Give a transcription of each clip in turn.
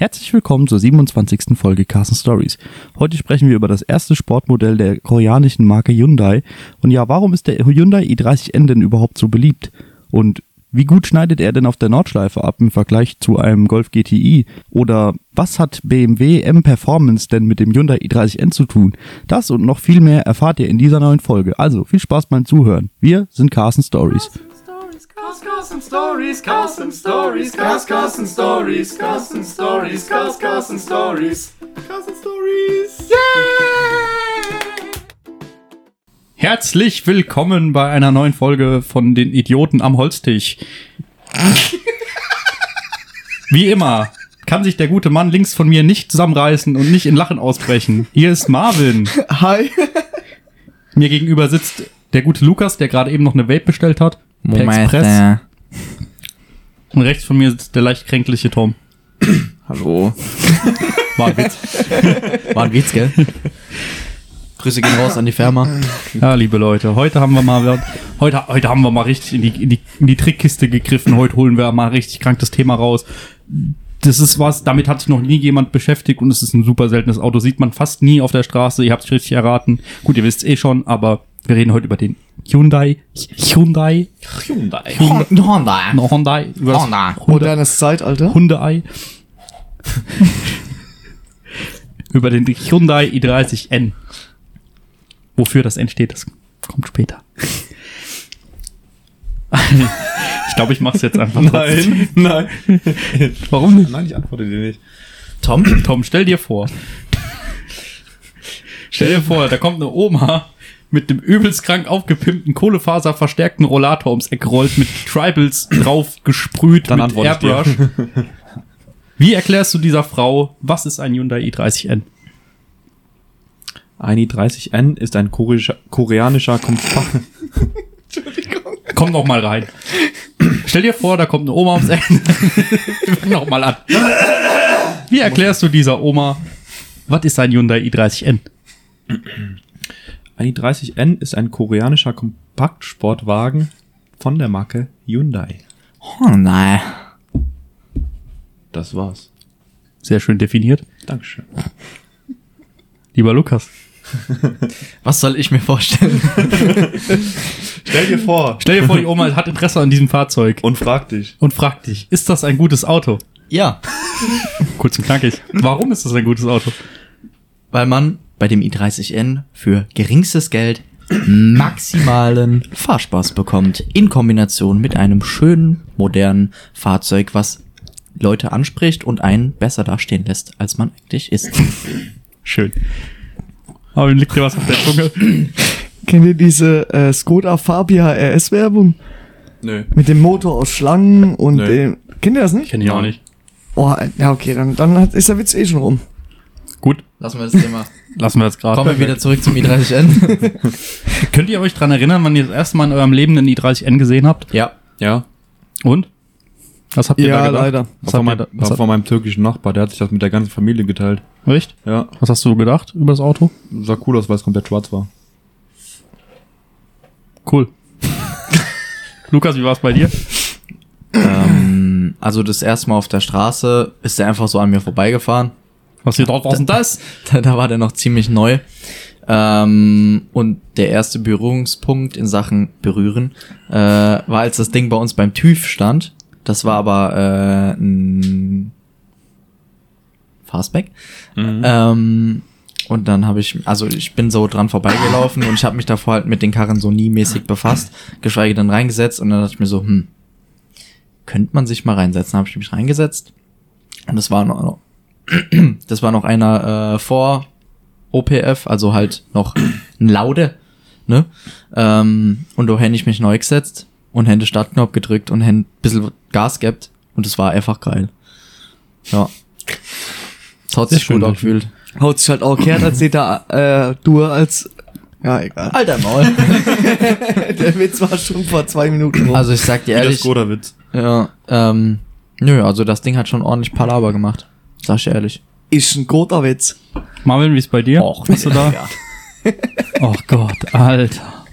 Herzlich willkommen zur 27. Folge Carson Stories. Heute sprechen wir über das erste Sportmodell der koreanischen Marke Hyundai. Und ja, warum ist der Hyundai i30N denn überhaupt so beliebt? Und wie gut schneidet er denn auf der Nordschleife ab im Vergleich zu einem Golf GTI? Oder was hat BMW M Performance denn mit dem Hyundai i30N zu tun? Das und noch viel mehr erfahrt ihr in dieser neuen Folge. Also viel Spaß beim Zuhören. Wir sind Carson Stories. Carsten Stories, Carsten Stories, Cars, Carsten Stories, Carsten Stories, Cars, Carsten Stories, Carsten Stories. Herzlich willkommen bei einer neuen Folge von den Idioten am Holztisch. Wie immer kann sich der gute Mann links von mir nicht zusammenreißen und nicht in Lachen ausbrechen. Hier ist Marvin. Hi. Mir gegenüber sitzt der gute Lukas, der gerade eben noch eine Vape bestellt hat. Per Express. äh, Und rechts von mir sitzt der leicht kränkliche Tom. Hallo. War ein Witz. War ein Witz, gell? Grüße gehen raus an die Firma. Ja, liebe Leute, heute haben wir mal heute, heute haben wir mal richtig in die, in die, in die Trickkiste gegriffen. Heute holen wir mal richtig krankes Thema raus. Das ist was, damit hat sich noch nie jemand beschäftigt und es ist ein super seltenes Auto. Sieht man fast nie auf der Straße. Ihr habt es richtig erraten. Gut, ihr wisst eh schon, aber wir reden heute über den Hyundai. Hyundai. Hyundai. Honda. No, Hyundai. Über das Honda. Modernes Zeitalter. Hundeei. über den Hyundai i30N. Wofür das N steht, das kommt später. ich glaube, ich mach's jetzt einfach. Nein, nein. Warum nicht? Nein, ich antworte dir nicht. Tom? Tom, stell dir vor. Stell dir vor, da kommt eine Oma mit dem übelst krank aufgepimpten Kohlefaserverstärkten Rollator ums Eck rollt, mit Tribals drauf gesprüht, Dann mit. Airbrush. Wie erklärst du dieser Frau, was ist ein Hyundai i30N? Ein i30N ist ein koreanischer, koreanischer Kompakt. Komm noch mal rein. Stell dir vor, da kommt eine Oma ums Eck. Noch mal an. Wie erklärst du dieser Oma, was ist ein Hyundai i30N? Ein i30N ist ein koreanischer Kompaktsportwagen von der Marke Hyundai. Honda. Das war's. Sehr schön definiert. Dankeschön. Lieber Lukas. Was soll ich mir vorstellen? Stell dir vor Stell dir vor, die Oma hat Interesse an diesem Fahrzeug und frag dich. und fragt dich, ist das ein gutes Auto? ja, Kurz und knackig. Warum ist das ein gutes Auto? weil man bei dem i30N für geringstes Geld maximalen Fahrspaß bekommt. In Kombination mit einem schönen, modernen Fahrzeug, was Leute anspricht und einen besser dastehen lässt, als man eigentlich ist. Schön. Aber ihm liegt dir was auf der Zunge. Kennt ihr diese äh, Skoda Fabia RS Werbung? Nö. Mit dem Motor aus Schlangen und Nee. dem. Kennt ihr das nicht? Kenn ich auch nicht. Oh, ja, okay, dann, dann ist der Witz eh schon rum. Lassen wir das Thema. lassen wir jetzt gerade. Kommen wir wieder zurück zum i30N. Könnt ihr euch dran erinnern, wann ihr das erste Mal in eurem Leben einen i30N gesehen habt? ja. Ja. Und? Was habt ihr Ja, da gedacht? leider. Was War mein, da, was war von meinem türkischen Nachbar, der hat sich das mit der ganzen Familie geteilt. echt? Ja. Was hast du gedacht über das Auto? Sah cool aus, weil es komplett schwarz war. Cool. Lukas, wie war es bei dir? ähm, also das erste Mal auf der Straße ist er einfach so an mir vorbeigefahren. Was hier drauf, was denn das? Da, da war der noch ziemlich neu. Ähm, und der erste Berührungspunkt in Sachen Berühren äh, war, als das Ding bei uns beim TÜV stand. Das war aber äh, ein Fastback. Ähm, und dann habe ich, also ich bin so dran vorbeigelaufen und ich habe mich davor halt mit den Karren so nie mäßig befasst, geschweige denn reingesetzt und dann dachte ich mir so, hm, könnte man sich mal reinsetzen. Habe ich mich reingesetzt und das war noch, das war noch einer äh, vor OPF, also halt noch ein Laude, ne? Ähm, und da hätte ich mich neu gesetzt und Hände Startknopf gedrückt und Hände bisschen Gas gehabt und es war einfach geil. Ja. Es hat sich gut angefühlt. Haut sich halt auch kehrt, als seht da äh, du als. Ja, egal. Alter Maul. Der Witz war schon vor zwei Minuten rum. Also ich sag dir Wie der ehrlich, Skoda-Witz. ja, ähm, nö, also das Ding hat schon ordentlich Palaber gemacht. Sag ich ehrlich. ist ein guter Witz. Marvin, wie ist bei dir? Och, Bist du da? Ja. Oh Gott, Alter.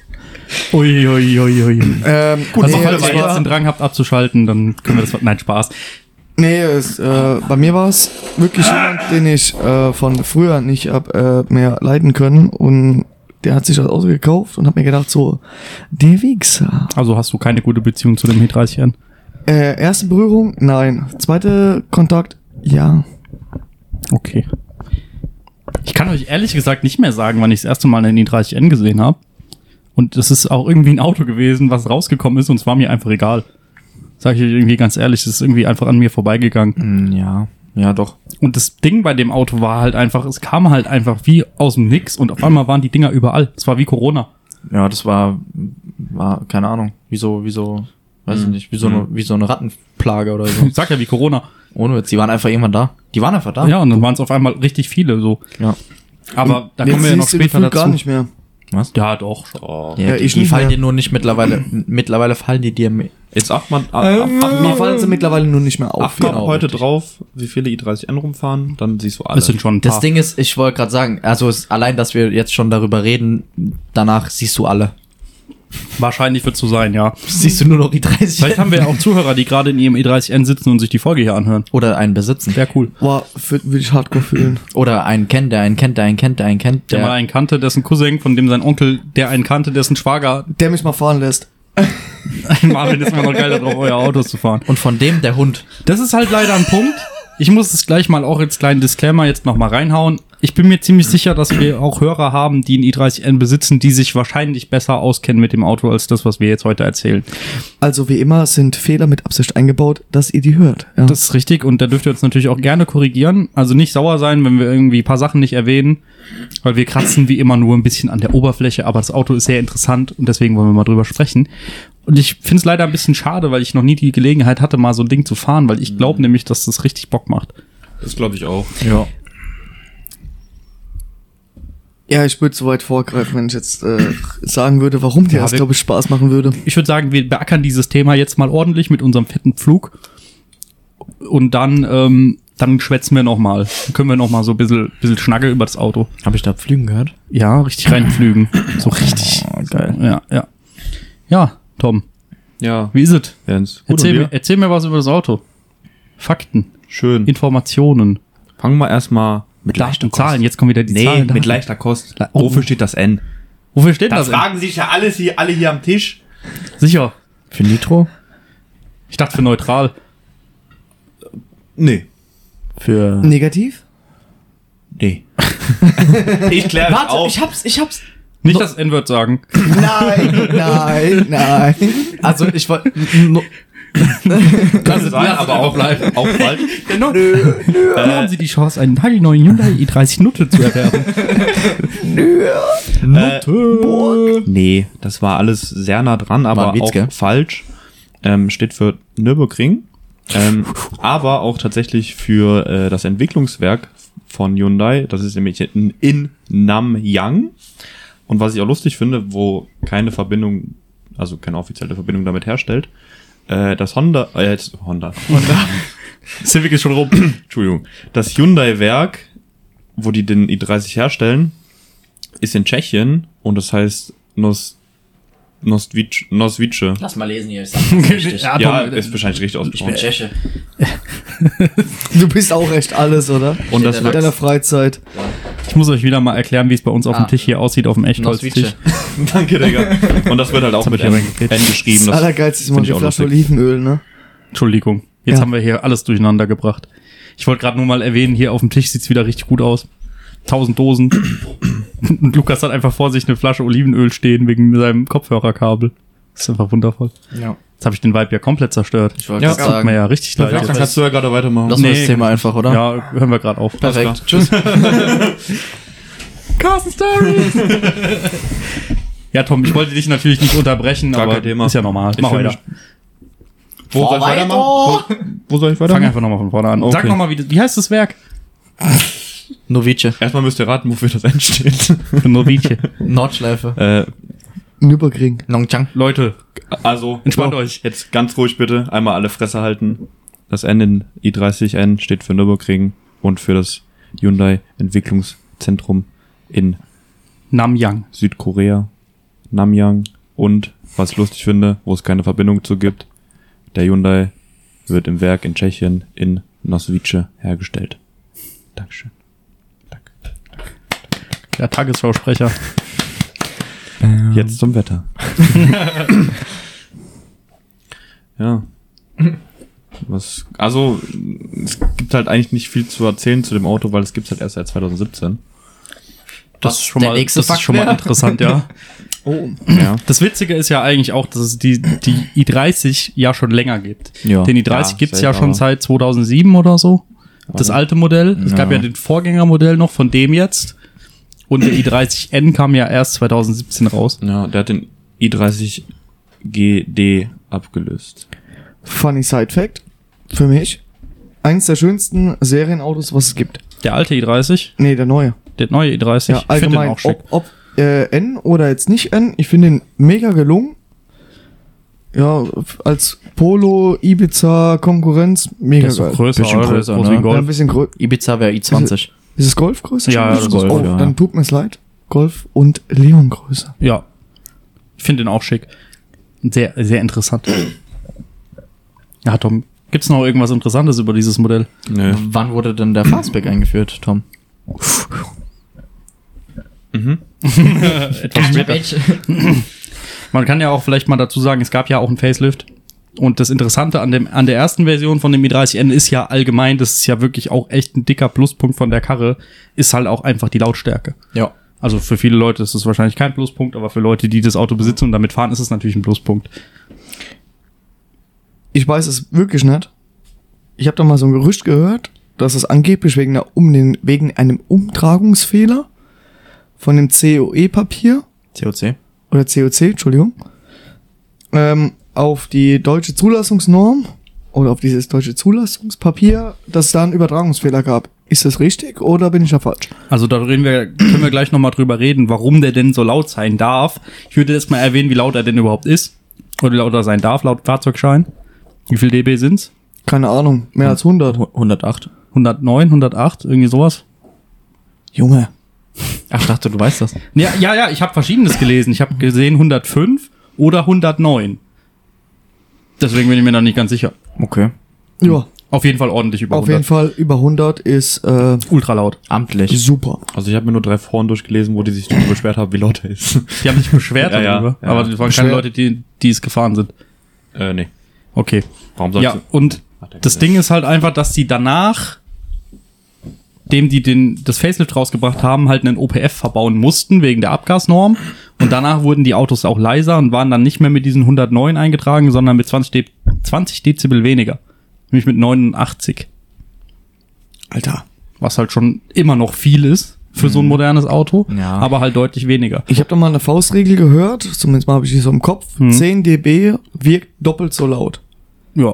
Ui, ui, ui, ui. Ähm, gut, Also, nee, falls ihr jetzt den Drang habt abzuschalten, dann können wir das. Nein, Spaß. Nee, es, äh, bei mir war es wirklich jemand, den ich äh, von früher nicht hab äh, mehr leiden können und der hat sich das Auto gekauft und hat mir gedacht so, der Wichser. Also hast du keine gute Beziehung zu dem E30N? Äh, erste Berührung, nein. Zweite Kontakt, ja. Okay. Ich kann euch ehrlich gesagt nicht mehr sagen, wann ich das erste Mal einen E30N gesehen habe. Und es ist auch irgendwie ein Auto gewesen, was rausgekommen ist und es war mir einfach egal. Sag ich euch irgendwie ganz ehrlich, es ist irgendwie einfach an mir vorbeigegangen. Hm, Ja, ja doch. Und das Ding bei dem Auto war halt einfach, es kam halt einfach wie aus dem Nix und auf einmal waren die Dinger überall. Es war wie Corona. Ja, das war, war, keine Ahnung, wieso, wieso, weiß ich nicht, wie so, eine, wie so eine Rattenplage oder so. Ich sag ja wie Corona. Ohne Witz, die waren einfach irgendwann da. Die waren einfach da. Ja, und dann waren es auf einmal richtig viele so. Ja. Aber da Jetzt kommen wir ja noch später dazu. gar nicht mehr. Was? Ja, doch. Ja, Ja, die, ich die fallen mehr. dir nur nicht mittlerweile, mittlerweile fallen die dir mehr. Jetzt acht man, ab, Äh, ab, ab, mir fallen sie mittlerweile nur nicht mehr auf. acht genau, heute richtig. drauf, wie viele i30N rumfahren, dann siehst du alle. Es sind schon ein paar. Das Ding ist, ich wollte gerade sagen, also es, allein, dass wir jetzt schon darüber reden, danach siehst du alle. Wahrscheinlich wird es so sein, ja. Siehst du nur noch die 30 Vielleicht haben wir ja auch Zuhörer, die gerade in ihrem E30N sitzen und sich die Folge hier anhören. Oder einen besitzen. Wäre cool. Boah, würde ich hardcore fühlen. Oder einen kennt, der einen kennt, der einen kennt, der einen kennt. Der, mal einen kannte, dessen Cousin, von dem sein Onkel, der einen kannte, dessen Schwager. Der mich mal fahren lässt. Marvin ist immer noch geil darauf, euer Autos zu fahren. und von dem der Hund. Das ist halt leider ein Punkt. Ich muss es gleich mal auch als kleinen Disclaimer jetzt noch mal reinhauen. Ich bin mir ziemlich sicher, dass wir auch Hörer haben, die einen i30N besitzen, die sich wahrscheinlich besser auskennen mit dem Auto als das, was wir jetzt heute erzählen. Also wie immer sind Fehler mit Absicht eingebaut, dass ihr die hört. Ja. Das ist richtig und da dürft ihr uns natürlich auch gerne korrigieren. Also nicht sauer sein, wenn wir irgendwie ein paar Sachen nicht erwähnen, weil wir kratzen wie immer nur ein bisschen an der Oberfläche, aber das Auto ist sehr interessant und deswegen wollen wir mal drüber sprechen. Und ich finde es leider ein bisschen schade, weil ich noch nie die Gelegenheit hatte, mal so ein Ding zu fahren, weil ich glaube nämlich, dass das richtig Bock macht. Das glaube ich auch. Ja. Ja, ich würde so weit vorgreifen, wenn ich jetzt äh, sagen würde, warum dir Ja, das, glaube ich, Spaß machen würde. Ich würde sagen, wir beackern dieses Thema jetzt mal ordentlich mit unserem fetten Pflug und dann, ähm, dann schwätzen wir noch mal. Dann können wir noch mal so ein bisschen, bisschen Schnacke über das Auto. Habe ich da Pflügen gehört? Ja, richtig reinflügen. So richtig. Oh, geil. Ja, ja. Ja, Tom, Ja, wie ist es? Jens. Erzähl mir, erzähl mir was über das Auto. Fakten, Schön. Informationen, Fangen wir erstmal mit Daten, Zahlen. Jetzt kommen wieder die Nee, Zahlen. mit Daten. leichter Kost. Oh. Wofür steht das N? Wofür steht Das das? fragen sich ja alles hier, alle hier am Tisch. Sicher. Für Nitro? Ich dachte für neutral. Nee. Für. Negativ? Nee. ich kläre das auf. ich hab's, ich hab's. Nicht das N-Wort sagen. Nein, nein, nein. Also ich wollte. Kann sein, aber auch, auch falsch. Genau. Dann haben Sie die Chance, einen nagelneuen Hyundai i30 Nutte zu erwerben. Äh, nee, das war alles sehr nah dran, aber Witz, auch gell? falsch. Ähm, steht für Nürburgring. Ähm, aber auch tatsächlich für äh, das Entwicklungswerk von Hyundai. Das ist nämlich in, in Namyang. Und was ich auch lustig finde, wo keine Verbindung, also keine offizielle Verbindung damit herstellt, äh, das Honda, äh, jetzt Honda, Civic ist schon rum. Entschuldigung, das Hyundai-Werk, wo die den i30 herstellen, ist in Tschechien und das heißt Nos, Nostwice. Nostwice. Lass mal lesen hier. Richtig. Ja, Ja, ist wahrscheinlich richtig Ich bin ausgesprochen. Tscheche. Du bist auch echt alles, oder? Und das Steht In wird, deiner Freizeit. Ich muss euch wieder mal erklären, wie es bei uns auf Ah. dem Tisch hier aussieht, auf dem Echtholztisch. Danke, Digga. Und das wird halt auch mit ich N, geschrieben. Das Das, Allergeilste ist immer die Flasche. Olivenöl, ne? Entschuldigung. Jetzt Ja. haben wir hier alles durcheinander gebracht. Ich wollte gerade nur mal erwähnen, hier auf dem Tisch sieht's wieder richtig gut aus. Tausend Dosen. Und Lukas hat einfach vor sich eine Flasche Olivenöl stehen wegen seinem Kopfhörerkabel. Das ist einfach wundervoll. Ja. Jetzt habe ich den Vibe ja komplett zerstört. Ich wollte Ja, gerade Tut mir sagen. ja richtig leid. dann jetzt. kannst du ja gerade weitermachen. Lass Nee, das Thema einfach, oder? Ja, hören wir gerade auf. Perfekt. Tschüss. Carsten Stories. ja, Tom, ich wollte dich natürlich nicht unterbrechen, Gar aber kein Thema. ist ja normal. Ich Mach weiter. Wo soll ich weitermachen? Wo, wo soll ich Fang weitermachen? einfach nochmal von vorne an. Sag Okay. nochmal, wie, wie heißt das Werk? Novice. Erstmal müsst ihr raten, wofür das N steht. Für Novice. Nordschleife. äh, Nürburgring. Nongchang. Leute, also, Entspannt so, euch. Jetzt ganz ruhig bitte, einmal alle Fresse halten. Das N in i30N steht für Nürburgring und für das Hyundai Entwicklungszentrum in Namyang. Südkorea, Namyang und, was ich lustig finde, wo es keine Verbindung zu gibt, der Hyundai wird im Werk in Tschechien in Nosvice hergestellt. Dankeschön. Danke. Der Tagesschausprecher. Jetzt zum Wetter. ja. Was, also, es gibt halt eigentlich nicht viel zu erzählen zu dem Auto, weil es gibt halt erst seit 2017. Das ist schon der mal, nächste das ist schon mal interessant, ja. Ja. Das Witzige ist ja eigentlich auch, dass es die, die i30 ja schon länger gibt. Ja. Den i30 Ja, gibt's safe, ja schon seit 2007 oder so. Das alte Modell. Es gab ja den Vorgängermodell noch von dem jetzt. Und der i30N kam ja erst 2017 raus. ja, der hat den i30 GD abgelöst. Funny Side Fact. Für mich. Eins der schönsten Serienautos, was es gibt. Der alte i30, Nee, der neue. der neue i30, Ja, ich allgemein. auch schick. Ob, ob äh, N oder jetzt nicht N, ich finde den mega gelungen. Ja, als Polo, Ibiza, Konkurrenz, mega Der ist geil. größer, Bisschen größer, Groß ne? wie Ja, ein Golf. bisschen größer. Ibiza wäre i20. Ist es Golf größer? Ja, das ist Golf, oh, ja. Dann tut mir's leid. Golf und Leon größer. Ja. Ich finde den auch schick. Sehr, sehr interessant. Ja, Tom, gibt's noch irgendwas Interessantes über dieses Modell? Nö. Wann wurde denn der Fastback eingeführt, Tom? Etwas später. Man kann ja auch vielleicht mal dazu sagen, es gab ja auch ein Facelift. Und das Interessante an, dem, an der ersten Version von dem i30N ist ja allgemein, das ist ja wirklich auch echt ein dicker Pluspunkt von der Karre, ist halt auch einfach die Lautstärke. Ja. Also für viele Leute ist es wahrscheinlich kein Pluspunkt, aber für Leute, die das Auto besitzen und damit fahren, ist es natürlich ein Pluspunkt. Ich weiß es wirklich nicht. Ich habe da mal so ein Gerücht gehört, dass es angeblich wegen, einer, um den, wegen einem Umtragungsfehler von dem COE-Papier COC. oder COC, Entschuldigung, ähm, auf die deutsche Zulassungsnorm oder auf dieses deutsche Zulassungspapier, dass es da einen Übertragungsfehler gab. Ist das richtig oder bin ich da falsch? Also da reden wir, können wir gleich nochmal drüber reden, warum der denn so laut sein darf. Ich würde jetzt mal erwähnen, wie laut er denn überhaupt ist. Oder wie laut er sein darf, laut Fahrzeugschein. Wie viel dB sind's? Keine Ahnung, mehr als 100. 108. 109, 108, irgendwie sowas? Junge. Ach, dachte, du weißt das. Ja, ja, ja, ich habe verschiedenes gelesen. Ich habe gesehen 105 oder 109. Deswegen bin ich mir da nicht ganz sicher. Okay. Ja, Auf jeden Fall ordentlich über auf 100. jeden Fall über 100 ist äh, Ultra laut. Amtlich. super. Also ich habe mir nur drei Foren durchgelesen, wo die sich darüber beschwert haben, wie laut er ist. Die haben sich beschwert Ja, ja, darüber, ja. aber das waren keine. Leute, die, die es gefahren sind. äh, nee. Okay. Warum sollst Ja, du? und er das. Ding ist halt einfach, dass die danach, dem die den, das Facelift rausgebracht haben, halt einen OPF verbauen mussten wegen der Abgasnorm. Und danach wurden die Autos auch leiser und waren dann nicht mehr mit diesen 109 eingetragen, sondern mit 20, De 20 Dezibel weniger. Nämlich mit 89. Alter. Was halt schon immer noch viel ist für so ein modernes Auto, Ja. aber halt deutlich weniger. Ich habe da mal eine Faustregel gehört, zumindest mal habe ich die so im Kopf. 10 dB wirkt doppelt so laut. Ja,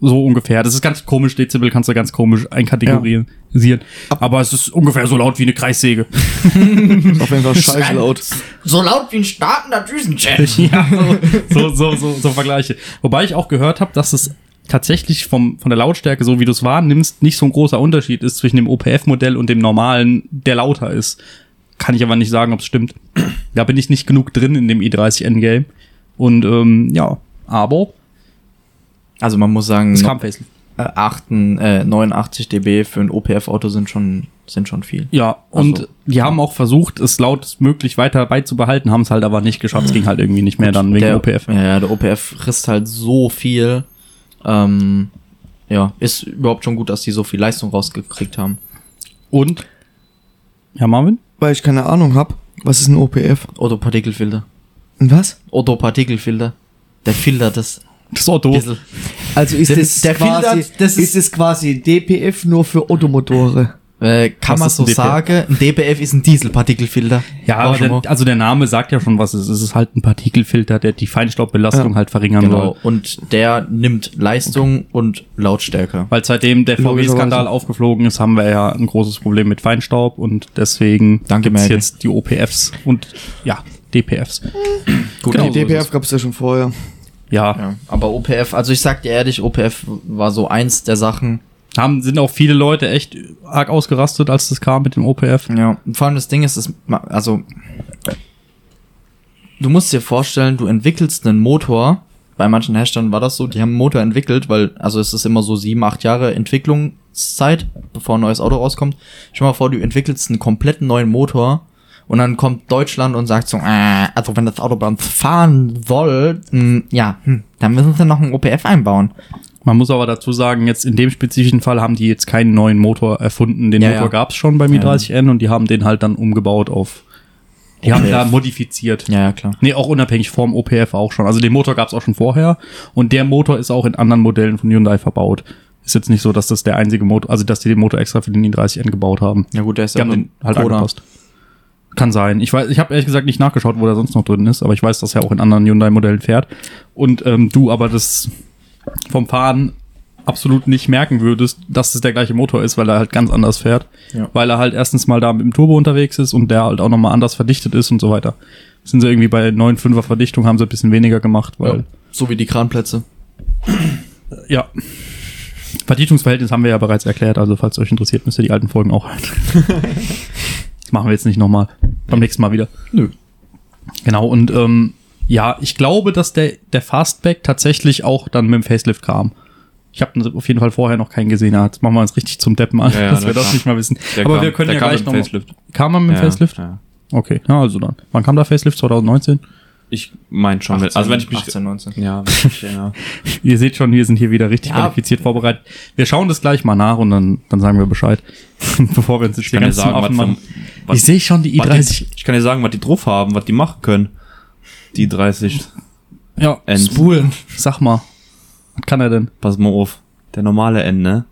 so ungefähr. Das ist ganz komisch, Dezibel kannst du ganz komisch einkategorisieren. Aber es ist ungefähr so laut wie eine Kreissäge. Auf jeden Fall scheiße laut. So laut wie ein startender Düsenjet. ja, so, so, so, so, so Vergleiche. Wobei ich auch gehört habe, dass es tatsächlich vom, von der Lautstärke, so wie du es wahrnimmst, nicht so ein großer Unterschied ist zwischen dem OPF-Modell und dem normalen, der lauter ist. Kann ich aber nicht sagen, ob es stimmt. Da bin ich nicht genug drin in dem i30 Endgame. Und ähm, ja, aber Also man muss sagen, es no- kam Facelift. äh, 8, äh, 89 dB für ein OPF-Auto sind schon, sind schon viel. Ja, und Also- die haben auch versucht, es lautstmöglich weiter beizubehalten, haben es halt aber nicht geschafft. Es ging halt irgendwie nicht mehr dann wegen der, OPF. Ja, ja, der OPF frisst halt so viel. Ähm, ja, ist überhaupt schon gut, dass die so viel Leistung rausgekriegt haben. Und, ja, Marvin? Weil ich keine Ahnung hab, was ist ein OPF? Otto-Partikelfilter. Und was? Otto-Partikelfilter. Der filtert das. Das Auto. Also ist es der quasi, das ist- ist es quasi DPF nur für Automotore? Äh, kann Was man so ein sagen, ein DPF ist ein Dieselpartikelfilter. Ja, aber der, also der Name sagt ja schon, was es ist. Es ist halt ein Partikelfilter, der die Feinstaubbelastung Ja. halt verringern Genau. soll. Und der nimmt Leistung und Lautstärke. Weil seitdem der. VW-Skandal aufgeflogen ist, haben wir ja ein großes Problem mit Feinstaub und deswegen Danke, gibt's Merkel. jetzt die OPFs und ja, DPFs. Gut, Genau die so DPF es. gab's ja schon vorher. Ja, Ja, aber OPF, also ich sag dir ehrlich, OPF war so eins der Sachen. haben, sind auch viele Leute echt arg ausgerastet, als das kam mit dem OPF. Ja, und vor allem das Ding ist, ma- also du musst dir vorstellen, du entwickelst einen Motor bei manchen Herstellern war das so, die haben einen Motor entwickelt, weil, also es ist immer so sieben, acht Jahre Entwicklungszeit, bevor ein neues Auto rauskommt. Stell dir mal vor, du entwickelst einen komplett neuen Motor und dann kommt Deutschland und sagt so, äh, also wenn das Auto bei uns fahren soll, mh, ja, hm, dann müssen sie noch einen OPF einbauen. Man muss aber dazu sagen, jetzt in dem spezifischen Fall haben die jetzt keinen neuen Motor erfunden. Den Ja, Motor ja. gab's schon beim i30N und die haben den halt dann umgebaut auf. Die haben OPF. da modifiziert. Ja, ja, klar. Nee, auch unabhängig vom OPF auch schon. Also den Motor gab's auch schon vorher und der Motor ist auch in anderen Modellen von Hyundai verbaut. Ist jetzt nicht so, dass das der einzige Motor, also dass die den Motor extra für den i30N gebaut haben. Ja gut, der ist haben den halt angepasst. Kann sein. Ich weiß, ich habe ehrlich gesagt nicht nachgeschaut, wo der sonst noch drin ist, aber ich weiß, dass er auch in anderen Hyundai-Modellen fährt. Und ähm, du aber das vom Fahren absolut nicht merken würdest, dass es der gleiche Motor ist, weil er halt ganz anders fährt. Ja. Weil er halt erstens mal da mit dem Turbo unterwegs ist und der halt auch nochmal anders verdichtet ist und so weiter. Sind sie irgendwie bei 9,5er Verdichtung, haben sie ein bisschen weniger gemacht, weil So wie die Kranplätze. ja. Verdichtungsverhältnis haben wir ja bereits erklärt, also falls euch interessiert, müsst ihr die alten Folgen auch hören. das machen wir jetzt nicht nochmal. Beim nächsten Mal wieder. Nö. Genau, und ähm, ja, ich glaube, dass der, der Fastback tatsächlich auch dann mit dem Facelift kam. Ich habe auf jeden Fall vorher noch keinen gesehen. Ja, Jetzt machen wir uns richtig zum Deppen an, Ja, ja, dass wir das kam. nicht mal wissen. Der Aber kam- wir können ja gleich mit noch dem mal- Facelift. Kam er mit dem Facelift? Ja. Okay, ja, also dann. Wann kam der Facelift? 2019? Ich mein schon. mit- also wenn ich mich 18, 19. ja, ich erinnere. Ihr seht schon, wir sind hier wieder richtig Ja. qualifiziert vorbereitet. Wir schauen das gleich mal nach und dann, dann sagen wir Bescheid. Bevor wir uns jetzt kann dir sagen, was, machen. was Ich sehe schon die was i30. die, ich kann dir sagen, was die drauf haben, was die machen können. Die 30 Ja, N. Spulen. sag mal. Was kann er denn? Pass mal auf. Der normale N, ne?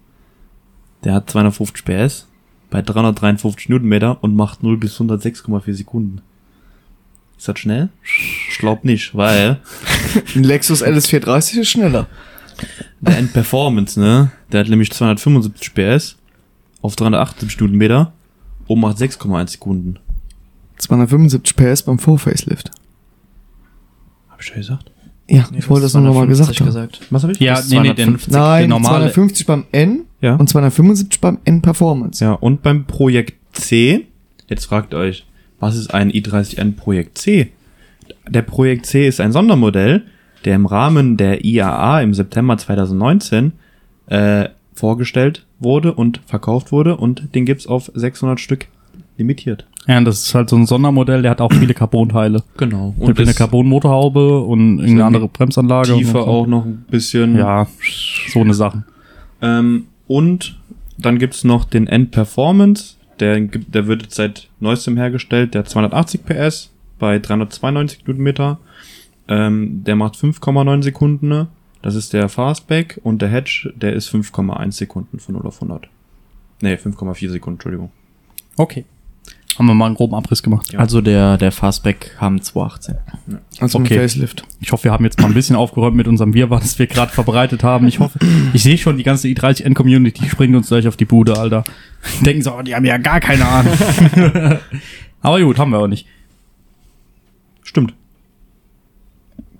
Der hat 250 PS bei 353 Newtonmeter und macht 0 bis 106,4 Sekunden. Ist das schnell? Ich glaub nicht, weil Ein Lexus LS430 ist schneller. der N Performance, ne? Der hat nämlich 275 PS auf 378 Newtonmeter und macht 6,1 Sekunden. 275 PS beim Vor-Facelift. Hab ich schon gesagt? Ja, ich wollte das nur nochmal gesagt haben. gesagt. Was hab ich? Ja, nee, nee, den, 250. Nein, normale. 250 beim N Ja. und 275 beim N Performance. Ja, und beim Projekt C, jetzt fragt euch, was ist ein i30N Projekt C? Der Projekt C ist ein Sondermodell, der im Rahmen der IAA im September 2019 äh, vorgestellt wurde und verkauft wurde und den gibt's auf 600 Stück limitiert. Ja, das ist halt so ein Sondermodell, der hat auch viele Carbonteile. Genau. Und eine Carbon-Motorhaube und irgendeine andere Bremsanlage. und so. auch noch ein bisschen. Ja, so eine Sache. Ähm, und dann gibt's noch den End Performance. Der, der wird seit neuestem hergestellt. Der hat 280 PS bei 392 Newtonmeter. Ähm, der macht 5,9 Sekunden. ne? Das ist der Fastback. Und der Hedge, der ist 5,1 Sekunden von 0 auf 100. Nee, 5,4 Sekunden, Entschuldigung. Okay. Haben wir mal einen groben Abriss gemacht. Ja. Also der, der Fastback kam 218. Also Okay. Facelift. Ich hoffe, wir haben jetzt mal ein bisschen aufgeräumt mit unserem Wirrwarr, das wir gerade verbreitet haben. Ich hoffe, ich sehe schon, die ganze i30N-Community springt uns gleich auf die Bude, Alter. Denken so, oh, die haben ja gar keine Ahnung. Aber gut, haben wir auch nicht. Stimmt.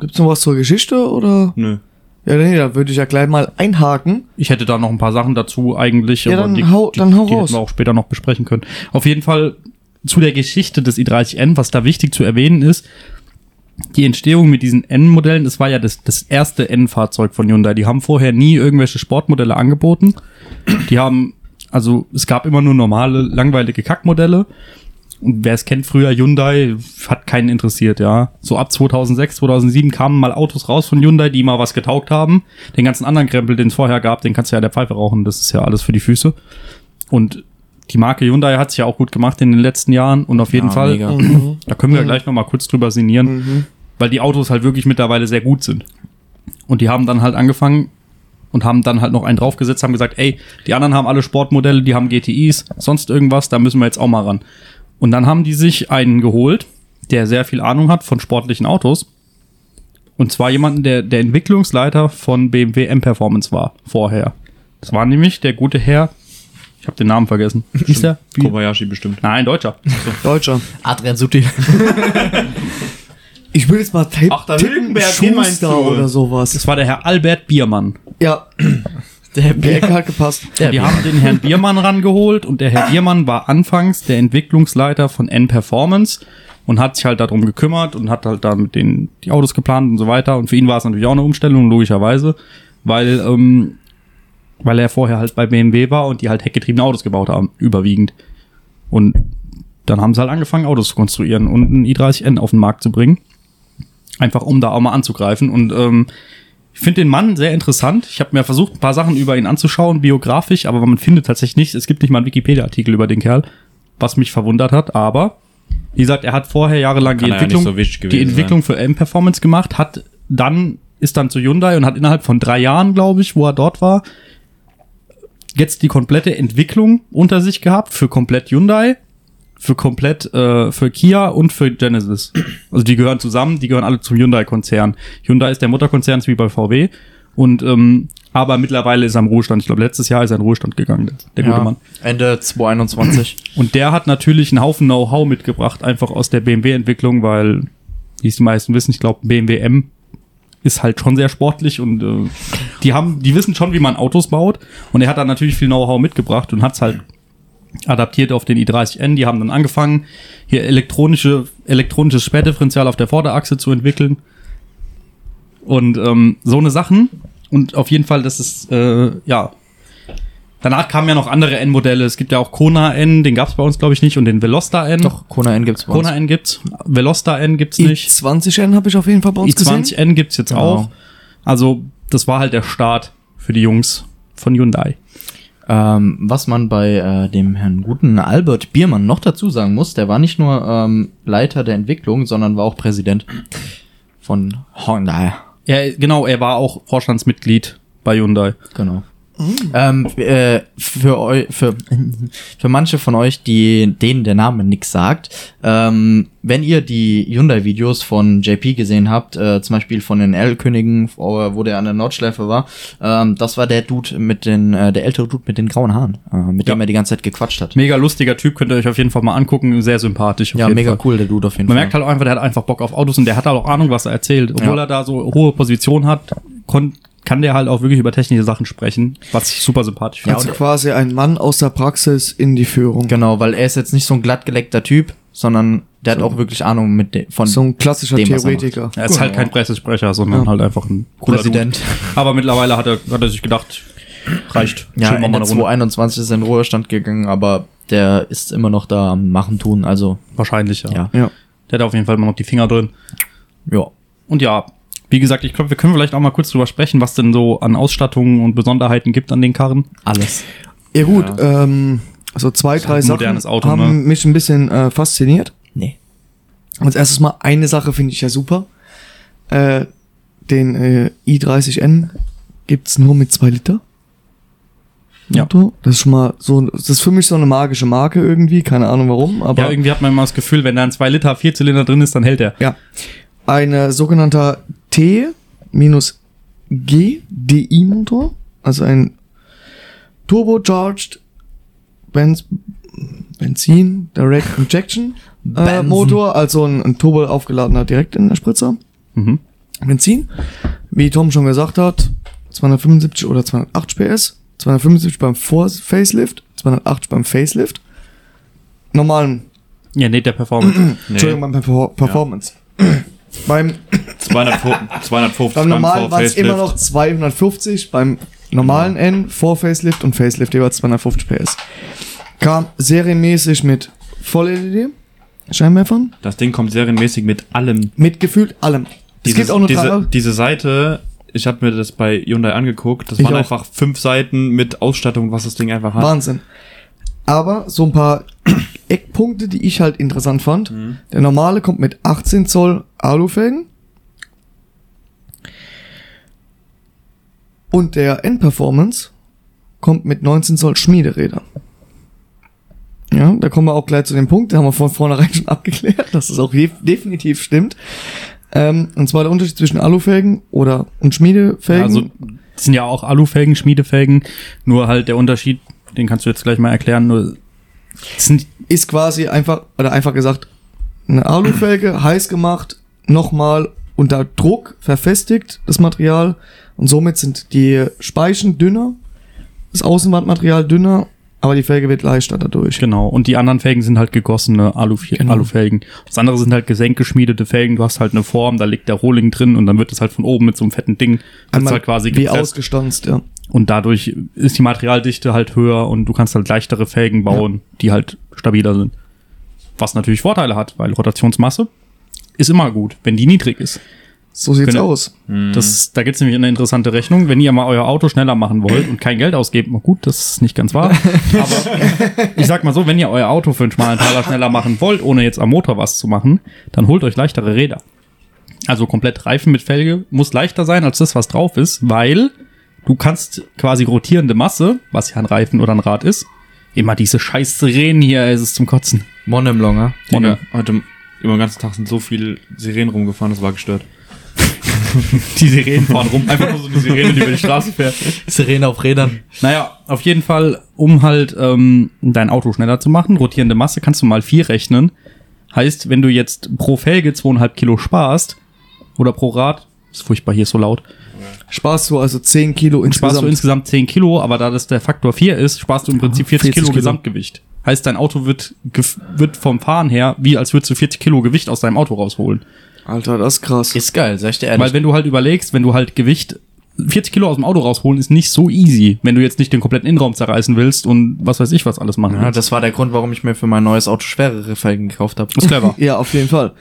Gibt's noch was zur Geschichte oder? Nö. Ja, nee, da würde ich ja gleich mal einhaken. Ich hätte da noch ein paar Sachen dazu eigentlich, Ja, aber dann die, hau- die, dann hau die raus. hätten wir auch später noch besprechen können. Auf jeden Fall zu der Geschichte des i30N, was da wichtig zu erwähnen ist, die Entstehung mit diesen N-Modellen, das war ja das, das erste N-Fahrzeug von Hyundai. Die haben vorher nie irgendwelche Sportmodelle angeboten. Die haben, also es gab immer nur normale, langweilige Kackmodelle. Und wer es kennt, früher Hyundai hat keinen interessiert, ja. So ab 2006, 2007 kamen mal Autos raus von Hyundai, die mal was getaugt haben. Den ganzen anderen Krempel, den es vorher gab, den kannst du ja in der Pfeife rauchen. Das ist ja alles für die Füße. Und die Marke Hyundai hat sich ja auch gut gemacht in den letzten Jahren. Und auf jeden Ja, Fall, da können wir gleich noch mal kurz drüber sinnieren, weil die Autos halt wirklich mittlerweile sehr gut sind. Und die haben dann halt angefangen und haben dann halt noch einen draufgesetzt, haben gesagt, ey, die anderen haben alle Sportmodelle, die haben GTIs, sonst irgendwas, da müssen wir jetzt auch mal ran. Und dann haben die sich einen geholt, der sehr viel Ahnung hat von sportlichen Autos. Und zwar jemanden, der der Entwicklungsleiter von BMW M-Performance war vorher. Das war nämlich der gute Herr, ich habe den Namen vergessen. Der? Wie? Kobayashi bestimmt. Nein, Deutscher. Deutscher. Adrian Sutil. Ich will jetzt mal tippen. Ach, tippen, meinst Schuster oder sowas. Das war der Herr Albert Biermann. Ja, Der Die Ecke hat gepasst. Der die haben den Herrn Biermann rangeholt und der Herr Biermann war anfangs der Entwicklungsleiter von N-Performance und hat sich halt darum gekümmert und hat halt da mit den die Autos geplant und so weiter. Und für ihn war es natürlich auch eine Umstellung, logischerweise, weil, ähm, weil er vorher halt bei BMW war und die halt heckgetriebene Autos gebaut haben, überwiegend. Und dann haben sie halt angefangen, Autos zu konstruieren und einen i30N auf den Markt zu bringen. Einfach um da auch mal anzugreifen. Und ähm, ich finde den Mann sehr interessant. Ich habe mir versucht, ein paar Sachen über ihn anzuschauen, biografisch, aber man findet tatsächlich nichts. Es gibt nicht mal einen Wikipedia-Artikel über den Kerl, was mich verwundert hat. Aber, wie gesagt, er hat vorher jahrelang die Kann ja Entwicklung, nicht so die Entwicklung für M-Performance gemacht, hat dann, ist dann zu Hyundai und hat innerhalb von drei Jahren, glaube ich, wo er dort war, jetzt die komplette Entwicklung unter sich gehabt für komplett Hyundai, für komplett äh, für Kia und für Genesis. Also die gehören zusammen, die gehören alle zum Hyundai-Konzern. Hyundai ist der Mutterkonzern, ist wie bei VW. Und ähm, aber mittlerweile ist er im Ruhestand. Ich glaube, letztes Jahr ist er in Ruhestand gegangen, der, der gute ja, Mann. Ende 2021. Und der hat natürlich einen Haufen Know-how mitgebracht, einfach aus der BMW-Entwicklung, weil, wie es die meisten wissen, ich glaube, BMW M ist halt schon sehr sportlich und äh, die haben, die wissen schon, wie man Autos baut. Und er hat da natürlich viel Know-how mitgebracht und hat es halt adaptiert auf den i30N. Die haben dann angefangen, hier elektronische, elektronisches Sperrdifferential auf der Vorderachse zu entwickeln. Und ähm, so eine Sachen. Und auf jeden Fall, das ist, äh, ja. Danach kamen ja noch andere N-Modelle. Es gibt ja auch Kona N, den gab es bei uns, glaube ich, nicht. Und den Veloster N. Doch, Kona N gibt's bei uns. Kona N gibt's. Veloster N gibt's nicht. i20N habe ich auf jeden Fall bei uns gesehen. i20N gibt's jetzt Genau. auch. Also, das war halt der Start für die Jungs von Hyundai. Ähm, was man bei äh, dem Herrn guten Albert Biermann noch dazu sagen muss, der war nicht nur ähm, Leiter der Entwicklung, sondern war auch Präsident von Hyundai. Er, genau, er war auch Vorstandsmitglied bei Hyundai. Genau. Ähm, äh, für, eu, für, für manche von euch, die denen der Name nix sagt, ähm, wenn ihr die Hyundai-Videos von JP gesehen habt, äh, zum Beispiel von den L-Königen, wo der an der Nordschleife war, ähm, das war der Dude mit den, äh, der ältere Dude mit den grauen Haaren, äh, mit dem Ja. er die ganze Zeit gequatscht hat. Mega lustiger Typ, könnt ihr euch auf jeden Fall mal angucken. Sehr sympathisch. Ja, mega Fall. cool, der Dude auf jeden Man Fall. merkt halt auch einfach, der hat einfach Bock auf Autos und der hat halt auch Ahnung, was er erzählt. Obwohl Ja. er da so hohe Position hat, kon kann der halt auch wirklich über technische Sachen sprechen, was ich super sympathisch finde. Also quasi ein Mann aus der Praxis in die Führung. Genau, weil er ist jetzt nicht so ein glattgeleckter Typ, sondern der hat auch wirklich Ahnung mit de von So ein klassischer dem, was er. Theoretiker. er ist halt kein Pressesprecher, sondern halt einfach ein cooler Präsident. Dude. Aber mittlerweile hat er, hat er sich gedacht, reicht. Ja, Ende mal eine Runde. 2021 ist er in den Ruhestand gegangen, aber der ist immer noch da am Machen tun, also Wahrscheinlich, ja. ja. Ja. Der hat auf jeden Fall immer noch die Finger drin. Ja. Und ja, wie gesagt, ich glaube, wir können vielleicht auch mal kurz drüber sprechen, was denn so an Ausstattungen und Besonderheiten gibt an den Karren. Alles. Ja gut, ähm, also zwei, drei ein Sachen modernes Auto, haben ne? mich ein bisschen äh, fasziniert. Nee. Als erstes mal eine Sache finde ich ja super. Äh, den äh, i30N gibt's nur mit zwei Liter. Ja. Auto. Das ist schon mal so, das ist für mich so eine magische Marke irgendwie, keine Ahnung warum, aber ja, irgendwie hat man immer das Gefühl, wenn da ein 2 Liter Vierzylinder drin ist, dann hält er. Ja. Ein äh, sogenannter T-GDI-Motor, also ein turbocharged Benz Benzin Direct Injection äh. Motor, also ein, ein turbo aufgeladener direkt in der Spritzer. Mhm. Benzin, wie Tom schon gesagt hat, 275 oder 280 PS, 275 beim Vor Facelift, 280 beim Facelift. Normalen, Ja, nee, der Performance. Entschuldigung, beim Perfor Performance. beim 200, 250 Beim normalen waren es immer noch 250, beim normalen N vor Facelift und Facelift jeweils 250 PS. Kam serienmäßig mit Voll-LED Scheinwerfern, Das Ding kommt serienmäßig mit allem. mit gefühlt allem. Es Dieses- gibt auch nur diese, diese Seite, ich habe mir das bei Hyundai angeguckt, das Ich waren auch. einfach fünf Seiten mit Ausstattung, was das Ding einfach hat. Wahnsinn. Aber so ein paar Eckpunkte, die ich halt interessant fand. Mhm. Der normale kommt mit 18 Zoll Alufelgen. Und der N-Performance kommt mit 19 Zoll Schmiederäder. Ja, da kommen wir auch gleich zu dem Punkt, da haben wir von vornherein schon abgeklärt, dass es auch definitiv stimmt. Ähm, und zwar der Unterschied zwischen Alufelgen oder und Schmiedefelgen. Also, das sind ja auch Alufelgen, Schmiedefelgen, nur halt der Unterschied, den kannst du jetzt gleich mal erklären, nur sind ist quasi einfach, oder einfach gesagt, eine Alufelge heiß gemacht, nochmal unter Druck verfestigt, das Material, und somit sind die Speichen dünner das Außenwandmaterial dünner, aber die Felge wird leichter dadurch. Genau. Und die anderen Felgen sind halt gegossene Alu Genau. Alufelgen. Das andere sind halt gesenkgeschmiedete Felgen. Du hast halt eine Form, da liegt der Rohling drin und dann wird es halt von oben mit so einem fetten Ding Einmal halt quasi wie gepresst. ausgestanzt, ja. Und dadurch ist die Materialdichte halt höher und du kannst halt leichtere Felgen bauen, die halt stabiler sind. Was natürlich Vorteile hat, weil Rotationsmasse ist immer gut, wenn die niedrig ist. So sieht's Genau. aus. Das, da gibt's nämlich eine interessante Rechnung. Wenn ihr mal euer Auto schneller machen wollt und kein Geld ausgebt, na gut, das ist nicht ganz wahr. Aber ich sag mal so, wenn ihr euer Auto für einen schmalen Taler schneller machen wollt, ohne jetzt am Motor was zu machen, dann holt euch leichtere Räder. Also komplett Reifen mit Felge muss leichter sein als das, was drauf ist, weil du kannst quasi rotierende Masse, was ja ein Reifen oder ein Rad ist, immer diese scheiß Sirenen hier, es ist zum Kotzen. Monemlonger. Digga, heute über den ganzen Tag sind so viele Sirenen rumgefahren, das war gestört. Die Sirenen fahren rum, einfach nur so eine Sirene, die über die Straße fährt. Sirene auf Rädern. Naja, auf jeden Fall, um halt ähm, dein Auto schneller zu machen, rotierende Masse kannst du mal vier rechnen. Heißt, wenn du jetzt pro Felge zweieinhalb Kilo sparst, oder pro Rad, ist furchtbar hier ist so laut, Sparst du also 10 Kilo sparst insgesamt. du insgesamt 10 Kilo, aber da das der Faktor 4 ist, sparst du im Prinzip 40, 40 Kilo, Kilo. Gesamtgewicht. Heißt, dein Auto wird, wird vom Fahren her, wie als würdest du 40 Kilo Gewicht aus deinem Auto rausholen. Alter, das ist krass. Ist geil, sag ich dir ehrlich. Weil wenn du halt überlegst, wenn du halt Gewicht 40 Kilo aus dem Auto rausholen, ist nicht so easy, wenn du jetzt nicht den kompletten Innenraum zerreißen willst und was weiß ich was alles machen ja, willst. das war der Grund, warum ich mir für mein neues Auto schwerere Felgen gekauft habe. Das ist clever. Ja, auf jeden Fall.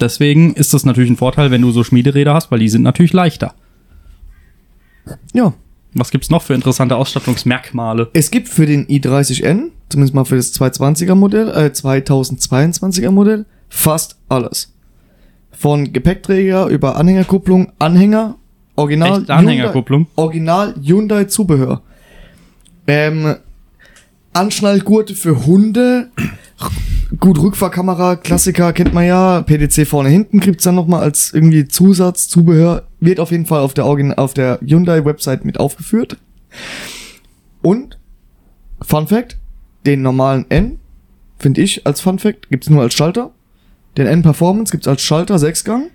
Deswegen ist das natürlich ein Vorteil, wenn du so Schmiederäder hast, weil die sind natürlich leichter. Ja. Was gibt's noch für interessante Ausstattungsmerkmale? Es gibt für den i30N, zumindest mal für das 220er Modell, äh, 2022er Modell, fast alles. Von Gepäckträger über Anhängerkupplung, Anhänger, Original Echt Anhängerkupplung? Hyundai, Original Hyundai Zubehör. Ähm, Anschnallgurte für Hunde. Gut, Rückfahrkamera, Klassiker kennt man ja. PDC vorne hinten gibt's dann nochmal als irgendwie Zusatz, Zubehör. Wird auf jeden Fall auf der, Origin auf der Hyundai-Website mit aufgeführt. Und, Fun Fact, den normalen N, finde ich als Fun Fact, gibt's nur als Schalter. Den N Performance gibt's als Schalter Sechsgang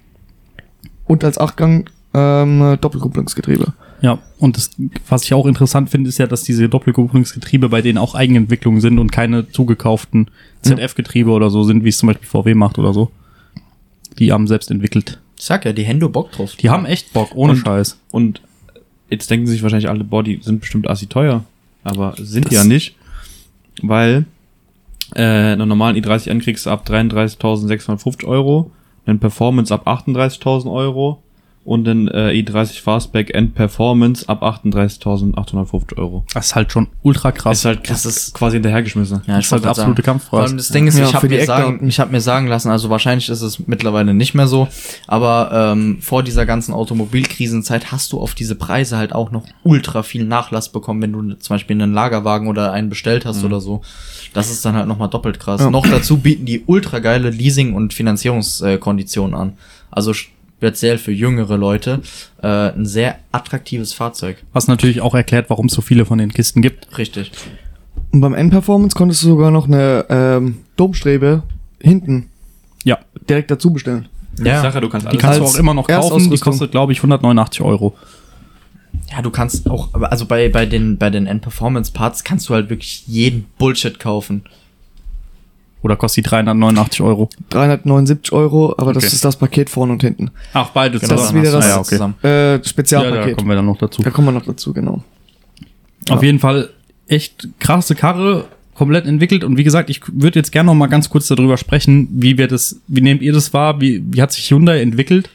und als Achtgang ähm, Doppelkupplungsgetriebe. Ja, und das, was ich auch interessant finde, ist ja, dass diese Doppelkupplungsgetriebe bei denen auch Eigenentwicklungen sind und keine zugekauften ZF-Getriebe oder so sind, wie es zum Beispiel VW macht oder so. Die haben selbst entwickelt. Ich sag ja, die Hände Bock drauf. Die haben echt Bock, ohne Und- Scheiß. Und jetzt denken sich wahrscheinlich alle, boah, die sind bestimmt assi teuer. Aber sind die Das- ja nicht. Weil äh, einen normalen i30N kriegst du ab 33.650 Euro, einen Performance ab 38.000 Euro und den äh, i30 Fastback End Performance ab 38.850 Euro. Das ist halt schon ultra krass. ist halt das ist- quasi hinterhergeschmissen. Ja, Das ist halt absolute. Kampfpreis. Vor allem das Ding ist, Ja, ich habe mir, sagen, Eckdaten. ich hab mir sagen lassen, also wahrscheinlich ist es mittlerweile nicht mehr so, aber ähm, vor dieser ganzen Automobilkrisenzeit hast du auf diese Preise halt auch noch ultra viel Nachlass bekommen, wenn du zum Beispiel einen Lagerwagen oder einen bestellt hast oder so. Das ist dann halt nochmal doppelt krass. Ja. Noch dazu bieten die ultra geile Leasing- und Finanzierungskonditionen an. Also speziell für jüngere Leute äh, ein sehr attraktives Fahrzeug. Was natürlich auch erklärt, warum es so viele von den Kisten gibt. Richtig. Und beim N-Performance konntest du sogar noch eine ähm, Domstrebe hinten Ja, direkt dazu bestellen. Ich sag ja, du kannst die alles. kannst du auch immer noch kaufen. Die kostet, glaube ich, 189 Euro. Ja, du kannst auch, also bei, bei den, bei den End-Performance-Parts kannst du halt wirklich jeden Bullshit kaufen. Oder kostet die 389 Euro? 379 Euro, aber das Okay. ist das Paket vorne und hinten. Ach, beide Das ist wieder das- Ah, ja, okay. zusammen. Äh, Ja, da Spezialpaket. kommen wir dann noch dazu. da kommen wir noch dazu, genau. Auf jeden Fall echt krasse Karre, komplett entwickelt. Und wie gesagt, ich würde jetzt gerne noch mal ganz kurz darüber sprechen, wie wir das, wie nehmt ihr das wahr? Wie, wie hat sich Hyundai entwickelt?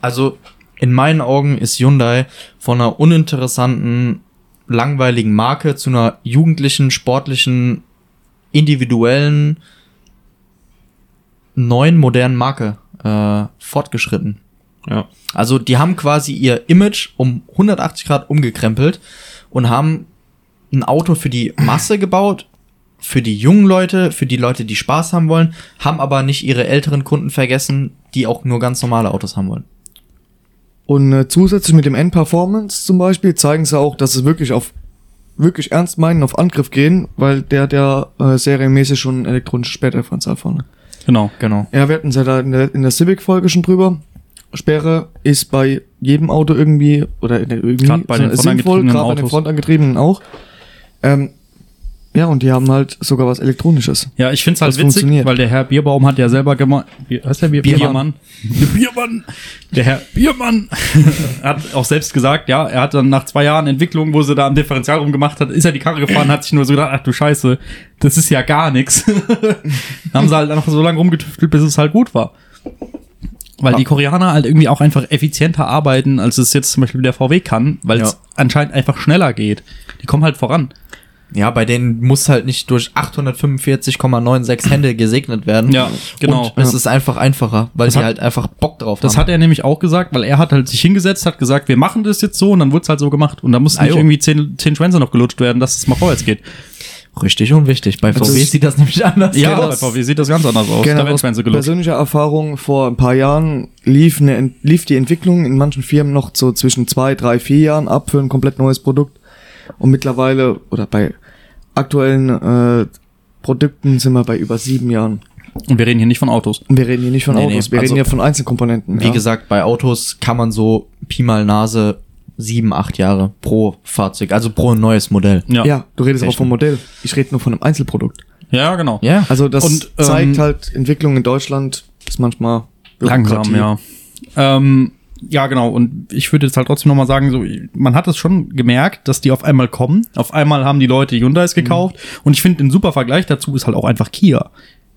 Also, in meinen Augen ist Hyundai von einer uninteressanten, langweiligen Marke zu einer jugendlichen, sportlichen, individuellen, neuen, modernen Marke äh, fortgeschritten. Ja. Also die haben quasi ihr Image um 180 Grad umgekrempelt und haben ein Auto für die Masse gebaut, für die jungen Leute, für die Leute, die Spaß haben wollen, haben aber nicht ihre älteren Kunden vergessen, die auch nur ganz normale Autos haben wollen. Und äh, zusätzlich mit dem N-Performance zum Beispiel zeigen sie auch, dass sie wirklich auf wirklich ernst meinen, auf Angriff gehen, weil der hat ja äh, serienmäßig schon elektronische Sperrdifferenzial vorne. Genau. Genau. Ja, wir hatten es ja da in der, in der Civic-Folge schon drüber. Ausgangssperre ist bei jedem Auto irgendwie, oder in der- irgendwie bei den frontangetriebenen gerade bei den frontangetriebenen auch. Ähm, ja, und die haben halt sogar was Elektronisches. Ja, ich find's halt Das witzig, funktioniert. weil der Herr Bierbaum hat ja selber gemeint, Bier, heißt der Bier, Biermann. Biermann? Der Biermann. Der Herr Biermann hat auch selbst gesagt, ja, er hat dann nach zwei Jahren Entwicklung, wo sie da am Differential rumgemacht hat, ist er die Karre gefahren, hat sich nur so gedacht, ach du Scheiße, das ist ja gar nichts. haben sie halt noch so lange rumgetüftelt, bis es halt gut war. Weil die Koreaner halt irgendwie auch einfach effizienter arbeiten, als es jetzt zum Beispiel der VW kann, weil es Ja. anscheinend einfach schneller geht. Die kommen halt voran. Ja, bei denen muss halt nicht durch 845,96 Hände gesegnet werden. Ja, genau. Und es ist einfach einfacher, weil Das sie hat- halt einfach Bock drauf Das haben. hat er nämlich auch gesagt, weil er hat halt sich hingesetzt, hat gesagt, wir machen das jetzt so und dann wurde es halt so gemacht. Und da mussten nicht irgendwie zehn, zehn Schwänze noch gelutscht werden, dass es mal vorwärts geht. Richtig und wichtig. Bei VW es- sieht das nämlich anders Ja, bei aus. VW sieht das ganz anders aus. Gerne da werden aus Schwänze gelutscht. persönlicher Erfahrung vor ein paar Jahren lief, eine, lief die Entwicklung in manchen Firmen noch so zwischen zwei, drei, vier Jahren ab für ein komplett neues Produkt. Und mittlerweile, oder bei aktuellen äh, Produkten sind wir bei über sieben Jahren. Und wir reden hier nicht von Autos. Und wir reden hier nicht von Nee, Autos, nee, wir also- reden hier von Einzelkomponenten. Wie ja. gesagt, bei Autos kann man so Pi mal Nase sieben, acht Jahre pro Fahrzeug, also pro neues Modell. Ja, ja, Ja, du redest aber Rechnen. vom Modell. Ich rede nur von einem Einzelprodukt. genau. Ja. Also das Und, ähm, zeigt halt, Entwicklung in Deutschland ist manchmal Langsam, ja. Ähm, ja, genau. Und ich würde jetzt halt trotzdem nochmal sagen, so, man hat es schon gemerkt, dass die auf einmal kommen. Auf einmal haben die Leute Hyundais gekauft. Und ich finde, ein super Vergleich dazu ist halt auch einfach Kia.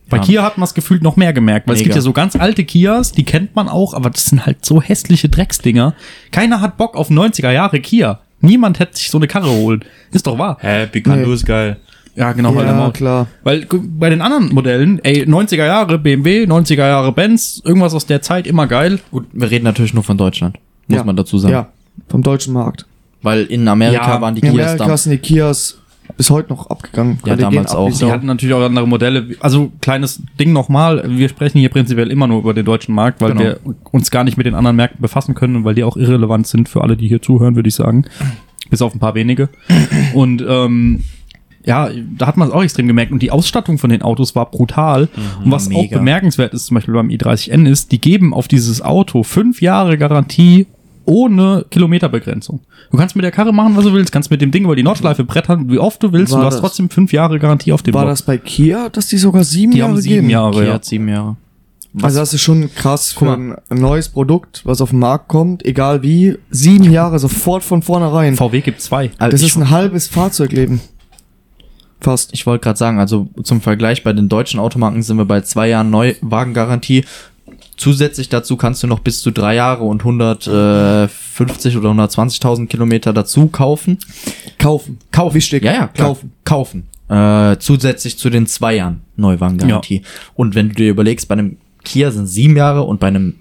Bei Ja. Kia hat man es gefühlt noch mehr gemerkt, weil es Mega. gibt ja so ganz alte Kias, die kennt man auch, aber das sind halt so hässliche Drecksdinger. Keiner hat Bock auf 90er Jahre Kia. Niemand hätte sich so eine Karre holen. Ist doch wahr. Hä, Picanto Nee. ist geil. Ja, genau. halt Ja, immer. klar. Weil bei den anderen Modellen, ey, 90er Jahre BMW, 90er Jahre Benz, irgendwas aus der Zeit, immer geil. Gut, wir reden natürlich nur von Deutschland, muss Ja. man dazu sagen. Ja, vom deutschen Markt. Weil in Amerika Ja, waren die In Kias Amerika da. sind die Kias bis heute noch abgegangen. Ja, Weil die damals auch. Sau. hatten natürlich auch andere Modelle. Also kleines Ding nochmal, wir sprechen hier prinzipiell immer nur über den deutschen Markt, weil Genau. wir uns gar nicht mit den anderen Märkten befassen können und weil die auch irrelevant sind für alle, die hier zuhören, würde ich sagen. Bis auf ein paar wenige. Und ähm, ja, da hat man es auch extrem gemerkt. Und die Ausstattung von den Autos war brutal. und was auch mega. bemerkenswert ist, zum Beispiel beim i30N ist, die geben auf dieses Auto fünf Jahre Garantie ohne Kilometerbegrenzung. Du kannst mit der Karre machen, was du willst, kannst mit dem Ding über die Nordschleife brettern, wie oft du willst, War du hast das- trotzdem fünf Jahre Garantie auf dem War Block. das bei Kia, dass die sogar sieben Die Jahre haben sieben geben? Jahre, Kia ja. hat sieben Jahre. Also das ist schon krass für ein neues Produkt, was auf den Markt kommt, egal wie, sieben Jahre sofort von vornherein. VW gibt zwei. Das ich, ist ein halbes Fahrzeugleben. Fast. ich wollte gerade sagen, also zum Vergleich bei den deutschen Automarken sind wir bei zwei Jahren Neuwagengarantie. Zusätzlich dazu kannst du noch bis zu drei Jahre und 150 oder 120.000 Kilometer dazu kaufen. Kaufen. Kaufen. Wichtig. Ja, ja, klar. Kaufen. Kaufen. Äh, zusätzlich zu den zwei Jahren Neuwagengarantie. Und wenn du dir überlegst, bei einem Kia sind sieben Jahre und bei einem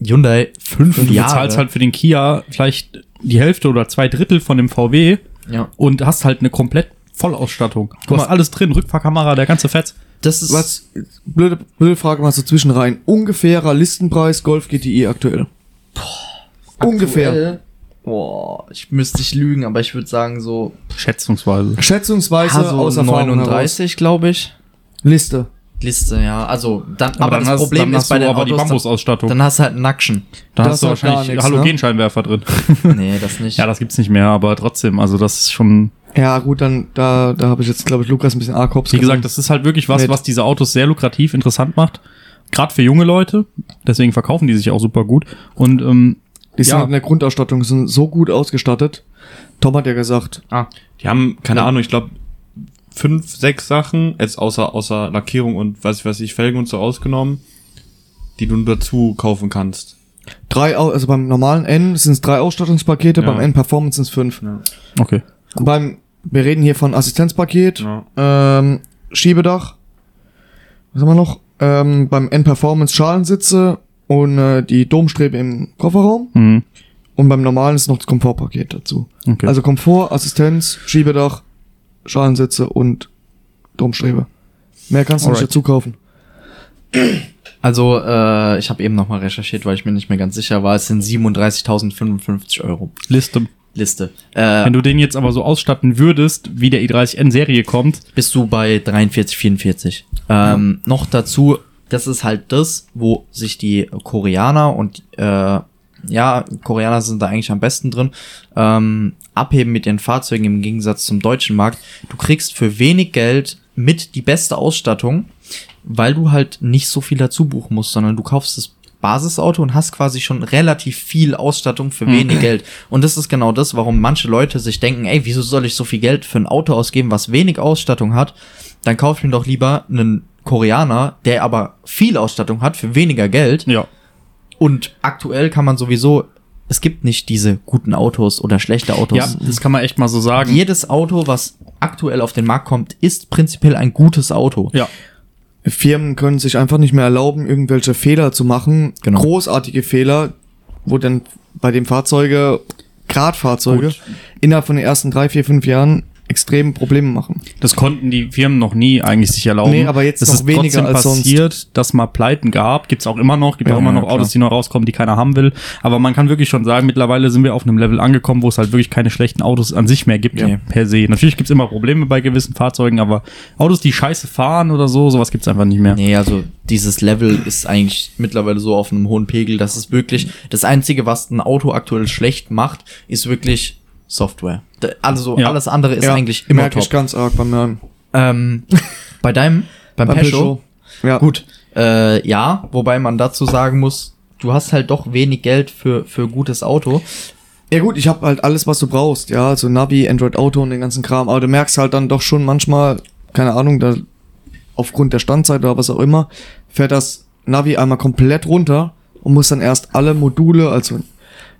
Hyundai fünf Und du Jahre. bezahlst halt für den Kia vielleicht die Hälfte oder zwei Drittel von dem VW ja. und hast halt eine komplett Vollausstattung. Du Guck hast mal. alles drin, Rückfahrkamera, der ganze Fetz. Das ist Was, blöde, blöde Frage mal so zwischenrein. Ungefährer Listenpreis Golf GTI aktuell. Ungefähr. Aktuell, Boah, ich müsste nicht lügen, aber ich würde sagen so, Schätzungsweise. Schätzungsweise so aus Erfahrung 39, glaube ich. Liste. Liste, ja. Also, dann, aber, dann das hast, Problem dann ist bei den aber die Autos, dann, Bambusausstattung. dann hast du halt einen Nackschen. Da das hast du wahrscheinlich nix, ne? Halogenscheinwerfer drin. Nee, das nicht. ja, das gibt's nicht mehr, aber trotzdem, also das ist schon, Ja, gut, dann, da, da habe ich jetzt, glaube ich, Lukas ein bisschen arg hops wie gesagt, das ist halt wirklich was, Mit- was diese Autos sehr lukrativ, interessant macht. Gerade für junge Leute. Deswegen verkaufen die sich auch super gut. Und ähm, Die sind ja. in der Grundausstattung sind so gut ausgestattet. Tom hat ja gesagt, Ah, Die haben, keine Ahnung, ich glaube, fünf, sechs Sachen, jetzt außer, außer Lackierung und was weiß ich, Felgen und so ausgenommen, die du dazu kaufen kannst. drei, also beim normalen N sind es drei Ausstattungspakete, Ja. beim N Performance sind es fünf. okay. Beim, wir reden hier von Assistenzpaket, Ja. ähm, Schiebedach, was haben wir noch? Ähm, beim N Performance Schalensitze und äh, die Domstrebe im Kofferraum. Mhm. Und beim normalen ist noch das Komfortpaket dazu. okay. Also Komfort, Assistenz, Schiebedach, Schalensitze und Domstrebe. Mehr kannst du nicht Alright. dazu kaufen. Also, äh, ich habe eben nochmal recherchiert, weil ich mir nicht mehr ganz sicher war. Es sind 37.055 Euro. Liste. Liste. Äh, Wenn du den jetzt aber so ausstatten würdest, wie der i30N Serie kommt, bist du bei 43, 44. Ähm, Noch dazu das ist halt das, wo sich die Koreaner und äh, ja, Koreaner sind da eigentlich am besten drin, ähm, abheben mit ihren Fahrzeugen im Gegensatz zum deutschen Markt. Du kriegst für wenig Geld mit die beste Ausstattung, weil du halt nicht so viel dazu buchen musst, sondern du kaufst das Basisauto und hast quasi schon relativ viel Ausstattung für wenig Geld. Und das ist genau das, warum manche Leute sich denken, ey, wieso soll ich so viel Geld für ein Auto ausgeben, was wenig Ausstattung hat? Dann kauf ich mir doch lieber einen Koreaner, der aber viel Ausstattung hat für weniger Geld. Ja. Und aktuell kann man sowieso, es gibt nicht diese guten Autos oder schlechte Autos. Ja, das kann man echt mal so sagen. Jedes Auto, was aktuell auf den Markt kommt, ist prinzipiell ein gutes Auto. Ja. Firmen können sich einfach nicht mehr erlauben, irgendwelche Fehler zu machen. Genau. Großartige Fehler, wo dann bei dem Fahrzeuge, gerade Fahrzeuge, innerhalb von den ersten drei, vier, fünf Jahren extrem Probleme machen. Das konnten die Firmen noch nie eigentlich sich erlauben. Nee, aber jetzt es noch ist weniger trotzdem als sonst. passiert, dass mal Pleiten gab. Gibt's auch immer noch. Gibt Ja, auch immer ja, noch Autos, die noch rauskommen, die keiner haben will. Aber man kann wirklich schon sagen, mittlerweile sind wir auf einem Level angekommen, wo es halt wirklich keine schlechten Autos an sich mehr gibt, Ja. per se. Natürlich gibt's immer Probleme bei gewissen Fahrzeugen, aber Autos, die scheiße fahren oder so, sowas gibt's einfach nicht mehr. Nee, also dieses Level ist eigentlich mittlerweile so auf einem hohen Pegel, dass es wirklich das einzige, was ein Auto aktuell schlecht macht, ist wirklich Software. Also Ja. alles andere ist eigentlich immer merke ich top. ganz arg bei mir. Ähm, bei deinem, beim Bei Peugeot, Ja. gut, äh, ja, wobei man dazu sagen muss, du hast halt doch wenig Geld für, für gutes Auto. Ja gut, ich habe halt alles, was du brauchst, ja, also Navi, Android Auto und den ganzen Kram, aber du merkst halt dann doch schon manchmal, keine Ahnung, da aufgrund der Standzeit oder was auch immer, fährt das Navi einmal komplett runter und muss dann erst alle Module, also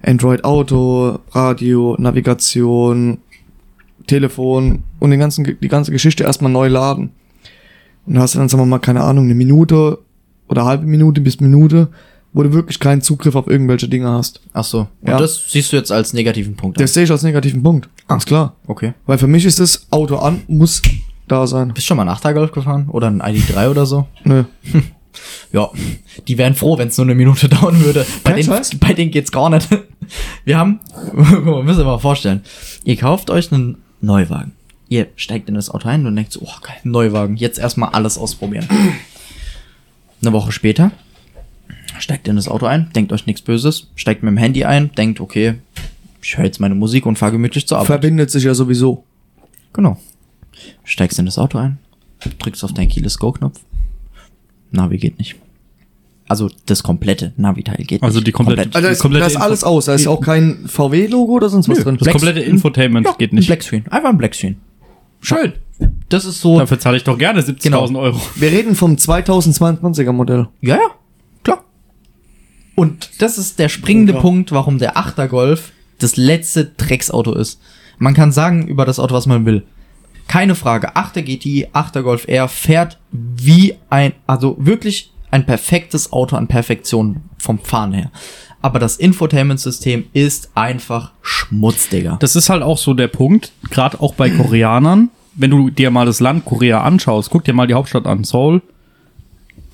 Android Auto, Radio, Navigation, Telefon und den ganzen, die ganze Geschichte erstmal neu laden. Und da hast du dann, sagen wir mal, keine Ahnung, eine Minute oder halbe Minute bis Minute, wo du wirklich keinen Zugriff auf irgendwelche Dinge hast. Ach so. Und Ja. das siehst du jetzt als negativen Punkt. Das sehe ich als negativen Punkt. Ganz klar. Okay. Weil für mich ist das Auto an, muss da sein. Bist du schon mal nach Golf gefahren? Oder ein ID3 oder so? Nö. Ja, die wären froh, wenn es nur eine Minute dauern würde. Bei Kein denen, Scheiß? bei denen geht's gar nicht. Wir haben, müssen wir mal vorstellen, ihr kauft euch einen Neuwagen. Ihr steigt in das Auto ein und denkt so, oh geil, Neuwagen, jetzt erstmal alles ausprobieren. Eine Woche später steigt in das Auto ein, denkt euch nichts Böses, steigt mit dem Handy ein, denkt, okay, ich höre jetzt meine Musik und fahre gemütlich zur Arbeit. Verbindet sich ja sowieso. Genau. Steigst in das Auto ein, drückst auf deinen Keyless Go Knopf. Navi geht nicht. Also das komplette Navi-Teil geht Also nicht. die komplette- Komplett. Also da ist, komplette da ist Info- alles aus. Da ist auch kein VW-Logo oder sonst was Nö. drin. Das komplette Infotainment Ja, geht ein nicht. Blackscreen. Einfach ein Blackscreen. Schön. Das ist so. Dafür zahle ich doch gerne 70.000 Genau. Euro. Wir reden vom 2022er Modell. Ja, ja. Klar. Und das ist der springende Ja. Punkt, warum der 8er Golf das letzte Drecksauto ist. Man kann sagen über das Auto, was man will. Keine Frage. 8er GTI, 8er Golf R fährt wie ein, also wirklich ein perfektes Auto an Perfektion vom Fahren her. Aber das Infotainment-System ist einfach Schmutz, Digga. Das ist halt auch so der Punkt, gerade auch bei Koreanern, wenn du dir mal das Land Korea anschaust, guck dir mal die Hauptstadt an, Seoul.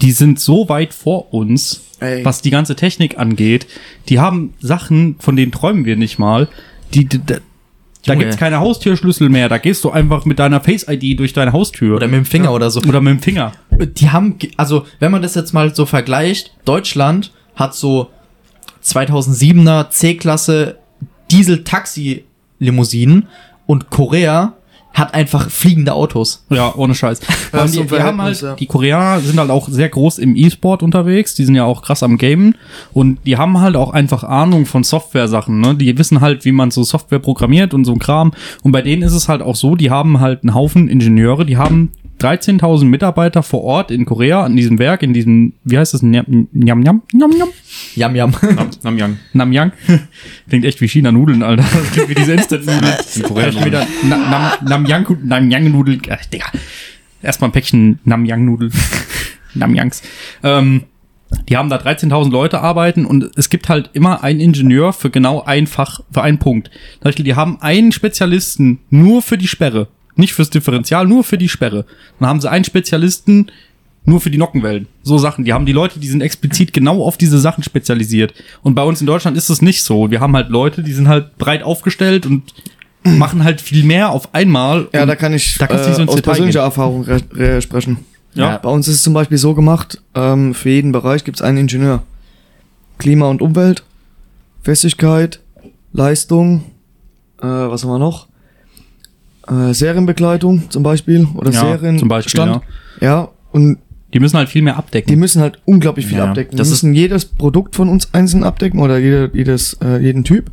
Die sind so weit vor uns, Ey. was die ganze Technik angeht. Die haben Sachen, von denen träumen wir nicht mal. Die, die, da gibt's keine Haustürschlüssel mehr. Da gehst du einfach mit deiner Face-ID durch deine Haustür. Oder mit dem Finger oder so. Oder mit dem Finger. die haben, also wenn man das jetzt mal so vergleicht, Deutschland hat so 2007er C-Klasse Diesel-Taxi-Limousinen und Korea hat einfach fliegende Autos. Ja, ohne Scheiß. Ja, die, die haben halt, ja. die Koreaner sind halt auch sehr groß im E-Sport unterwegs. Die sind ja auch krass am Gamen. Und die haben halt auch einfach Ahnung von Software-Sachen. Ne? Die wissen halt, wie man so Software programmiert und so ein Kram. Und bei denen ist es halt auch so, die haben halt einen Haufen Ingenieure. Die haben 13.000 Mitarbeiter vor Ort in Korea an diesem Werk, in diesem, wie heißt das? Nyam, Nyam, Nyam, Nyam, Nyam. Yam Yam. Nam, Namyang. Namyang. Klingt echt wie China-Nudeln, Alter. Das klingt wie diese Instant-Nudeln. In Korea Ja, schon wieder Na, Nam, Namyang, Namyang-Nudeln. Ach, Digga. Erstmal ein Päckchen Namyang-Nudeln. Namyangs. Ähm, die haben da 13.000 Leute arbeiten und es gibt halt immer einen Ingenieur für genau ein Fach, für einen Punkt. Zum Beispiel, die haben einen Spezialisten nur für die Sperre. Nicht fürs Differential, nur für die Sperre. Dann haben sie einen Spezialisten nur für die Nockenwellen. So Sachen. Die haben die Leute, die sind explizit genau auf diese Sachen spezialisiert. Und bei uns in Deutschland ist es nicht so. Wir haben halt Leute, die sind halt breit aufgestellt und machen halt viel mehr auf einmal. Ja, da kann ich da kannst so äh, ins aus persönlicher gehen. Erfahrung re re sprechen. Ja. Bei uns ist es zum Beispiel so gemacht, ähm, für jeden Bereich gibt es einen Ingenieur. Klima und Umwelt, Festigkeit, Leistung, äh, was haben wir noch? Äh, Serienbegleitung zum Beispiel oder Ja, Serien zum Beispiel, Stand. Ja. und Die müssen halt viel mehr abdecken. die müssen halt unglaublich viel Ja, abdecken. das Die ist- müssen jedes Produkt von uns einzeln abdecken oder jede, jedes, äh, jeden Typ.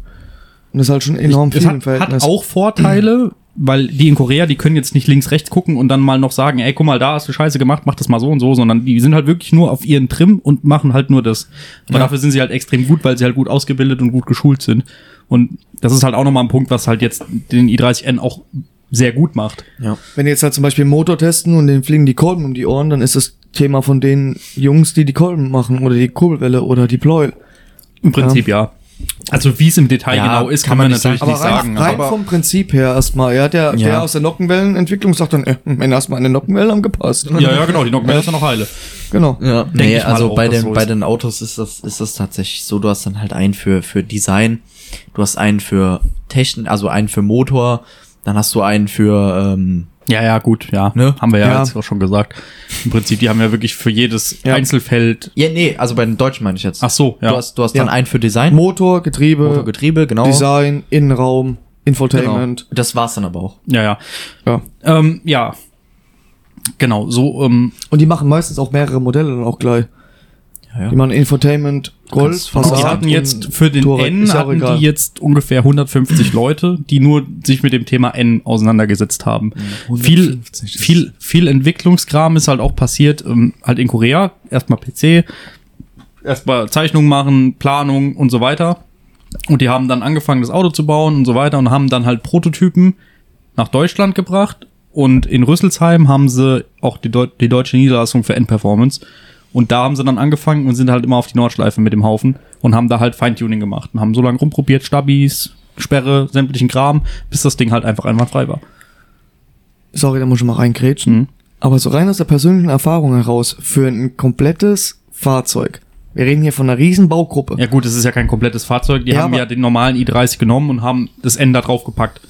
Und das ist halt schon enorm es viel im hat, Verhältnis. hat auch Vorteile, weil die in Korea, die können jetzt nicht links, rechts gucken und dann mal noch sagen, ey, guck mal, da hast du Scheiße gemacht, mach das mal so und so, sondern die sind halt wirklich nur auf ihren Trim und machen halt nur das. Aber Ja. dafür sind sie halt extrem gut, weil sie halt gut ausgebildet und gut geschult sind. Und das ist halt auch nochmal ein Punkt, was halt jetzt den i30N auch sehr gut macht. Wenn die jetzt halt zum Beispiel einen Motor testen und denen fliegen die Kolben um die Ohren, dann ist das Thema von den Jungs, die die Kolben machen oder die Kurbelwelle oder die Pleuel. Im Prinzip ja. Also wie es im Detail Ja, genau ist, kann man man nicht natürlich sagen. nicht Aber rein, sagen. rein aber vom Prinzip her erstmal, ja, der, Ja. der aus der Nockenwellenentwicklung sagt dann, äh, wenn erstmal eine Nockenwelle haben gepasst. ja, ja, genau, die Nockenwelle ist ja noch heile. Genau. Ja, Denk nee, ich mal also auch, bei den, so bei den Autos ist das, ist das tatsächlich so, du hast dann halt einen für, für Design, du hast einen für Technik, also einen für Motor, dann hast du einen für, ähm, Ja, ja, gut, ja. Ne? Haben wir ja, Ja. jetzt auch schon gesagt. Im Prinzip, die haben ja wirklich für jedes Ja. Einzelfeld. ja, nee, also bei den Deutschen meine ich jetzt. Ach so, ja. Du hast, du hast dann Ja. einen für Design, Motor, Getriebe, Motor, Getriebe, genau. Design, Innenraum, Infotainment. Genau. Das war's dann aber auch. Ja, ja. Ja. Ähm, ja. Genau, so, ähm, Und die machen meistens auch mehrere Modelle dann auch gleich. Ja, Die machen Infotainment, Gold, Kannst von die hatten jetzt für den Touareg. N ja hatten egal. die jetzt ungefähr 150 Leute, die nur sich mit dem Thema N auseinandergesetzt haben. Viel, 150 ist- viel, viel Entwicklungskram ist halt auch passiert, ähm, halt in Korea. Erstmal PC, erstmal Zeichnung machen, Planung und so weiter. Und die haben dann angefangen, das Auto zu bauen und so weiter und haben dann halt Prototypen nach Deutschland gebracht. Und in Rüsselsheim haben sie auch die, Deu die deutsche Niederlassung für Endperformance. Und da haben sie dann angefangen und sind halt immer auf die Nordschleife mit dem Haufen und haben da halt Feintuning gemacht und haben so lange rumprobiert, Stabis, Sperre, sämtlichen Kram, bis das Ding halt einfach einwandfrei war. Sorry, da muss ich mal reingrätschen. Mhm. Aber so rein aus der persönlichen Erfahrung heraus, für ein komplettes Fahrzeug. Wir reden hier von einer riesen Baugruppe. Ja gut, es ist ja kein komplettes Fahrzeug. Die Ja, haben ja den normalen i30 genommen und haben das N da drauf gepackt.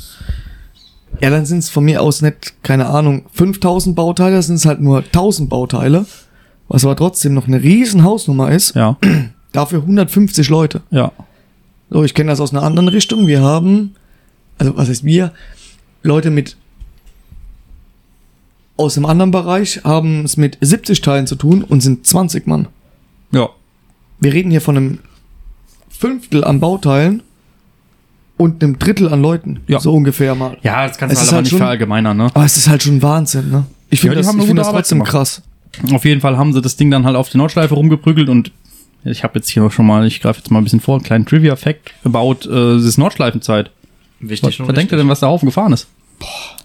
Ja, dann sind es von mir aus nicht, keine Ahnung, 5000 Bauteile, sind es halt nur 1000 Bauteile. Was aber trotzdem noch eine riesen Hausnummer ist. Ja, Dafür 150 Leute. ja. So, ich kenne das aus einer anderen Richtung. Wir haben, also was heißt wir? Leute mit aus einem anderen Bereich haben es mit 70 Teilen zu tun und sind 20 Mann. Ja. Wir reden hier von einem Fünftel an Bauteilen und einem Drittel an Leuten. Ja. So ungefähr mal. Ja, das kannst Es du halt ist aber halt nicht schon- verallgemeinern, ne? Aber es ist halt schon Wahnsinn, ne? Ich Ja, finde die das, ich find das trotzdem gemacht. krass. Auf jeden Fall haben sie das Ding dann halt auf die Nordschleife rumgeprügelt und ich habe jetzt hier noch schon mal, ich greife jetzt mal ein bisschen vor, einen kleinen Trivia-Fact about äh, das Nordschleifenzeit. Wichtig Was, was denkt ihr denn, was der Haufen gefahren ist?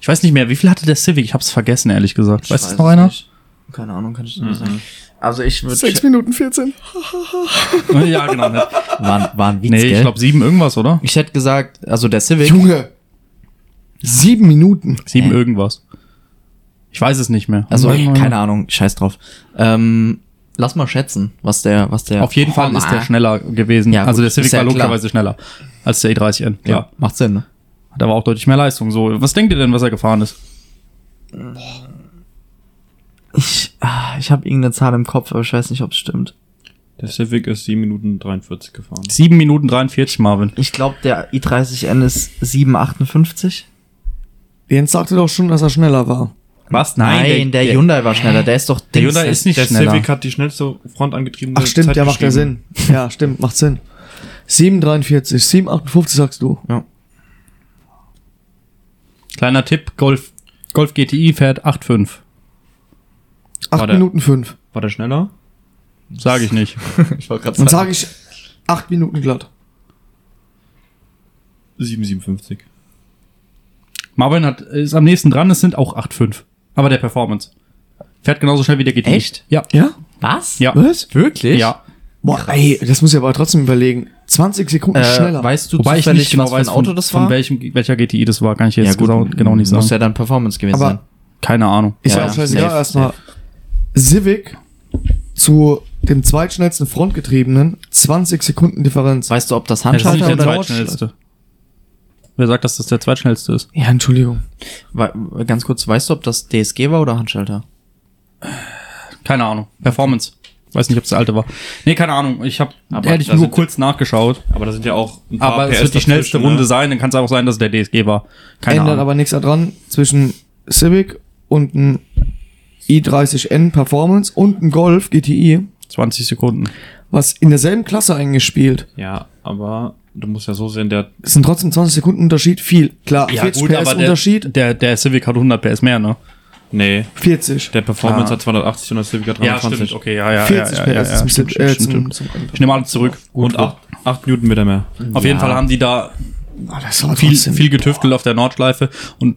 Ich weiß nicht mehr, wie viel hatte der Civic? Ich hab's vergessen, ehrlich gesagt. Weiß das noch einer? Keine Ahnung, kann ich nicht sagen. Also ich würde... 6 Minuten 14. ja, genau. Ne? War, war ein Witz, Nee, gell? ich glaube sieben irgendwas, oder? Ich hätte gesagt, also der Civic... Junge! Sieben Minuten. Sieben Hä? irgendwas. Ich weiß es nicht mehr. Also, keine Ahnung, scheiß drauf. Ähm, lass mal schätzen, was der, was der. Auf jeden Fall ist der schneller gewesen. Ja, also gut, der Civic ist ja war klar. logischerweise schneller als der i30N. Ja, macht Sinn, ne? Hat aber auch deutlich mehr Leistung. So, was denkt ihr denn, was er gefahren ist? Ich, ah, ich habe irgendeine Zahl im Kopf, aber ich weiß nicht, ob es stimmt. Der Civic ist 7 Minuten 43 gefahren. Sieben Minuten 43, Marvin. Ich glaube, der i30N ist 758. Jens sagte doch schon, dass er schneller war. Was? Nein, der, Hyundai war schneller. Der ist doch Der Dings, Hyundai ist nicht Der schneller. Civic hat die schnellste frontangetriebene Ach stimmt, Zeit ja, macht ja. Sinn. Ja, stimmt, macht Sinn. 7,43, 7,58 sagst du. Kleiner Tipp, Golf, Golf GTI fährt 8,5. 8 War der- Minuten 5. War der schneller? Sage ich nicht. Ich wollte gerade Dann sage ich 8 Minuten glatt. 7,57. Marvin hat, ist am nächsten dran, es sind auch 8,5. Aber der Performance. Fährt genauso schnell wie der GTI. Echt? Ja. Ja? Was? Ja. Was? Wirklich? Ja. Boah, ey, das muss ich aber trotzdem überlegen. 20 Sekunden Äh, schneller. weißt du Wobei ich nicht genau weiß, Auto von, das von war? welchem, welcher GTI das war, kann ich jetzt genau, genau nicht Muss sagen. ja dann Performance gewesen Aber- sein. Keine Ahnung. Ist ja, Ja, auch scheißegal, erstmal. Civic zu dem zweitschnellsten Frontgetriebenen 20 Sekunden Differenz. Weißt du, ob das Ja, das ist nicht Handschalter der oder zweitschnellste. Wer sagt, dass das der zweitschnellste ist? Ja, Entschuldigung. Wa- Ganz kurz, weißt du, ob das DSG war oder Handschalter? Keine Ahnung. Performance. Weiß nicht, ob es der alte war. Nee, keine Ahnung. Ich habe Aber ehrlich nur kurz nachgeschaut. Aber da sind ja auch ein Aber es PS wird die schnellste Runde ne? sein. Dann kann es auch sein, dass es der DSG war. Keine Ändert Ahnung. aber nichts daran zwischen Civic und ein i30N Performance und ein Golf GTI, 20 Sekunden. was in derselben Klasse eingespielt. Ja, aber du musst ja so sehen, der Es sind trotzdem 20 Sekunden Unterschied. Viel. Klar, 40 PS der, Unterschied. der, der Civic hat 100 PS mehr, ne? Nee, 40. der Performance Ah. hat 280 und der Civic hat 320. Okay, ja, ja. 40 ja, ja, PS ja, zum, stimmt, äh, stimmt, zum, stimmt. zum Ich nehme alles zurück. Und 8, 8 Newtonmeter mehr. Auf jeden Fall haben die da aber viel, trotzdem- viel getüftelt auf der Nordschleife und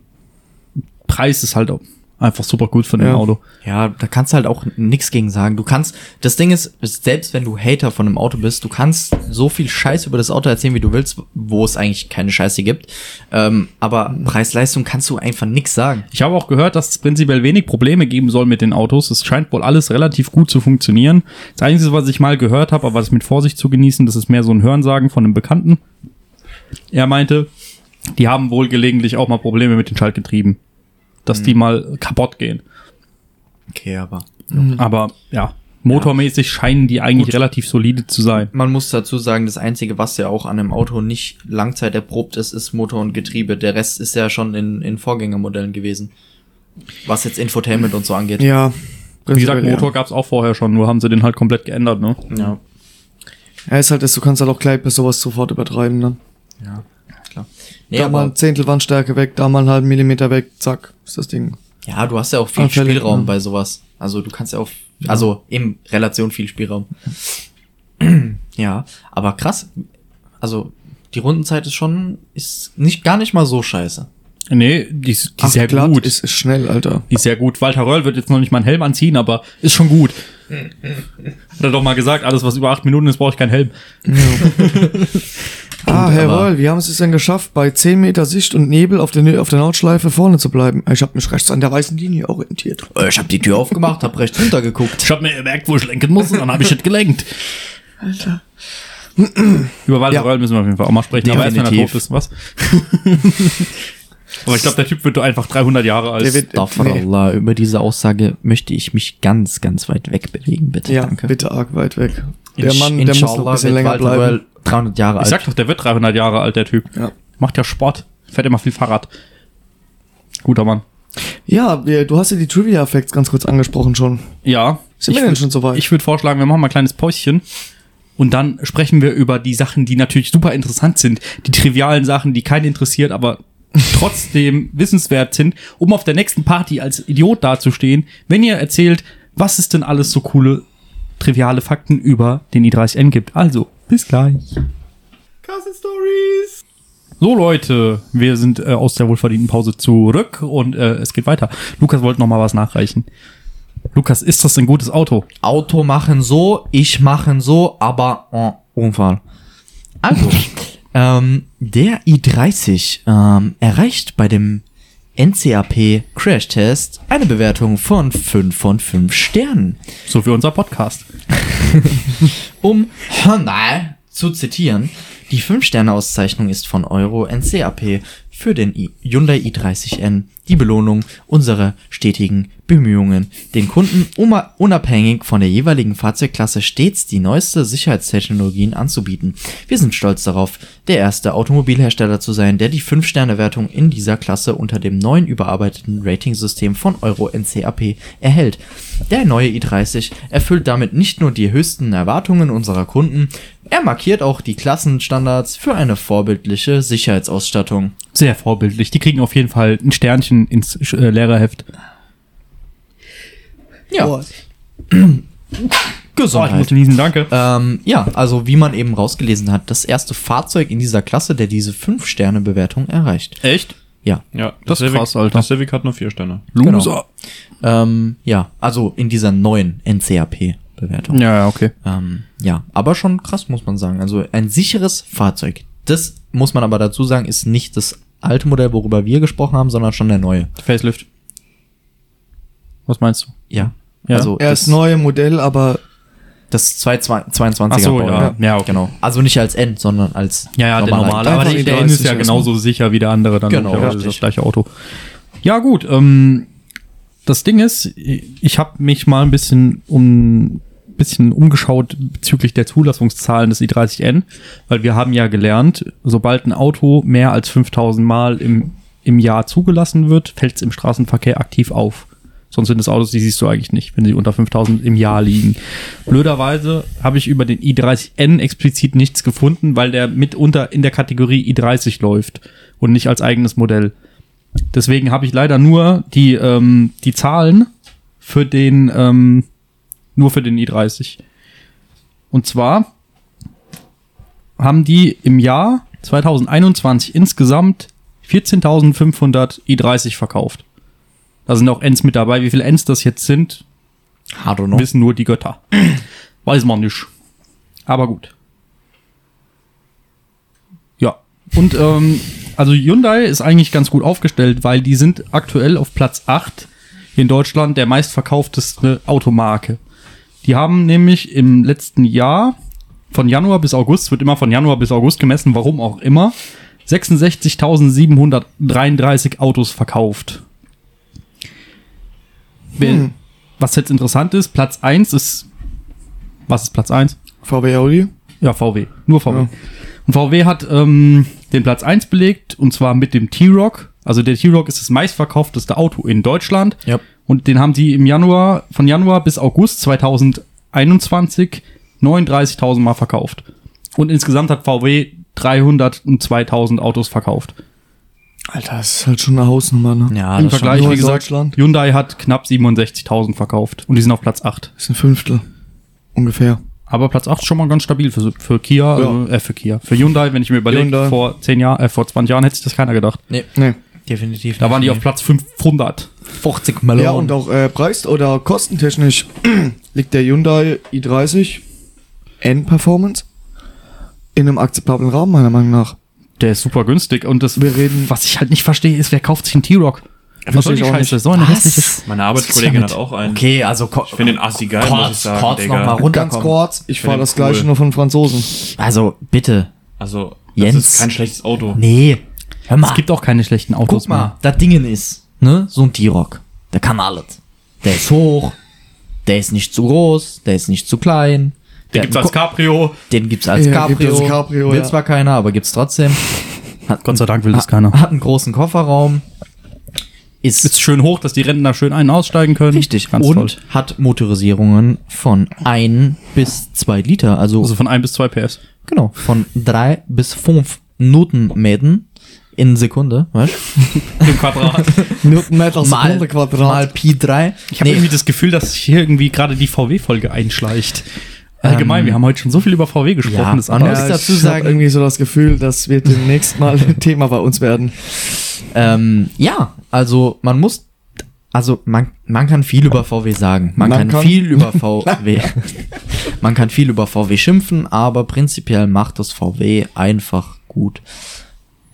Preis ist halt auch einfach super gut von dem Ja. Auto. Ja, da kannst du halt auch nix gegen sagen. Du kannst, das Ding ist, selbst wenn du Hater von einem Auto bist, du kannst so viel Scheiß über das Auto erzählen, wie du willst, wo es eigentlich keine Scheiße gibt. Ähm, aber Preis-Leistung kannst du einfach nix sagen. Ich habe auch gehört, dass es prinzipiell wenig Probleme geben soll mit den Autos. Es scheint wohl alles relativ gut zu funktionieren. Das Einzige, was ich mal gehört habe, aber das mit Vorsicht zu genießen, das ist mehr so ein Hörensagen von einem Bekannten. Er meinte, die haben wohl gelegentlich auch mal Probleme mit den Schaltgetrieben. Dass die mal kaputt gehen. Okay, aber. Aber ja, motormäßig scheinen die eigentlich relativ solide zu sein. Man muss dazu sagen, das Einzige, was ja auch an einem Auto nicht Langzeit erprobt ist, ist Motor und Getriebe. Der Rest ist ja schon in, in Vorgängermodellen gewesen. Was jetzt Infotainment und so angeht. Ja. Wie gesagt, Motor gab's auch vorher schon, nur haben sie den halt komplett geändert, ne? Ja. Ja. ja, ist halt das, du kannst halt auch gleich bei sowas sofort übertreiben, ne? Ja. Nee, da mal ein Zehntel Wandstärke weg, da mal einen halben Millimeter weg, zack, ist das Ding. ja, du hast ja auch viel Anfällig, Spielraum ne? bei sowas. Also du kannst ja auch, also in Relation viel Spielraum. ja, aber krass. Also die Rundenzeit ist schon, ist nicht, gar nicht mal so scheiße. Nee, die ist, die ist sehr glatt gut. Ist, ist schnell, Alter. Die ist sehr gut. Walter Röll wird jetzt noch nicht mal einen Helm anziehen, aber ist schon gut. Hat er doch mal gesagt, alles was über acht Minuten ist, brauche ich keinen Helm. Ah, Roll, wie haben Sie es denn geschafft, bei 10 Meter Sicht und Nebel auf der, auf der Nordschleife vorne zu bleiben? Ich habe mich rechts an der weißen Linie orientiert. Äh, Ich habe die Tür aufgemacht, hab rechts runter geguckt. Ich habe mir gemerkt, wo ich lenken muss und dann habe ich es gelenkt. Alter. Über Walter Ja. Röll müssen wir auf jeden Fall auch mal sprechen, aber erst wenn er Definitiv. tot ist, was? aber ich glaube, der Typ wird doch einfach 300 Jahre alt. Der wird- Astaghfirullah, über diese Aussage möchte ich mich ganz, ganz weit weg bewegen, bitte. Ja, Danke. bitte arg weit weg. Der Mann, der muss noch ein bisschen länger Walter bleiben. Röll 300 Jahre ich alt. sag doch, der wird 300 Jahre alt, der Typ. Ja. Macht ja Sport, fährt immer viel Fahrrad. Guter Mann. Ja, du hast ja die Trivia-Facts ganz kurz angesprochen schon. Ja. Sind wir ich denn schon so weit? Ich würde vorschlagen, wir machen mal ein kleines Päuschen. Und dann sprechen wir über die Sachen, die natürlich super interessant sind. Die trivialen Sachen, die keinen interessiert, aber trotzdem wissenswert sind, um auf der nächsten Party als Idiot dazustehen, wenn ihr erzählt, was es denn alles so coole, triviale Fakten über den i30N gibt. Also, bis gleich. Carson Stories. So Leute, wir sind äh, aus der wohlverdienten Pause zurück und äh, es geht weiter. Lukas wollte noch mal was nachreichen. Lukas, ist das ein gutes Auto? Auto machen so, ich machen so, aber oh, Unfall. Also, ähm, der i30 ähm, erreicht bei dem NCAP Crash Test eine Bewertung von 5 von 5 Sternen. So wie unser Podcast. Um Hyundai zu zitieren, die 5-Sterne-Auszeichnung ist von Euro NCAP für den Hyundai i30N die Belohnung unserer stetigen Bemühungen, den Kunden unabhängig von der jeweiligen Fahrzeugklasse stets die neueste Sicherheitstechnologien anzubieten. Wir sind stolz darauf, der erste Automobilhersteller zu sein, der die 5-Sterne-Wertung in dieser Klasse unter dem neuen überarbeiteten Ratingsystem von Euro NCAP erhält. Der neue i30 erfüllt damit nicht nur die höchsten Erwartungen unserer Kunden, er markiert auch die Klassenstandards für eine vorbildliche Sicherheitsausstattung. Sehr vorbildlich. Die kriegen auf jeden Fall ein Sternchen ins äh, Lehrerheft. Ja, Boah, Oh, ich Gesundheit. muss niesen, danke. Ähm, ja, also wie man eben rausgelesen hat, das erste Fahrzeug in dieser Klasse, der diese 5-Sterne-Bewertung erreicht. Echt? Ja. Ja, Das ist Civic, krass, Alter. Das Civic hat nur vier Sterne. Loser. Ähm, ja, also in dieser neuen NCAP-Bewertung. Ja, ja, okay. Ähm, ja, aber schon krass, muss man sagen. Also ein sicheres Fahrzeug. Das muss man aber dazu sagen, ist nicht das alte Modell, worüber wir gesprochen haben, sondern schon der neue. Facelift. Was meinst du? Ja. Ja. Also er das, ist neue Modell, aber das 222er Ach so, ja. Ja, okay. Genau. Also nicht als N, sondern als Ja, ja, der normaler. normale. Aber der, der N ist 30 ja genauso sicher wie der andere dann. Genau, logischerweise, richtig. das gleiche Auto. Ja, gut. Ähm, das Ding ist, ich habe mich mal ein bisschen um bisschen umgeschaut bezüglich der Zulassungszahlen des i30N, weil wir haben ja gelernt, sobald ein Auto mehr als 5000 Mal im, im Jahr zugelassen wird, fällt es im Straßenverkehr aktiv auf. Sonst sind es Autos, die siehst du eigentlich nicht, wenn sie unter 5000 im Jahr liegen. Blöderweise habe ich über den i30N explizit nichts gefunden, weil der mitunter in der Kategorie i30 läuft und nicht als eigenes Modell. Deswegen habe ich leider nur die, ähm, die Zahlen für den, ähm, nur für den i30. Und zwar haben die im Jahr 2021 insgesamt 14.500 i30 verkauft. Da sind auch Ends mit dabei. Wie viele Ends das jetzt sind, wissen nur die Götter. Weiß man nicht. Aber gut. Ja. Und ähm, also Hyundai ist eigentlich ganz gut aufgestellt, weil die sind aktuell auf Platz 8 hier in Deutschland der meistverkaufteste Automarke. Die haben nämlich im letzten Jahr von Januar bis August, wird immer von Januar bis August gemessen, warum auch immer, 66.733 Autos verkauft. Wer- Was jetzt interessant ist, Platz 1 ist, was ist Platz 1? VW Audi. Ja, VW. Nur VW. Ja. Und VW hat ähm, den Platz 1 belegt und zwar mit dem T-Rock. Also der T-Rock ist das meistverkaufteste Auto in Deutschland. Ja. Und den haben die im Januar, von Januar bis August 2021 39.000 Mal verkauft. Und insgesamt hat VW 302.000 Autos verkauft. Alter, das ist halt schon eine Hausnummer, ne? Ja, Im das Vergleich, wie gesagt, Deutschland. Hyundai hat knapp 67.000 verkauft. Und die sind auf Platz 8. Das ist ein Fünftel. Ungefähr. Aber Platz 8 ist schon mal ganz stabil für, für Kia, Ja. äh, für Kia. Für Hyundai, wenn ich mir überlege, vor 10 Jahren, äh, vor 20 Jahren hätte sich das keiner gedacht. Nee, Nee. Definitiv. Da waren die auf Platz 500. 40 Millionen. Ja, und auch äh, preis- oder kostentechnisch liegt der Hyundai i30 N-Performance in einem akzeptablen Rahmen, meiner Meinung nach. Der ist super günstig und das, Wir reden- was ich halt nicht verstehe, ist, wer kauft sich einen T-Rock? Was soll die auch Scheiße? nicht. So eine Was? hässliche. Meine Arbeitskollegin hat auch einen. Okay, also ko- Ich finde den Assi geil, muss ich sagen, kurz Digga. noch mal runterkommen. Ganz kurz, ich fahre das gleiche cool. nur von Franzosen. Also bitte. Also, das Jens. ist kein schlechtes Auto. Nee. Hör mal. Es gibt auch keine schlechten Autos Guck mal, das Dingen ist, ne, so ein T-Rock. Der kann alles. Der ist hoch, der ist nicht zu groß, der ist nicht zu klein. Den Der gibt's als Cabrio. Den gibt's als Ja, gibt Cabrio. es Cabrio, Will ja. zwar keiner, aber gibt's trotzdem. Hat, Gott sei Dank will das keiner. Hat einen großen Kofferraum. Ist, Ist schön hoch, dass die Rentner schön ein- und aussteigen können. richtig. Ganz und toll. hat Motorisierungen von 1 bis 2 Liter. Also, Also von 1 bis 2 PS. genau, von 3 bis 5 Newtonmetern in Sekunde, weißt Im Quadrat. Newtonmeter Mal, Sekunde Quadrat. mal Pi 3. Ich habe irgendwie das Gefühl, dass sich hier irgendwie gerade die VW-Folge einschleicht. Allgemein, Ähm, wir haben heute schon so viel über VW gesprochen. ja, das andere muss ja, dazu ich sagen- hab irgendwie so das Gefühl, das wird demnächst mal ein Thema bei uns werden. Ähm, ja, also man muss, also man, man kann viel über VW sagen. Man, Man kann, kann- viel über VW, man kann viel über VW schimpfen, aber prinzipiell macht das VW einfach gut,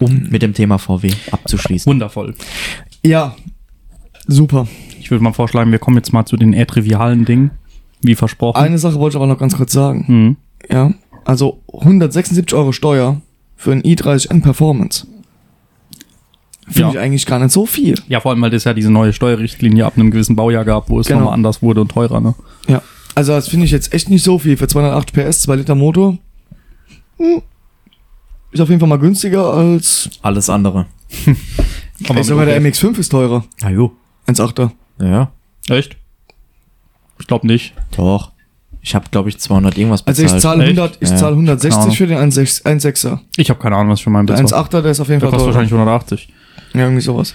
um mit dem Thema VW abzuschließen. wundervoll. Ja, super. Ich würde mal vorschlagen, wir kommen jetzt mal zu den eher trivialen Dingen, wie versprochen. Eine Sache wollte ich aber noch ganz kurz sagen. Mhm. Ja, also 176 Euro Steuer für ein i30N Performance. Finde Ja. ich eigentlich gar nicht so viel. Ja, vor allem, weil das ja diese neue Steuerrichtlinie ab einem gewissen Baujahr gab, wo es Genau. nochmal anders wurde und teurer, ne? Ja. Also das finde ich jetzt echt nicht so viel. Für 208 PS, 2 Liter Motor. Hm. Ist auf jeden Fall mal günstiger als. Alles andere. Aber Ey, sogar der mit MX5 ist teurer. Na jo. 1,8er. Ja, Echt? Ich glaube nicht. doch. Ich habe, glaube ich, 200 irgendwas Also bezahlt. ich zahle Echt? 100, ich Ja. zahle Keine 160 Ahnung. für den 1,6 1,6er. Ich habe keine Ahnung, was für meinen Der Besitz war. 1,8er, der ist auf jeden Der Fall kostet teurer. wahrscheinlich 180. Ja, irgendwie sowas.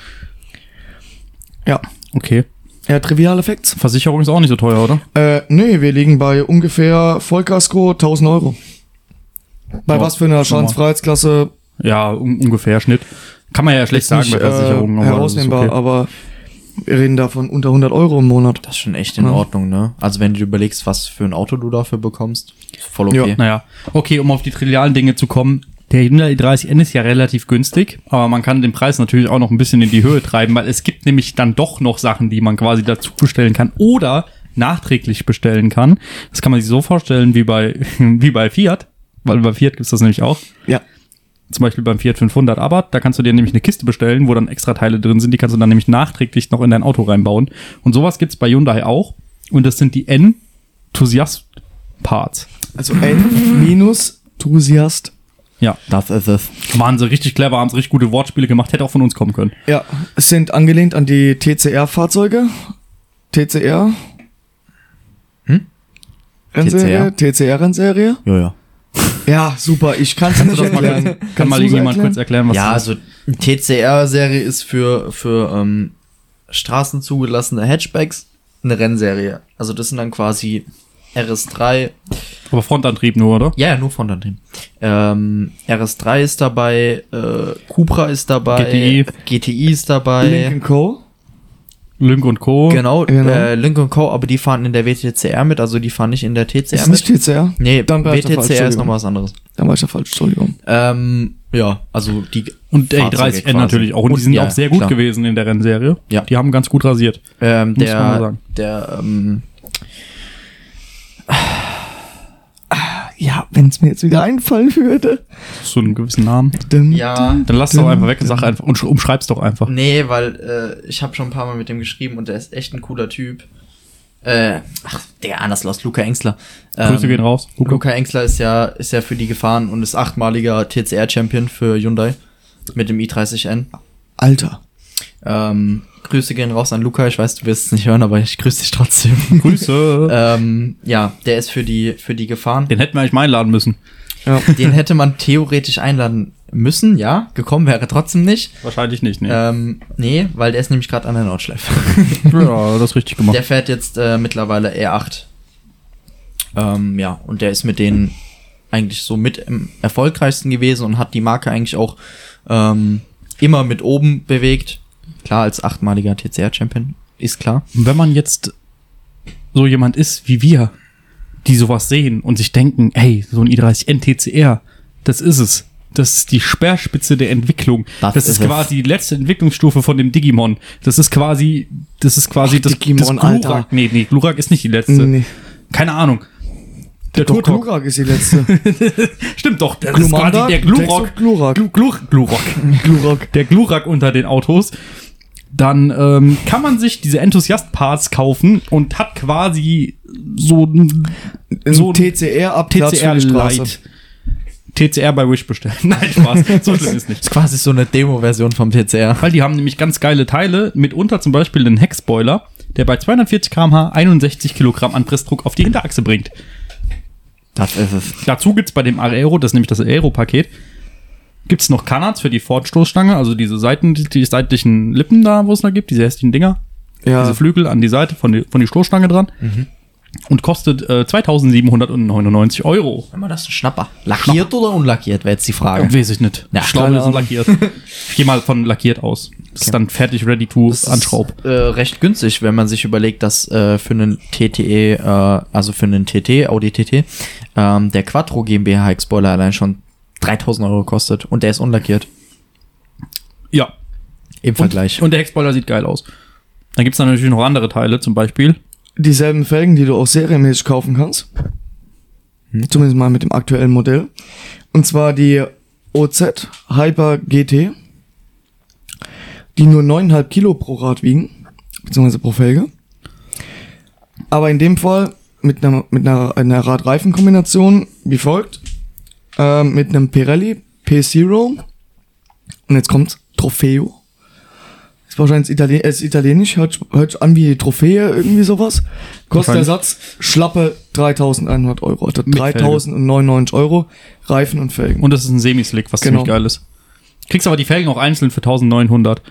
Ja. Okay. Ja, triviale Facts. Versicherung ist auch nicht so teuer, oder? Äh, nee, wir liegen bei ungefähr Vollkasko 1000 Euro. Bei Ja, was für einer Schadensfreiheitsklasse Ja, un ungefähr Schnitt. Kann man ja schlecht sagen nicht bei Versicherungen. äh, herausnehmbar, okay. aber wir reden davon unter 100 Euro im Monat. Das ist schon echt in Ja. Ordnung, ne? Also wenn du überlegst, was für ein Auto du dafür bekommst, voll okay. Naja, okay, um auf die trivialen Dinge zu kommen. Der Hyundai i30N ist ja relativ günstig, aber man kann den Preis natürlich auch noch ein bisschen in die Höhe treiben, weil es gibt nämlich dann doch noch Sachen, die man quasi dazu bestellen kann oder nachträglich bestellen kann. Das kann man sich so vorstellen wie bei, wie bei Fiat, weil bei Fiat gibt's das nämlich auch. Ja. Zum Beispiel beim Fiat 500 Abarth, da kannst du dir nämlich eine Kiste bestellen, wo dann extra Teile drin sind, die kannst du dann nämlich nachträglich noch in dein Auto reinbauen. Und sowas gibt's bei Hyundai auch. Und das sind die Enthusiast Parts. Also N minus Enthusiast. Ja, Das ist es. waren sie richtig clever, haben sie richtig gute Wortspiele gemacht, hätte auch von uns kommen können. Ja, es sind angelehnt an die TCR-Fahrzeuge. TCR. Hm? Rennserie? TCR-Rennserie? Ja, ja. Ja, super, ich kann es nicht erklären. Kann Kannst mal irgendjemand erklären? kurz erklären, was ja, das ist? also TCR-Serie ist für, für ähm, Straßen zugelassene Hatchbacks eine Rennserie. Also das sind dann quasi RS3, Aber Frontantrieb nur, oder? ja, ja, nur Frontantrieb. Ähm, RS3 ist dabei, äh, Cupra ist dabei, GTI. GTI ist dabei. Lincoln Co. Lynk und Co. Genau, Genau. Äh, Link Co., aber die fahren in der WTCR mit, also die fahren nicht in der TCR Ist mit. nicht TCR? nee, Dann da WTCR ist Entschuldigung. noch was anderes. Dann war ich ja falsch, Entschuldigung. Ähm, ja, also die Und der Fahrzeuge E30N quasi. natürlich auch. Und, die sind ja, auch sehr gut klar. gewesen in der Rennserie. Ja. Die haben ganz gut rasiert. Ähm, Muss man mal der, sagen. der, ähm, Ja, wenn es mir jetzt wieder einfallen würde. So einen gewissen Namen. Dum, ja, Dann lass doch einfach weg, sag einfach und sch- umschreib's doch einfach. nee, weil äh, ich habe schon ein paar Mal mit dem geschrieben und der ist echt ein cooler Typ. Äh, ach, der anders los, Luca Engsler. Ähm, Grüße gehen raus. Luca. Luca Engsler ist ja, ist ja für die gefahren und ist achtmaliger TCR-Champion für Hyundai mit dem i30N. Alter. Ähm, Grüße gehen raus an Luca. Ich weiß, du wirst es nicht hören, aber ich grüße dich trotzdem. Grüße. ähm, ja, der ist für die, für die gefahren. Den hätten wir eigentlich mal einladen müssen. Ja. Den hätte man theoretisch einladen müssen, ja. Gekommen wäre trotzdem nicht. Wahrscheinlich nicht, ne? Ähm, nee, weil der ist nämlich gerade an der Nordschleife. Ja, das ist richtig gemacht. der fährt jetzt äh, mittlerweile R8. Ähm, ja, und der ist mit denen eigentlich so mit am erfolgreichsten gewesen und hat die Marke eigentlich auch ähm, immer mit oben bewegt. Klar, als achtmaliger TCR-Champion, ist klar. Und wenn man jetzt so jemand ist wie wir, die sowas sehen und sich denken, hey, so ein i30N TCR, das ist es. Das ist die Speerspitze der Entwicklung. Das, Das ist ist es. quasi die letzte Entwicklungsstufe von dem Digimon. Das ist quasi, das ist quasi Ach, das, Digimon, das Alter. Glurak. Nee, nee, Glurak ist nicht die letzte. Nee. Keine Ahnung. Der Doch, Turtok. Glurak ist die letzte. Stimmt doch, das Glumanda, ist quasi der Glurak. Glurak. Glu- Glurak. Glurak. Glurak. Der Glurak unter den Autos. Dann ähm, kann man sich diese Enthusiast-Parts kaufen und hat quasi so ein So TCR für die Straße. Lite. TCR bei Wish bestellen. Nein, Spaß. So schlimm ist nicht. ist quasi so eine Demo-Version vom TCR. Weil die haben nämlich ganz geile Teile, mitunter zum Beispiel einen Heckspoiler, der bei 240 km/h 61 Kilogramm an Pressdruck auf die Hinterachse bringt. Das ist es. Dazu gibt's bei dem Aero, das ist nämlich das Aero-Paket, gibt's noch Kanats für die Fortstoßstange, also diese Seiten, die, die seitlichen Lippen da, wo es da gibt, diese hässlichen Dinger, Ja. diese Flügel an die Seite von, die, von die Stoßstange dran. Und kostet äh, 2799 Euro. Immer das ist ein Schnapper. Lackiert oder unlackiert, wäre jetzt die Frage. Weiß ich nicht. Ja, ich glaube, das ist lackiert. ich gehe mal von lackiert aus. Das ist dann fertig, ready to Das ist, anschraub. Äh, recht günstig, wenn man sich überlegt, dass äh, für einen TTE, äh, also für einen TT, Audi TT, ähm, der Quattro GmbH Heckspoiler allein schon 3000 Euro kostet und der ist unlackiert. Ja. Im Und, Vergleich. und der Heckspoiler sieht geil aus. Dann gibt's dann natürlich noch andere Teile, zum Beispiel. dieselben Felgen, die du auch serienmäßig kaufen kannst. Zumindest mal mit dem aktuellen Modell. Und zwar die OZ Hyper GT, die nur 9,5 Kilo pro Rad wiegen, beziehungsweise pro Felge. Aber in dem Fall mit einer, mit einer, einer Rad-Reifen-Kombination wie folgt. Ähm, mit einem Pirelli P-Zero. Und jetzt kommt Trofeo. Ist wahrscheinlich Italien äh, ist italienisch, hört, hört an wie Trophäe, irgendwie sowas. Kostet der. Satz schlappe 3100 Euro. Also Mit Felge. 3099 Euro, Reifen und Felgen. Und das ist ein Semislick, was Genau. ziemlich geil ist. Kriegst aber die Felgen auch einzeln für 1900.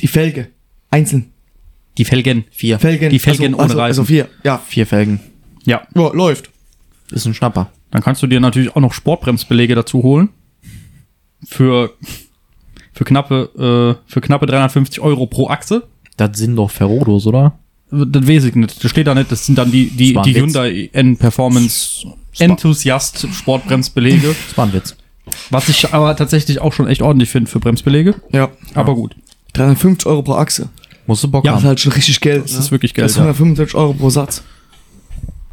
die Felge. Einzeln. Die Felgen. vier. Felgen. Die Felgen also, ohne also, Reifen. Also vier. Ja. Vier Felgen. Ja. ja, läuft. Ist ein Schnapper. Dann kannst du dir natürlich auch noch Sportbremsbeläge dazu holen. Für, für knappe, äh, für knappe 350 Euro pro Achse. Das sind doch Ferrodos, oder? Das weiß ich nicht. Das steht da nicht. Das sind dann die, die, die Witz. Hyundai N-Performance Enthusiast Sportbremsbeläge. Das war ein Witz. was ich aber tatsächlich auch schon echt ordentlich finde für Bremsbeläge. Ja. Aber gut. 350 Euro pro Achse. Musst du Bock Ja, Das ist haben. halt schon richtig Geld. Das ist wirklich Geld, Das ist ja. 175 Euro pro Satz.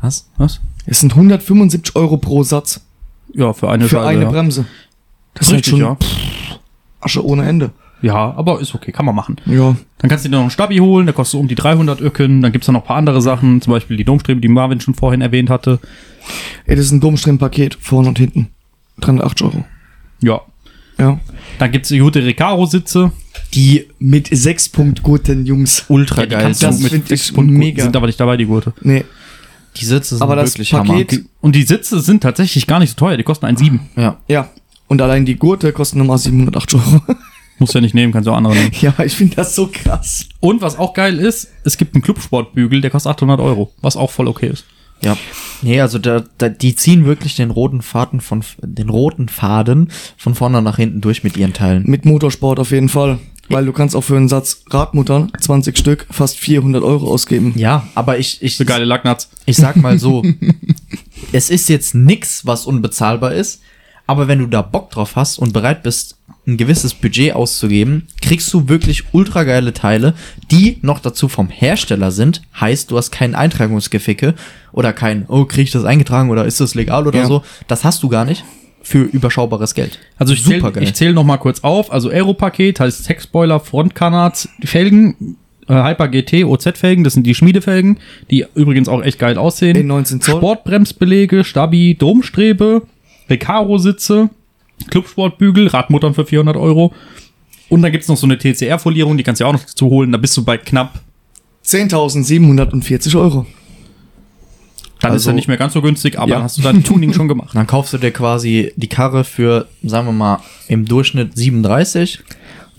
Was? Was? Es sind 175 Euro pro Satz Ja, für eine für Scheibe. eine ja. Bremse. Das ist Richtig, schon ja. Asche ohne Ende. Ja, aber ist okay, kann man machen. Ja. Dann kannst du dir noch einen Stabi holen, der kostet um die 300 Öcken. Dann gibt's da noch ein paar andere Sachen, zum Beispiel die Domstrebe, die Marvin schon vorhin erwähnt hatte. Ey, das ist ein Domstreben-Paket, vorne und hinten. 308 Euro. Ja. Ja. Dann gibt's die gute Recaro-Sitze. Die mit sechs guten Jungs. Ultra Ja, geil. kannst so. das du find ich mega. Sind aber nicht dabei, die Gurte. Nee. Die Sitze sind Aber das wirklich Paket- Hammer. Und die Sitze sind tatsächlich gar nicht so teuer, die kosten 1,7. Ja. Ja. Und allein die Gurte kosten nochmal 708 Euro. Musst ja nicht nehmen, kannst du auch andere nehmen. ja, ich finde das so krass. Und was auch geil ist, es gibt einen Clubsportbügel, der kostet 800 Euro, was auch voll okay ist. Ja. Nee, also da, da, die ziehen wirklich den roten Faden von den roten Faden von vorne nach hinten durch mit ihren Teilen. Mit Motorsport auf jeden Fall. Weil du kannst auch für einen Satz Radmuttern, 20 Stück, fast 400 Euro ausgeben. Ja, aber ich ich So geile Lacknuts. ich sag mal so, es ist jetzt nix, was unbezahlbar ist, aber wenn du da Bock drauf hast und bereit bist, ein gewisses Budget auszugeben, kriegst du wirklich ultra geile Teile, die noch dazu vom Hersteller sind. Heißt, du hast kein Eintragungsgeficke oder kein, oh, krieg ich das eingetragen oder ist das legal oder Ja. so. Das hast du gar nicht für überschaubares Geld. Also ich zähle zähl noch mal kurz auf. Also Aero-Paket heißt Heckspoiler, Frontkanats, Felgen, äh, Hyper GT, OZ-Felgen, das sind die Schmiedefelgen, die übrigens auch echt geil aussehen. In 19 Zoll. Sportbremsbelege, Stabi, Domstrebe, Recaro-Sitze, Clubsportbügel, Radmuttern für 400 Euro. Und dann gibt's noch so eine TCR-Folierung, die kannst du ja auch noch dazu holen. Da bist du bei knapp, 10.740 Euro. Dann ist Also- er nicht mehr ganz so günstig, aber Ja. dann hast du dein Tuning schon gemacht. Dann kaufst du dir quasi die Karre für, sagen wir mal, im Durchschnitt 37,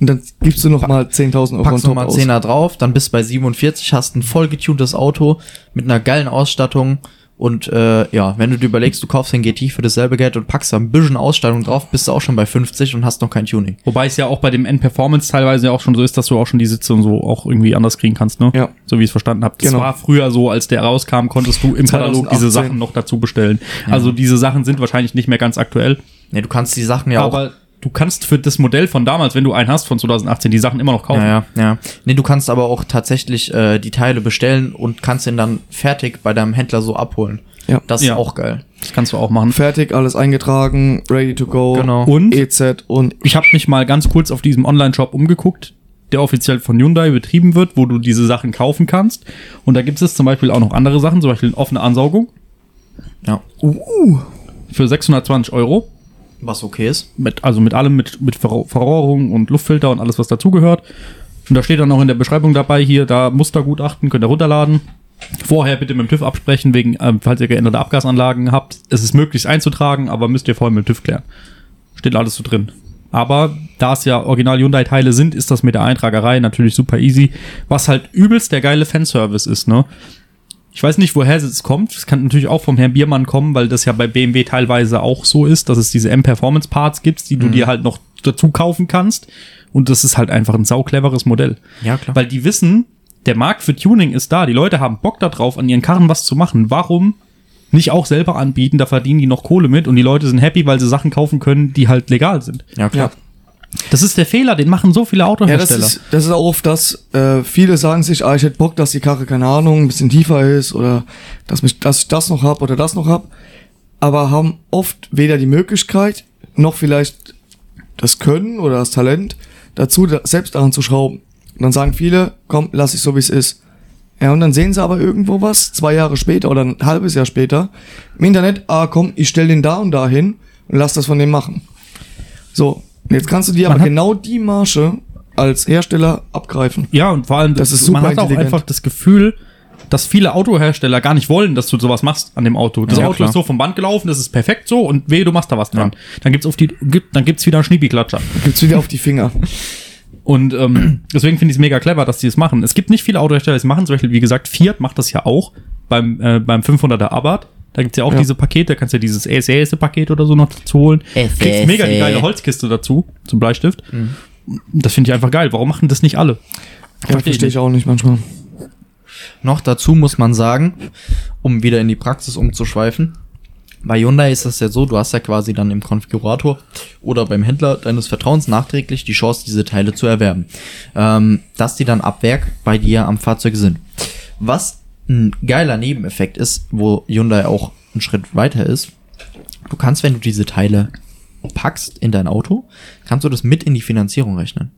Und dann gibst du noch mal 10.000 Euro packst on nochmal top 10er drauf, dann bist du bei 47, hast ein voll getuntes Auto mit einer geilen Ausstattung und äh, ja, wenn du dir überlegst, du kaufst den GT für dasselbe Geld und packst da ein bisschen Ausstattung drauf, bist du auch schon bei 50 und hast noch kein Tuning. Wobei es ja auch bei dem N-Performance teilweise ja auch schon so ist, dass du auch schon die Sitze und so auch irgendwie anders kriegen kannst, ne? Ja. So wie ich es verstanden habe. Das Genau. war früher so, als der rauskam, konntest du im Katalog diese 2018. Sachen noch dazu bestellen. Also diese Sachen sind wahrscheinlich nicht mehr ganz aktuell. Ne, du kannst die Sachen ja auch aber du kannst für das Modell von damals, wenn du einen hast von 2018, die Sachen immer noch kaufen. Ja, ja, ja. Nee, du kannst aber auch tatsächlich äh, die Teile bestellen und kannst ihn dann fertig bei deinem Händler so abholen. Ja. Das ist Ja. auch geil. Das kannst du auch machen. Fertig, alles eingetragen, ready to go. Genau. Und EZ und ich habe mich mal ganz kurz auf diesem Online-Shop umgeguckt, der offiziell von Hyundai betrieben wird, wo du diese Sachen kaufen kannst. Und da gibt es zum Beispiel auch noch andere Sachen, zum Beispiel eine offene Ansaugung Ja. für 620 Euro. Was okay ist. Mit, also mit allem, mit, mit Verro- Verrohrung und Luftfilter und alles, was dazugehört. Und da steht dann auch in der Beschreibung dabei, hier, da Mustergutachten, könnt ihr runterladen. Vorher bitte mit dem TÜV absprechen, wegen, ähm, falls ihr geänderte Abgasanlagen habt. Es ist möglich einzutragen, aber müsst ihr vorher mit dem TÜV klären. Steht alles so drin. Aber da es ja original Hyundai-Teile sind, ist das mit der Eintragerei natürlich super easy. Was halt übelst der geile Fanservice ist, ne? Ich weiß nicht, woher es kommt. Es kann natürlich auch vom Herrn Biermann kommen, weil das ja bei BMW teilweise auch so ist, dass es diese M-Performance-Parts gibt, die du dir halt noch dazu kaufen kannst. Und das ist halt einfach ein saucleveres Modell. Ja, klar. Weil die wissen, der Markt für Tuning ist da. Die Leute haben Bock darauf, an ihren Karren was zu machen. Warum nicht auch selber anbieten? Da verdienen die noch Kohle mit und die Leute sind happy, weil sie Sachen kaufen können, die halt legal sind. Ja, klar. Das ist der Fehler, den machen so viele Ja, das Autohersteller. ist, das ist auch oft das, äh, viele sagen sich, ah, ich hätte Bock, dass die Karre, keine Ahnung, ein bisschen tiefer ist oder dass, mich, dass ich das noch hab oder das noch hab, aber haben oft weder die Möglichkeit noch vielleicht das Können oder das Talent dazu, da, selbst daran zu schrauben. Und dann sagen viele, komm, lass ich so, wie es ist. Ja, und dann sehen sie aber irgendwo was, zwei Jahre später oder ein halbes Jahr später, im Internet, ah, komm, ich stell den da und da hin und lass das von dem machen. So, jetzt kannst du dir Man aber genau die Marge als Hersteller abgreifen. Ja, und vor allem, Das ist super man hat auch einfach das Gefühl, dass viele Autohersteller gar nicht wollen, dass du sowas machst an dem Auto. Das Ja, Auto klar. ist so vom Band gelaufen, das ist perfekt so und wehe, du machst da was dran. Dann gibt's auf die, gibt, dann gibt's wieder einen Schniepi-Klatscher. Gibt's wieder auf die Finger. Und ähm, deswegen finde ich es mega clever, dass die es machen. Es gibt nicht viele Autohersteller, die es machen. Zum Beispiel, wie gesagt, Fiat macht das ja auch beim, äh, beim 500er Abarth. Da gibt's ja auch Ja. diese Pakete, da kannst du ja dieses SAS-Paket oder so noch dazu holen. Kriegst mega die geile Holzkiste dazu zum Bleistift. Das finde ich einfach geil. Warum machen das nicht alle? Ja, verstehe ich auch nicht manchmal. Noch dazu muss man sagen, um wieder in die Praxis umzuschweifen, bei Hyundai ist das ja so, du hast ja quasi dann im Konfigurator oder beim Händler deines Vertrauens nachträglich die Chance, diese Teile zu erwerben. Ähm, dass die dann ab Werk bei dir am Fahrzeug sind. Was ein geiler Nebeneffekt ist, wo Hyundai auch einen Schritt weiter ist, du kannst, wenn du diese Teile packst in dein Auto, kannst du das mit in die Finanzierung rechnen.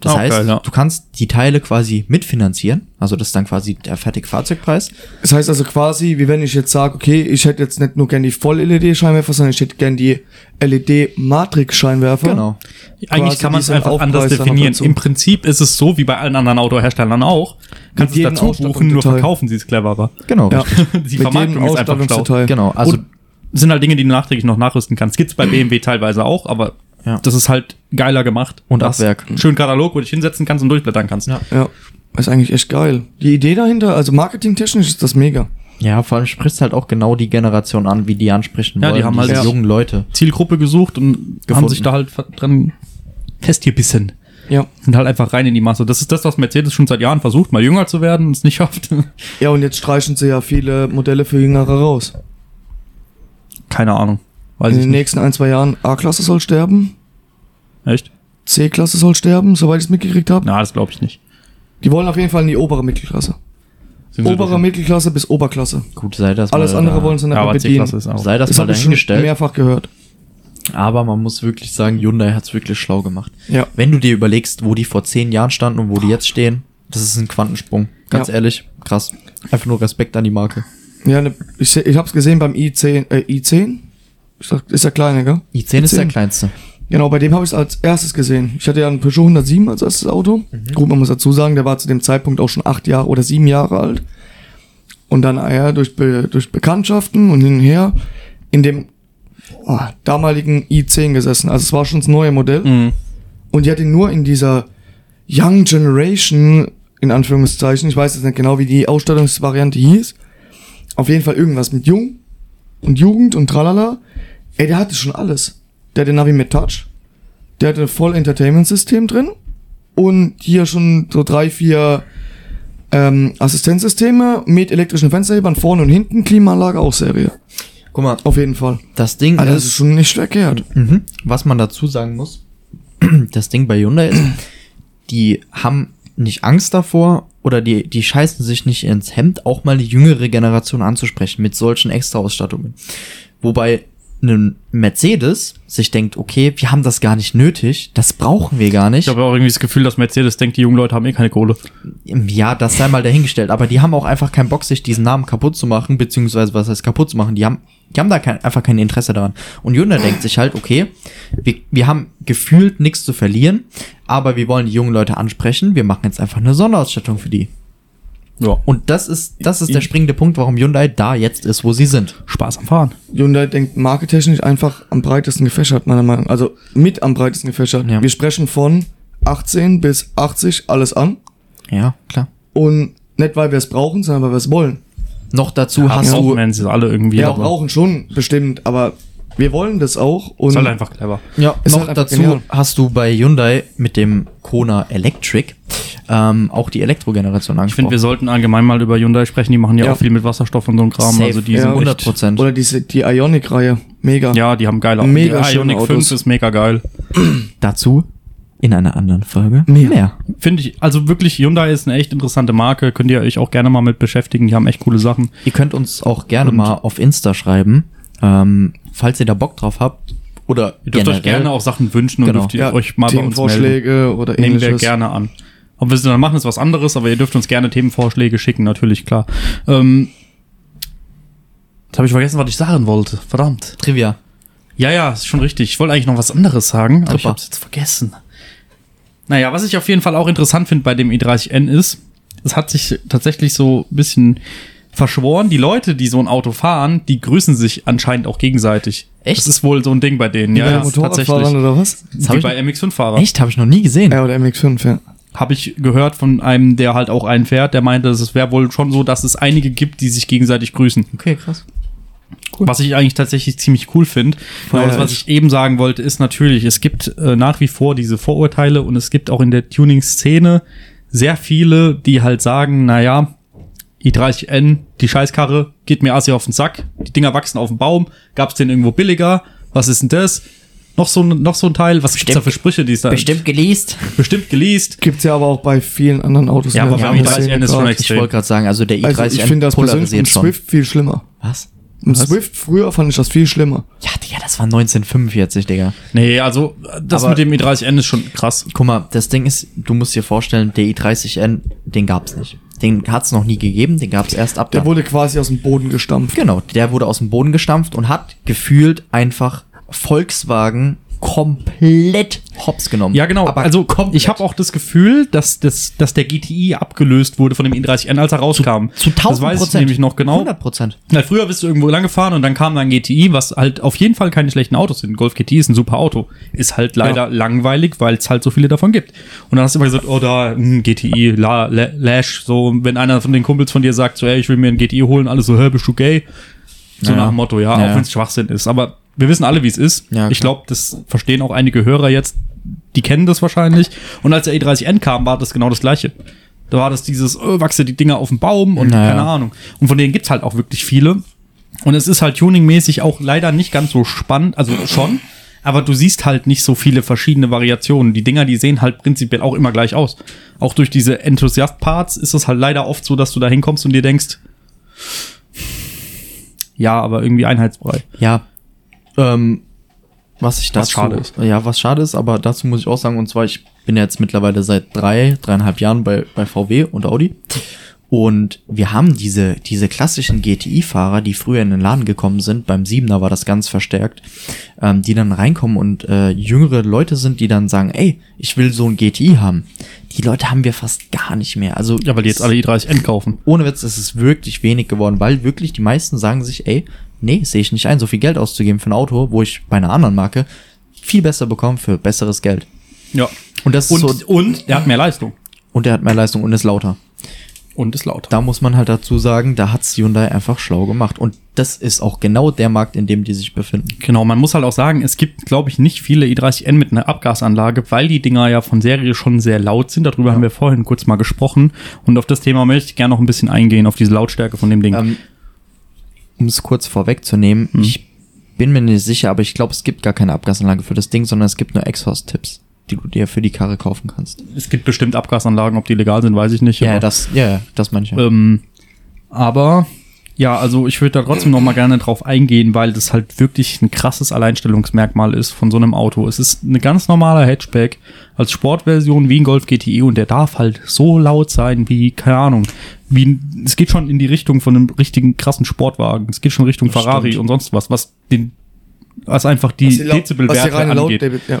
Das Auch heißt, geil, ja. du kannst die Teile quasi mitfinanzieren, also das ist dann quasi der fertige Fahrzeugpreis. Das heißt also quasi, wie wenn ich jetzt sage, okay, ich hätte jetzt nicht nur gern die Voll-LED-Scheinwerfer, sondern ich hätte gern die LED-Matrix-Scheinwerfer. Genau. Eigentlich Quasi kann man es einfach anders Aufpreis noch definieren. Im Prinzip ist es so wie bei allen anderen Autoherstellern auch. Kannst es jedem dazu buchen, nur verkaufen sie es cleverer. Genau, Ja. Die Mit Vermarktung ist einfach schlau. Genau, also Und sind halt Dinge, die du nachträglich noch nachrüsten kannst. Gibt's bei BMW teilweise auch, aber Ja. das ist halt geiler gemacht. Und Du hast einen Schönen Katalog, wo du dich hinsetzen kannst und durchblättern kannst. Ja. Ja, ist eigentlich echt geil. Die Idee dahinter, also marketingtechnisch ist das mega. Ja, vor allem sprichst halt auch genau die Generation an, wie die ansprechen Ja, die wollen, haben halt- diese Ja. jungen Leute. Zielgruppe gesucht und haben Gefunden. sich da halt dran festgebissen. Ja. Und halt einfach rein in die Masse. Das ist das, was Mercedes schon seit Jahren versucht, mal jünger zu werden und es nicht schafft. Ja, und jetzt streichen sie ja viele Modelle für Jüngere raus. Keine Ahnung. Weiß In ich den nicht. nächsten ein, zwei Jahren A-Klasse soll sterben, Echt? C-Klasse soll sterben, soweit ich es mitgekriegt habe. Na, das glaube ich nicht. Die wollen auf jeden Fall in die obere Mittelklasse. Sind Obere Mittelklasse bis Oberklasse. Gut, sei das Alles mal andere da, wollen sie nicht Ja, bedienen. C-Klasse ist auch. Sei das, Das mal habe ich schon dahingestellt. mehrfach gehört. Aber man muss wirklich sagen, Hyundai hat's wirklich schlau gemacht. Ja. Wenn du dir überlegst, wo die vor zehn Jahren standen und wo die jetzt stehen, das ist ein Quantensprung. Ganz Ja. ehrlich, krass. Einfach nur Respekt an die Marke. Ja, ne, ich, ich habe es gesehen beim i10. Äh, i10? Ist, der kleine, gell? i10 ist der i10. kleinste. Genau, bei dem habe ich es als erstes gesehen. Ich hatte ja einen Peugeot 107 als erstes Auto. Mhm. Gut, man muss dazu sagen, der war zu dem Zeitpunkt auch schon acht Jahre oder sieben Jahre alt. Und dann ah ja, durch, Be durch Bekanntschaften und hin und her in dem oh, damaligen i10 gesessen. Also es war schon das neue Modell. Mhm. Und die hat ihn nur in dieser Young Generation, in Anführungszeichen, ich weiß jetzt nicht genau, wie die Ausstattungsvariante hieß. Auf jeden Fall irgendwas mit Jung und Jugend und tralala. Ey, der hatte schon alles. Der hatte Navi mit Touch. Der hatte voll Entertainment-System drin. Und hier schon so drei, vier ähm, Assistenzsysteme mit elektrischen Fensterhebern vorne und hinten, Klimaanlage auch Serie. Guck mal, Auf jeden Fall. das Ding Also das ist, ist schon nicht verkehrt. Mhm. Was man dazu sagen muss, das Ding bei Hyundai ist, die haben nicht Angst davor oder die, die scheißen sich nicht ins Hemd, auch mal die jüngere Generation anzusprechen mit solchen Extra-Ausstattungen. Wobei ein Mercedes sich denkt, okay, wir haben das gar nicht nötig, das brauchen wir gar nicht. Ich habe auch irgendwie das Gefühl, dass Mercedes denkt, die jungen Leute haben eh keine Kohle. Ja, das sei mal dahingestellt, aber die haben auch einfach keinen Bock, sich diesen Namen kaputt zu machen, beziehungsweise was heißt kaputt zu machen, die haben, die haben da kein, einfach kein Interesse daran. Und Hyundai denkt sich halt, okay, wir, wir haben gefühlt nichts zu verlieren, aber wir wollen die jungen Leute ansprechen, wir machen jetzt einfach eine Sonderausstattung für die. Ja. Und das ist, das ist der springende Punkt, warum Hyundai da jetzt ist, wo sie sind. Spaß am Fahren. Hyundai denkt markettechnisch einfach am breitesten gefächert, meiner Meinung nach. Also mit am breitesten gefächert. Ja. Wir sprechen von 18 bis 80 alles an. Ja, klar. Und nicht, weil wir es brauchen, sondern weil wir es wollen. Noch dazu Hast hast du, du, wenn sie alle irgendwie. Wir aber brauchen schon bestimmt, aber wir wollen das auch. Und ist halt einfach clever. Ja, Ist noch halt dazu genial. hast du bei Hyundai mit dem Kona Electric ähm, auch die Elektrogeneration Ich angesprochen. finde, wir sollten allgemein mal über Hyundai sprechen. Die machen ja, Ja. auch viel mit Wasserstoff und so einem Kram. Safe. Also die Ja, sind 100 echt, Prozent. oder diese, die Ionic-Reihe. Mega. Ja, die haben geile Mega Die Autos. 5 ist mega geil. Dazu in einer anderen Folge Mehr. Finde ich, also wirklich, Hyundai ist eine echt interessante Marke. Könnt ihr euch auch gerne mal mit beschäftigen. Die haben echt coole Sachen. Ihr könnt uns auch gerne Und- mal auf Insta schreiben, ähm, falls ihr da Bock drauf habt. Oder Ihr dürft euch gerne auch Sachen wünschen und Genau. dürft ihr Ja, euch mal bei uns melden. Themenvorschläge oder Nehmen wir ähnliches. gerne an. Ob wir es dann machen, ist was anderes, aber ihr dürft uns gerne Themenvorschläge schicken, natürlich, klar. Ähm, jetzt habe ich vergessen, was ich sagen wollte. Verdammt. Trivia. Ja, ja, ist schon richtig. Ich wollte eigentlich noch was anderes sagen, aber ich Tripper. habe es jetzt vergessen. Naja, was ich auf jeden Fall auch interessant finde bei dem i30N ist, es hat sich tatsächlich so ein bisschen verschworen. Die Leute, die so ein Auto fahren, die grüßen sich anscheinend auch gegenseitig. Echt? Das ist wohl so ein Ding bei denen. Wie Ja, bei ja Motorradfahrern tatsächlich. oder was? hab Wie ich- bei MX5-Fahrer. Echt? Habe ich noch nie gesehen. Ja, oder MX5, ja. Habe ich gehört von einem, der halt auch einen fährt, der meinte, es wäre wohl schon so, dass es einige gibt, die sich gegenseitig grüßen. Okay, krass. Was ich eigentlich tatsächlich ziemlich cool finde. Aber das, was ich eben sagen wollte, ist natürlich, es gibt äh, nach wie vor diese Vorurteile und es gibt auch in der Tuning-Szene sehr viele, die halt sagen, naja, i30N, die Scheißkarre, geht mir assi auf den Sack, die Dinger wachsen auf dem Baum, gab's den irgendwo billiger, was ist denn das? Noch so, ein- noch so ein Teil, was gibt's da für Sprüche, die es da Bestimmt geleast. bestimmt geleast? Gibt's ja aber auch bei vielen anderen Autos. Ja, in aber der beim Szene i30N ist schon echt- Ich wollte gerade sagen, also der i30 Also ich finde das persönlich im schon. Swift viel schlimmer. Was? Im Swift früher fand ich das viel schlimmer. Ja, Digga, das war 1945, Digga. Nee, also das Aber- mit dem i30N ist schon krass. Guck mal, das Ding ist, du musst dir vorstellen, der i30N, den gab's nicht. Den hat's noch nie gegeben, den gab's erst ab Der wurde quasi aus dem Boden gestampft. Genau, der wurde aus dem Boden gestampft und hat gefühlt einfach Volkswagen komplett hops genommen. Ja, genau. Aber also komplett. ich habe auch das Gefühl, dass, dass, dass der GTI abgelöst wurde von dem i30N, als er rauskam. zu 1000 Das weiß ich nämlich noch genau. 100 Prozent. Na, früher bist du irgendwo lang gefahren und dann kam dann GTI, was halt auf jeden Fall keine schlechten Autos sind. Golf GTI ist ein super Auto. Ist halt leider langweilig, weil es halt so viele davon gibt. Und dann hast du immer gesagt, oh da, hm, GTI, La, La, Lash, so, wenn einer von den Kumpels von dir sagt, so, ey, ich will mir ein GTI holen, alles so, hä, bist du gay? So Ja. nach dem Motto, ja, Ja, auch ja. wenn es Schwachsinn ist. Aber wir wissen alle, wie es ist. Ja, ich glaube, das verstehen auch einige Hörer jetzt, die kennen das wahrscheinlich. Und als der E30N kam, war das genau das Gleiche. Da war das dieses, oh, wachse die Dinger auf dem Baum und Naja. keine Ahnung. Und von denen gibt's halt auch wirklich viele. Und es ist halt tuningmäßig auch leider nicht ganz so spannend, also schon, aber du siehst halt nicht so viele verschiedene Variationen. Die Dinger, die sehen halt prinzipiell auch immer gleich aus. Auch durch diese Enthusiast-Parts ist es halt leider oft so, dass du da hinkommst und dir denkst, ja, aber irgendwie einheitsbrei. Ja. Ähm, was ich dazu, schade ist. Ja, was schade ist, aber dazu muss ich auch sagen, und zwar, ich bin jetzt mittlerweile seit drei, dreieinhalb Jahren bei, bei VW und Audi. Und wir haben diese, diese klassischen GTI-Fahrer, die früher in den Laden gekommen sind, beim Siebener war das ganz verstärkt, ähm, die dann reinkommen und äh, jüngere Leute sind, die dann sagen, ey, ich will so ein GTI haben. Die Leute haben wir fast gar nicht mehr. Also Ja, weil die jetzt alle i30N kaufen. ohne Witz, es ist wirklich wenig geworden, weil wirklich die meisten sagen sich, ey, nee, sehe ich nicht ein, so viel Geld auszugeben für ein Auto, wo ich bei einer anderen Marke viel besser bekomme für besseres Geld. Ja. Und das ist Und, so, und er hat mehr Leistung. und er hat mehr Leistung und ist lauter. Und ist lauter. Da muss man halt dazu sagen, da hat's Hyundai einfach schlau gemacht. Und das ist auch genau der Markt, in dem die sich befinden. Genau, man muss halt auch sagen, es gibt, glaube ich, nicht viele i30N mit einer Abgasanlage, weil die Dinger ja von Serie schon sehr laut sind. Darüber haben wir vorhin kurz mal gesprochen. Und auf das Thema möchte ich gerne noch ein bisschen eingehen, auf diese Lautstärke von dem Ding. Ähm, um es kurz vorwegzunehmen, ich bin mir nicht sicher, aber ich glaube, es gibt gar keine Abgasanlage für das Ding, sondern es gibt nur Exhaust-Tipps, die du dir für die Karre kaufen kannst. es gibt bestimmt Abgasanlagen, ob die legal sind, weiß ich nicht. Ja, das, ja, das. Ja. Ähm, aber ja, also ich würde da trotzdem noch mal gerne drauf eingehen, weil das halt wirklich ein krasses Alleinstellungsmerkmal ist von so einem Auto. Es ist eine ganz normale Hatchback als Sportversion wie ein Golf GTI und der darf halt so laut sein wie, keine Ahnung, wie, ein- es geht schon in die Richtung von einem richtigen krassen Sportwagen. Es geht schon Richtung Das Ferrari stimmt. und sonst was, was den, was einfach die, Was Dezibelwerte angeht Laut- ja.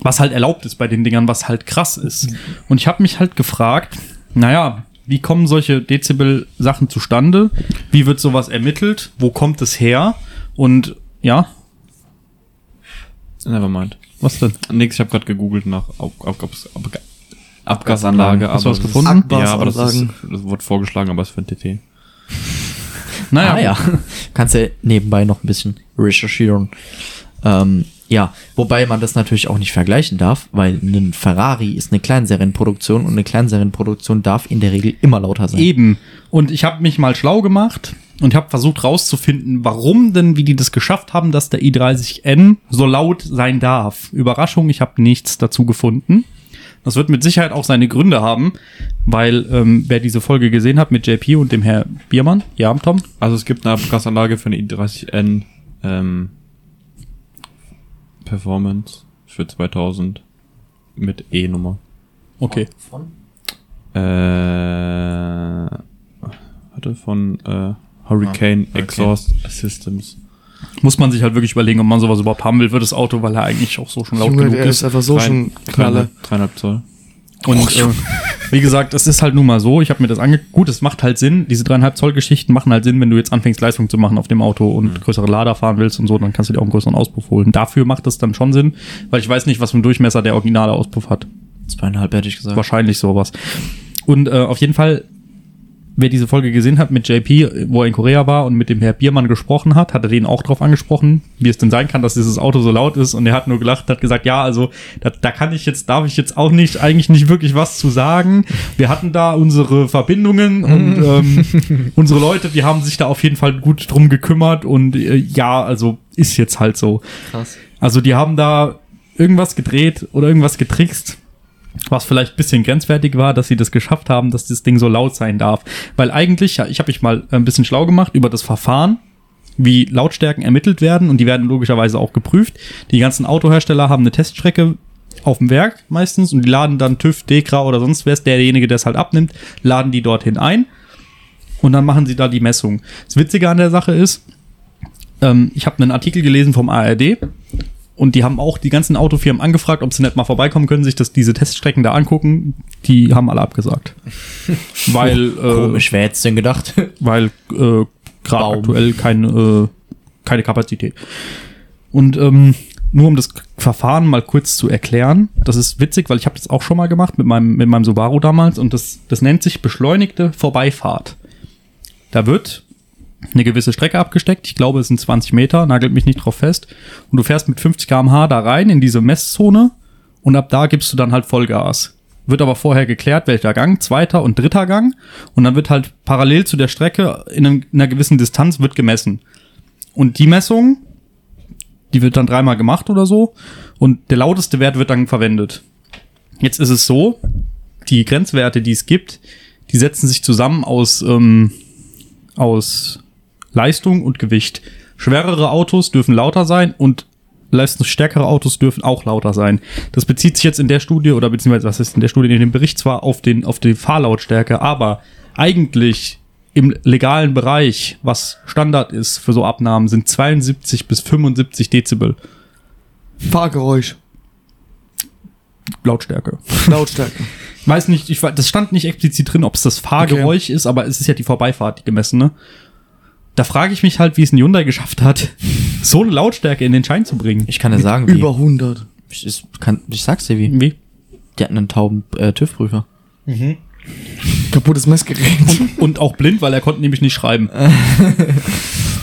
was halt erlaubt ist bei den Dingern, was halt krass ist. Und ich habe mich halt gefragt, naja, wie kommen solche Dezibel-Sachen zustande? Wie wird sowas ermittelt? Wo kommt es her? Und ja, Nevermind. was denn? Nix, ich habe gerade gegoogelt nach Ab Ab Ab Ab Abgasanlage. Hast du was gefunden? Ist, ja, aber das, ist, das wurde vorgeschlagen, aber es ist für ein TT. Naja, Ah ja, kannst ja nebenbei noch ein bisschen recherchieren. Ähm, ja, wobei man das natürlich auch nicht vergleichen darf, weil ein Ferrari ist eine Kleinserienproduktion und eine Kleinserienproduktion darf in der Regel immer lauter sein. Eben. Und ich habe mich mal schlau gemacht und habe versucht rauszufinden, warum denn, wie die das geschafft haben, dass der i30N so laut sein darf. Überraschung, ich habe nichts dazu gefunden. Das wird mit Sicherheit auch seine Gründe haben, weil ähm, wer diese Folge gesehen hat mit JP und dem Herr Biermann, ja, Tom, Also es gibt eine Abgasanlage für eine i30N ähm, Performance für 2000 mit E-Nummer. okay. Äh, hatte von äh, Hurricane Ah, okay. Exhaust Systems. Muss man sich halt wirklich überlegen, ob man sowas überhaupt haben will für das Auto, weil er eigentlich auch so schon laut Junge, genug der ist. ist einfach so schon Knalle. dreieinhalb, dreieinhalb Zoll. Und äh, wie gesagt, es ist halt nun mal so, ich habe mir das angeguckt, gut, es macht halt Sinn, diese dreieinhalb Zoll Geschichten machen halt Sinn, wenn du jetzt anfängst Leistung zu machen auf dem Auto und größere Lader fahren willst und so, dann kannst du dir auch einen größeren Auspuff holen. Dafür macht das dann schon Sinn, weil ich weiß nicht, was für einen Durchmesser der originale Auspuff hat. Zweieinhalb hätte ich gesagt. Wahrscheinlich sowas. Und äh, auf jeden Fall, wer diese Folge gesehen hat mit JP, wo er in Korea war und mit dem Herr Biermann gesprochen hat, hat er den auch drauf angesprochen, wie es denn sein kann, dass dieses Auto so laut ist. Und er hat nur gelacht, hat gesagt, ja, also da, da kann ich jetzt, darf ich jetzt auch nicht, eigentlich nicht wirklich was zu sagen. Wir hatten da unsere Verbindungen und ähm, unsere Leute, die haben sich da auf jeden Fall gut drum gekümmert und äh, ja, also ist jetzt halt so. Krass. Also die haben da irgendwas gedreht oder irgendwas getrickst, was vielleicht ein bisschen grenzwertig war, dass sie das geschafft haben, dass das Ding so laut sein darf. Weil eigentlich, ja, ich habe mich mal ein bisschen schlau gemacht über das Verfahren. wie Lautstärken ermittelt werden und die werden logischerweise auch geprüft. Die ganzen Autohersteller haben eine Teststrecke auf dem Werk meistens und die laden dann TÜV, DEKRA oder sonst wer ist derjenige, der es halt abnimmt, laden die dorthin ein und dann machen sie da die Messung. Das Witzige an der Sache ist, ähm, ich habe einen Artikel gelesen vom ARD und die haben auch die ganzen Autofirmen angefragt, ob sie nicht mal vorbeikommen können, sich das, diese Teststrecken da angucken. Die haben alle abgesagt. weil, äh, Komisch, wer hätte denn gedacht? weil äh, gerade aktuell keine, äh, keine Kapazität. Und ähm, nur um das Verfahren mal kurz zu erklären, das ist witzig, weil ich habe das auch schon mal gemacht mit meinem, mit meinem Subaru damals und das, das nennt sich beschleunigte Vorbeifahrt. Da wird eine gewisse Strecke abgesteckt, ich glaube es sind 20 Meter, nagelt mich nicht drauf fest, und du fährst mit 50 km/h da rein in diese Messzone und ab da gibst du dann halt Vollgas. Wird aber vorher geklärt, welcher Gang, zweiter und dritter Gang. Und dann wird halt parallel zu der Strecke in, einer gewissen Distanz wird gemessen. Und die Messung, die wird dann dreimal gemacht oder so. Und der lauteste Wert wird dann verwendet. Jetzt ist es so, die Grenzwerte, die es gibt, die setzen sich zusammen aus, ähm, aus Leistung und Gewicht. Schwerere Autos dürfen lauter sein und leistungsstärkere Autos dürfen auch lauter sein. Das bezieht sich jetzt in der Studie oder beziehungsweise was ist in der Studie in dem Bericht zwar auf den auf die Fahrlautstärke, aber eigentlich im legalen Bereich, was Standard ist für so Abnahmen, sind 72 bis 75 Dezibel Fahrgeräusch. Lautstärke. Lautstärke. Ich weiß nicht, ich, das stand nicht explizit drin, ob es das Fahrgeräusch ist, aber es ist ja die Vorbeifahrt, die gemessene. Da frage ich mich halt, wie es ein Hyundai geschafft hat, so eine Lautstärke in den Schein zu bringen. Ich kann dir sagen, wie. Über 100. Ich, ich, kann, ich sag's dir wie. Wie? Die hatten einen tauben äh, TÜV-Prüfer. Kaputtes Messgerät. Und auch blind, weil er konnte nämlich nicht schreiben.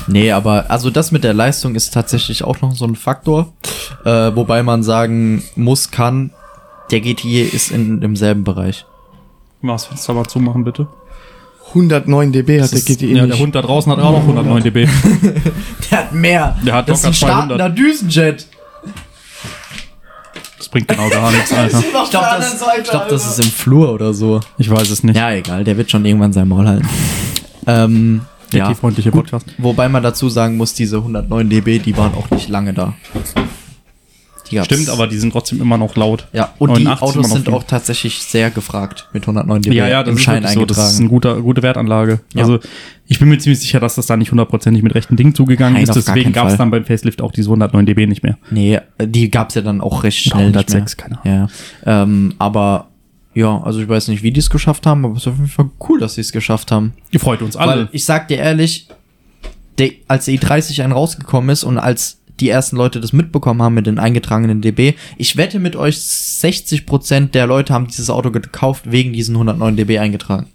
Nee, aber also das mit der Leistung ist tatsächlich auch noch so ein Faktor. Äh, wobei man sagen muss, kann, der GTI ist in demselben Bereich. Was Fenster mal zumachen, bitte? 109 dB hat der GTI ja, nicht. der Hund da draußen hat auch noch 109 dB. Der hat mehr. Der hat das ist ein 200. startender Düsenjet. Das bringt genau gar nichts, Alter. Ich glaube, das, ich glaub, das ist im Flur oder so. Ich weiß es nicht. Ja, egal, der wird schon irgendwann sein Maul halten. ähm, Der ja. Podcast. Wobei man dazu sagen muss, diese 109 dB, die waren auch nicht lange da. Gab's- Stimmt, aber die sind trotzdem immer noch laut. Ja, und die 89 immer Autos sind viel. auch tatsächlich sehr gefragt mit 109 dB Ja, ja, das im ist Schein so. Das ist eingetragen. eine gute, gute Wertanlage. Ja. Also ich bin mir ziemlich sicher, dass das da nicht hundertprozentig mit rechten Dingen zugegangen Nein, ist. Deswegen gab es dann beim Facelift auch diese 109 dB nicht mehr. Nee, die gab's ja dann auch recht schnell. nicht 106, mehr. keine Ahnung. Ja, ähm, aber ja, also ich weiß nicht, wie die es geschafft haben, aber es ist auf jeden Fall cool, dass sie es geschafft haben. Die freut uns alle. Weil ich sag dir ehrlich, der, als der i30 ein rausgekommen ist und als die ersten Leute das mitbekommen haben mit den eingetragenen dB, ich wette mit euch, 60% der Leute haben dieses Auto gekauft wegen diesen 109 dB eingetragen.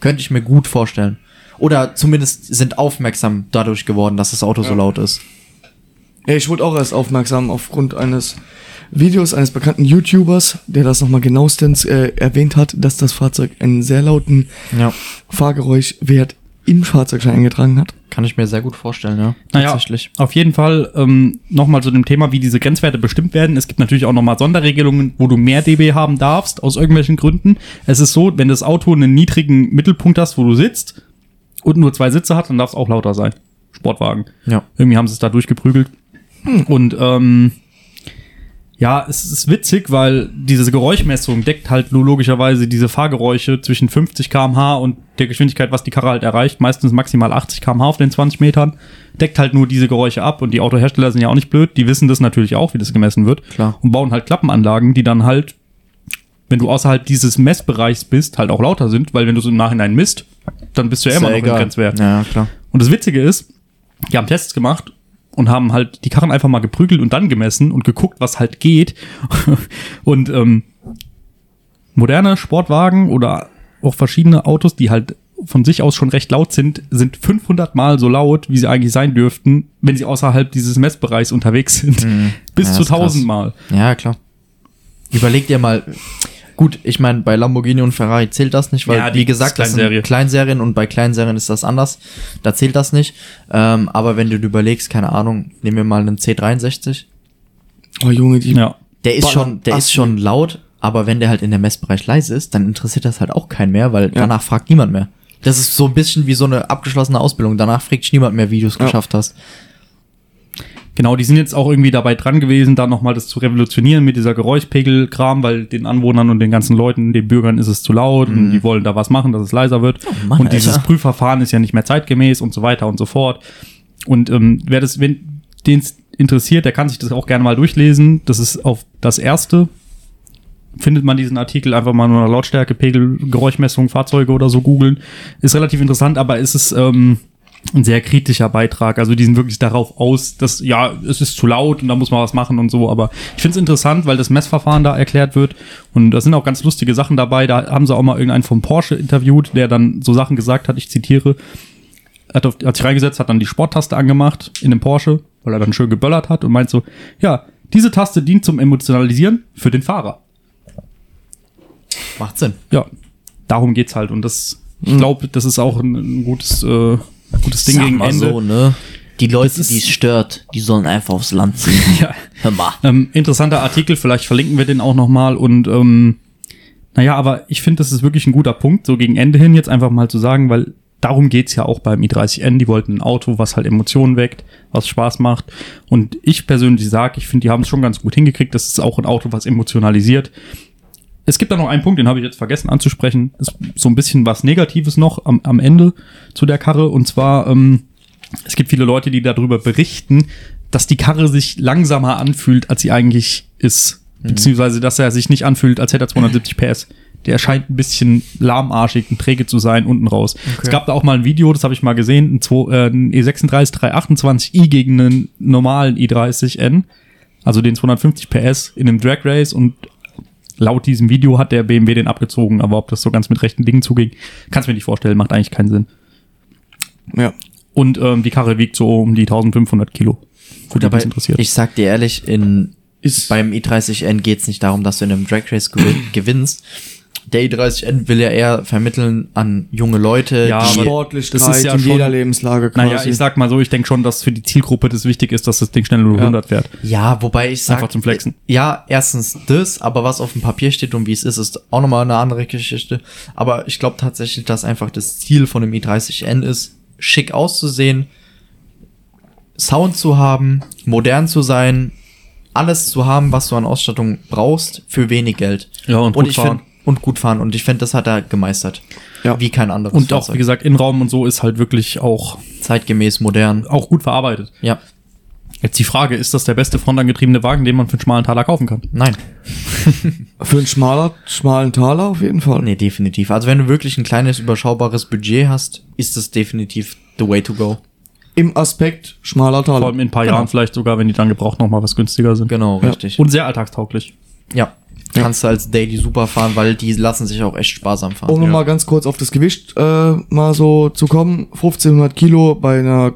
Könnte ich mir gut vorstellen. Oder zumindest sind aufmerksam dadurch geworden, dass das Auto so laut ist. Ja, ich wurde auch erst aufmerksam aufgrund eines Videos eines bekannten YouTubers, der das nochmal genauestens äh, erwähnt hat, dass das Fahrzeug einen sehr lauten Ja. Fahrgeräuschwert im Fahrzeugschein eingetragen hat. Kann ich mir sehr gut vorstellen, ja. Naja, Tatsächlich. auf jeden Fall ähm, nochmal zu dem Thema, wie diese Grenzwerte bestimmt werden. Es gibt natürlich auch nochmal Sonderregelungen, wo du mehr dB haben darfst, aus irgendwelchen Gründen. Es ist so, wenn das Auto einen niedrigen Mittelpunkt hast, wo du sitzt und nur zwei Sitze hat, dann darf es auch lauter sein. Sportwagen. Ja. Irgendwie haben sie es da durchgeprügelt. Und ähm, ja, es ist witzig, weil diese Geräuschmessung deckt halt nur logischerweise diese Fahrgeräusche zwischen 50 km/h und der Geschwindigkeit, was die Karre halt erreicht, meistens maximal 80 km/h auf den 20 Metern, deckt halt nur diese Geräusche ab und die Autohersteller sind ja auch nicht blöd, die wissen das natürlich auch, wie das gemessen wird Klar. und bauen halt Klappenanlagen, die dann halt, wenn du außerhalb dieses Messbereichs bist, halt auch lauter sind, weil wenn du es im Nachhinein misst, dann bist du ja immer noch im Grenzwert. Ja, klar. Und das Witzige ist, die haben Tests gemacht und haben halt die Karren einfach mal geprügelt und dann gemessen und geguckt, was halt geht. und ähm, moderne Sportwagen oder auch verschiedene Autos, die halt von sich aus schon recht laut sind, sind 500 Mal so laut, wie sie eigentlich sein dürften, wenn sie außerhalb dieses Messbereichs unterwegs sind. Bis Ja, zu das ist krass. 1000 Mal. Ja, klar. Überleg dir mal, gut, ich meine, bei Lamborghini und Ferrari zählt das nicht, weil, Ja, die wie gesagt, ist das sind Kleinserie. Kleinserien und bei Kleinserien ist das anders. Da zählt das nicht. Ähm, aber wenn du dir überlegst, keine Ahnung, nehmen wir mal einen C63. Oh Junge, die Ja. Der ist schon, der ist Assen. schon laut, aber wenn der halt in der Messbereich leise ist, dann interessiert das halt auch keinen mehr, weil danach fragt niemand mehr. Das ist so ein bisschen wie so eine abgeschlossene Ausbildung. Danach fragt niemand mehr, wie du es Ja. geschafft hast. Genau, die sind jetzt auch irgendwie dabei dran gewesen, da nochmal das zu revolutionieren mit dieser Geräuschpegelkram, weil den Anwohnern und den ganzen Leuten, den Bürgern ist es zu laut und die wollen da was machen, dass es leiser wird. Oh Mann, und dieses Alter. Prüfverfahren ist ja nicht mehr zeitgemäß und so weiter und so fort. Und ähm, wer das, wenn den es interessiert, der kann sich das auch gerne mal durchlesen. Das ist auf das erste. Findet man diesen Artikel einfach mal nur Lautstärke, Pegel, Geräuschmessung, Fahrzeuge oder so googeln. Ist relativ interessant, aber es ist ähm, ein sehr kritischer Beitrag. Also die sind wirklich darauf aus, dass ja, es ist zu laut und da muss man was machen und so. Aber ich finde es interessant, weil das Messverfahren da erklärt wird und da sind auch ganz lustige Sachen dabei. Da haben sie auch mal irgendeinen vom Porsche interviewt, der dann so Sachen gesagt hat. Ich zitiere: hat, auf, hat sich reingesetzt, hat dann die Sporttaste angemacht in dem Porsche, weil er dann schön geböllert hat und meint so, ja, diese Taste dient zum Emotionalisieren für den Fahrer. Macht Sinn. Ja, darum geht's halt und das, ich glaube, das ist auch ein, ein gutes, äh, gutes Ding Sag gegen Ende. so, ne? Die Leute, die es stört, die sollen einfach aufs Land ziehen. Ja. Hör mal. Ähm, interessanter Artikel, vielleicht verlinken wir den auch nochmal und ähm, naja, aber ich finde, das ist wirklich ein guter Punkt, so gegen Ende hin jetzt einfach mal zu sagen, weil darum geht's ja auch beim i30N. Die wollten ein Auto, was halt Emotionen weckt, was Spaß macht. Und ich persönlich sage, ich finde, die haben es schon ganz gut hingekriegt. Das ist auch ein Auto, was emotionalisiert. Es gibt da noch einen Punkt, den habe ich jetzt vergessen anzusprechen. Ist so ein bisschen was Negatives noch am, am Ende zu der Karre. Und zwar, ähm, es gibt viele Leute, die darüber berichten, dass die Karre sich langsamer anfühlt, als sie eigentlich ist. Beziehungsweise, dass er sich nicht anfühlt, als hätte er 270 PS. Der scheint ein bisschen lahmarschig und träge zu sein unten raus. Es gab da auch mal ein Video, das habe ich mal gesehen, ein, 2, äh, ein E36 328i gegen einen normalen i30N, also den 250 PS in einem Drag Race und laut diesem Video hat der BMW den abgezogen, aber ob das so ganz mit rechten Dingen zuging, kannst mir nicht vorstellen, macht eigentlich keinen Sinn. Ja. Und ähm, die Karre wiegt so um die 1500 Kilo. Die Aber es interessiert. ich sag dir ehrlich, in, Ist- beim i30N geht's nicht darum, dass du in einem Drag Race gewin gewinnst. Der i30N will ja eher vermitteln an junge Leute, Ja, die aber Sportlichkeit das ist ja in schon- jeder Lebenslage quasi. naja, ich sag mal so, ich denke schon, dass für die Zielgruppe das wichtig ist, dass das Ding schnell nur Ja. 100 fährt. Ja, wobei ich sag, Einfach zum Flexen. Ja, erstens das, aber was auf dem Papier steht und wie es ist, ist auch nochmal eine andere Geschichte. Aber ich glaube tatsächlich, dass einfach das Ziel von dem i30N ist, schick auszusehen, Sound zu haben, modern zu sein, alles zu haben, was du an Ausstattung brauchst, für wenig Geld. Ja, und gut ich fahren. Und gut fahren. Und ich finde, das hat er gemeistert. Ja. Wie kein anderes. Und auch, Fahrzeug. wie gesagt, Innenraum und so ist halt wirklich auch, zeitgemäß, modern. auch gut verarbeitet. Ja. Jetzt die Frage, ist das der beste frontangetriebene Wagen, den man für einen schmalen Taler kaufen kann? Nein. Für einen schmaler, schmalen Taler auf jeden Fall. Nee, definitiv. Also wenn du wirklich ein kleines, überschaubares Budget hast, ist das definitiv the way to go. Im Aspekt schmaler Vor Taler. allem in ein paar Genau. Jahren vielleicht sogar, wenn die dann gebraucht noch mal was günstiger sind. Genau, Ja. richtig. Und sehr alltagstauglich. ja. Kannst du als Daily super fahren, weil die lassen sich auch echt sparsam fahren. Um nochmal ganz kurz auf das Gewicht äh, mal so zu kommen. 1500 Kilo bei einer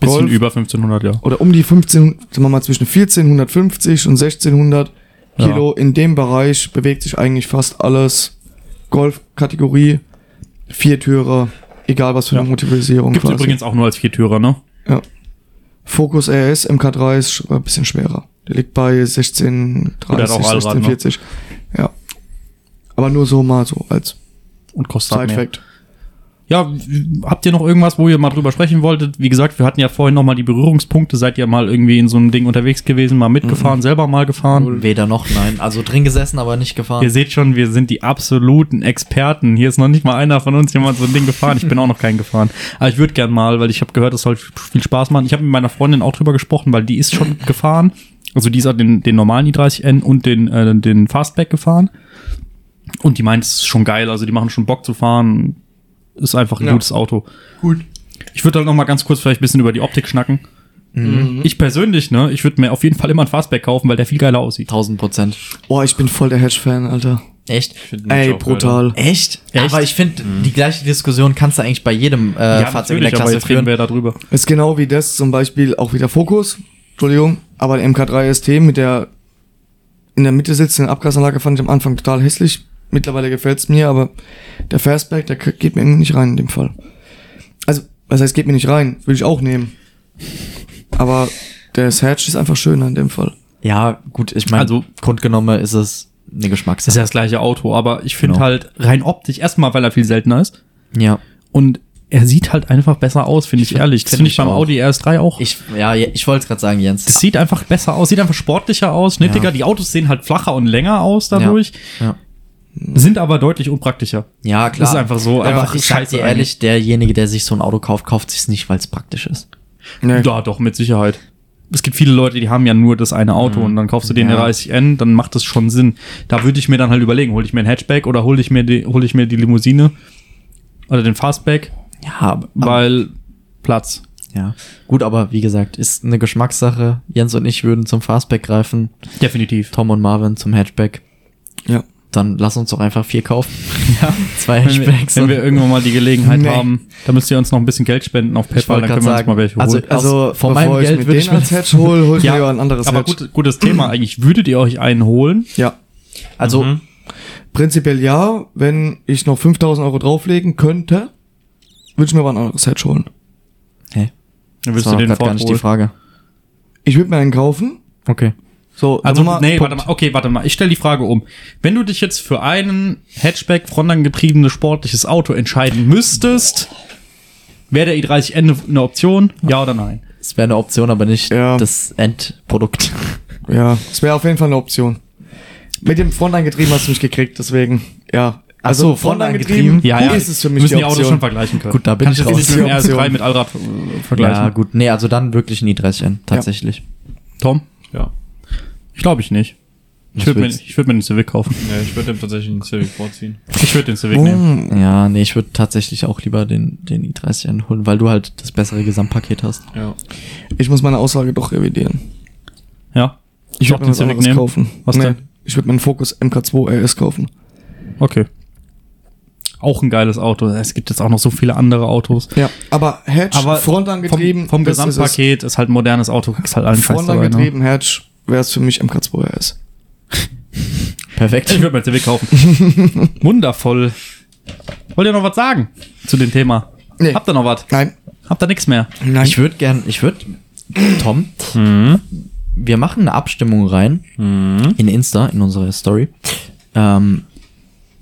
Bisschen Golf über 1500, ja. oder um die 15, sagen wir mal zwischen 1450 und 1600 Ja. Kilo. In dem Bereich bewegt sich eigentlich fast alles. Golf-Kategorie, Viertürer, egal was für Ja. eine Motorisierung Gibt übrigens auch nur als Viertürer, ne? Ja. Focus RS MK3 ist ein bisschen schwerer. Liegt bei 16, Und der hat 30, auch Allrad, 16, ne? 40. Ja. Aber nur so mal so als Und kostet halt mehr. Ja, habt ihr noch irgendwas, wo ihr mal drüber sprechen wolltet? Wie gesagt, wir hatten ja vorhin noch mal die Berührungspunkte. Seid ihr mal irgendwie in so einem Ding unterwegs gewesen, mal mitgefahren, selber mal gefahren? Weder noch, nein. Also drin gesessen, aber nicht gefahren. Ihr seht schon, wir sind die absoluten Experten. Hier ist noch nicht mal einer von uns jemand so ein Ding gefahren. Ich bin auch noch keinen gefahren. Aber ich würde gern mal, weil ich habe gehört, es soll viel Spaß machen. Ich habe mit meiner Freundin auch drüber gesprochen, weil die ist schon gefahren. Also die ist auch den, den normalen i30N und den, äh, den Fastback gefahren. Und die meint, es ist schon geil. Also die machen schon Bock zu fahren. Ist einfach ein Ja. gutes Auto. Gut. Ich würde halt noch mal ganz kurz vielleicht ein bisschen über die Optik schnacken. Ich persönlich, ne, ich würde mir auf jeden Fall immer einen Fastback kaufen, weil der viel geiler aussieht. 1000 Prozent. Oh, ich bin voll der Hedge-Fan, Alter. Echt? Ey, brutal. Echt? Echt? Aber ich finde, die gleiche Diskussion kannst du eigentlich bei jedem äh, Fahrzeug in der natürlich, aber Klasse jetzt reden führen. wir da drüber. Ist genau wie das zum Beispiel auch wieder Fokus. Entschuldigung. Aber der MK3 ST mit der in der Mitte sitzenden Abgasanlage fand ich am Anfang total hässlich. Mittlerweile gefällt's mir, aber der Fastback, der geht mir irgendwie nicht rein in dem Fall. Also, was heißt, geht mir nicht rein? Würde ich auch nehmen. Aber der Hatch ist einfach schöner in dem Fall. Ja, gut, ich meine, Also- grundgenommen ist es eine Das ist Geschmackssache. ja das gleiche Auto, aber ich finde Genau. halt rein optisch erstmal, weil er viel seltener ist Ja. und er sieht halt einfach besser aus, finde ich, ehrlich. Das find finde ich ich beim auch. Audi RS3 auch. Ich, ja, ich wollte es gerade sagen, Jens. das sieht einfach besser aus, sieht einfach sportlicher aus, schnittiger. Ja. Die Autos sehen halt flacher und länger aus dadurch, Ja. sind aber deutlich unpraktischer. Ja, klar. Das ist einfach so, Aber einfach ich sag dir ehrlich, derjenige, der sich so ein Auto kauft, kauft sich's nicht, weil es praktisch ist. Nee. Ja, doch, mit Sicherheit. Es gibt viele Leute, die haben ja nur das eine Auto und dann kaufst du den Ja. R30N, dann macht das schon Sinn. Da würde ich mir dann halt überlegen, hole ich mir ein Hatchback oder hole ich mir die, hole ich mir die Limousine oder den Fastback, Ja, aber, weil Platz. ja. Gut, aber wie gesagt, ist eine Geschmackssache. Jens und ich würden zum Fastback greifen, Definitiv. Tom und Marvin zum Hatchback. Ja. Dann lass uns doch einfach vier kaufen. Ja. Zwei Wenn wir, Hatchbacks. wenn wir irgendwann mal die Gelegenheit Nee. haben, dann müsst ihr uns noch ein bisschen Geld spenden auf PayPal, dann können wir uns sagen, mal welche holen. also- Also, von meinem ich Geld würde den ich mir- als Hedge hole, hol ich mir ein anderes aber Hedge. gut, gutes Thema eigentlich. Würdet ihr euch einen holen? Ja. also, Prinzipiell ja. Wenn ich noch 5000 Euro drauflegen könnte, würde ich mir aber ein anderes Hedge holen. hey, Dann war du den grad gar Ford nicht die holen. Frage. Ich würde mir einen kaufen. Okay. So, Also, Nummer- nee, Punkt. warte mal, okay, warte mal. Ich stelle die Frage um. Wenn du dich jetzt für einen Hatchback frontangetriebenes sportliches Auto entscheiden müsstest, wäre der i30N eine, eine Option? Ja oder nein? Es wäre eine Option, aber nicht Ja. das Endprodukt. Ja, es wäre auf jeden Fall eine Option. Mit dem Frontangetrieben hast du mich gekriegt, deswegen, ja. Ach so, Frontangetrieben? Ja, ja. ist es für Wir mich müssen die die Autos schon vergleichen können. Gut, da bin Kannst ich du raus. nicht mit dem Option. RS3 mit Allrad äh, vergleichen. Ja, gut. Nee, also dann wirklich ein i30N, tatsächlich. Tom? Ja. Ich glaube ich nicht. Ich würde mir, ich würd mir den Civic kaufen. ja ich würde dem tatsächlich einen Civic vorziehen. Ich würde den Civic nehmen. Boom. Ja, nee, ich würde tatsächlich auch lieber den, den i30N holen, weil du halt das bessere Gesamtpaket hast. Ja. Ich muss meine Aussage doch revidieren. Ja? Ich würde mir was anderes kaufen. Was nee, denn? Ich würde mir einen Focus MK2 RS kaufen. Okay. Auch ein geiles Auto. Es gibt jetzt auch noch so viele andere Autos. Ja, aber Hedge, Aber Frontangetrieben, vom, vom das ist. Gesamtpaket ist halt ein modernes Auto, kriegst halt allen Scheiß dabei. Ne? Frontangetrieben, Hedge, wäre es für mich MK2 RS. Perfekt. Ich würde mir CW kaufen. Wundervoll. Wollt ihr noch was sagen zu dem Thema? Nee. Habt ihr noch was? Nein, Habt ihr nichts mehr? nein. Ich würde gern, ich würde, Tom, Mhm. wir machen eine Abstimmung rein in Insta, in unsere Story. Ähm,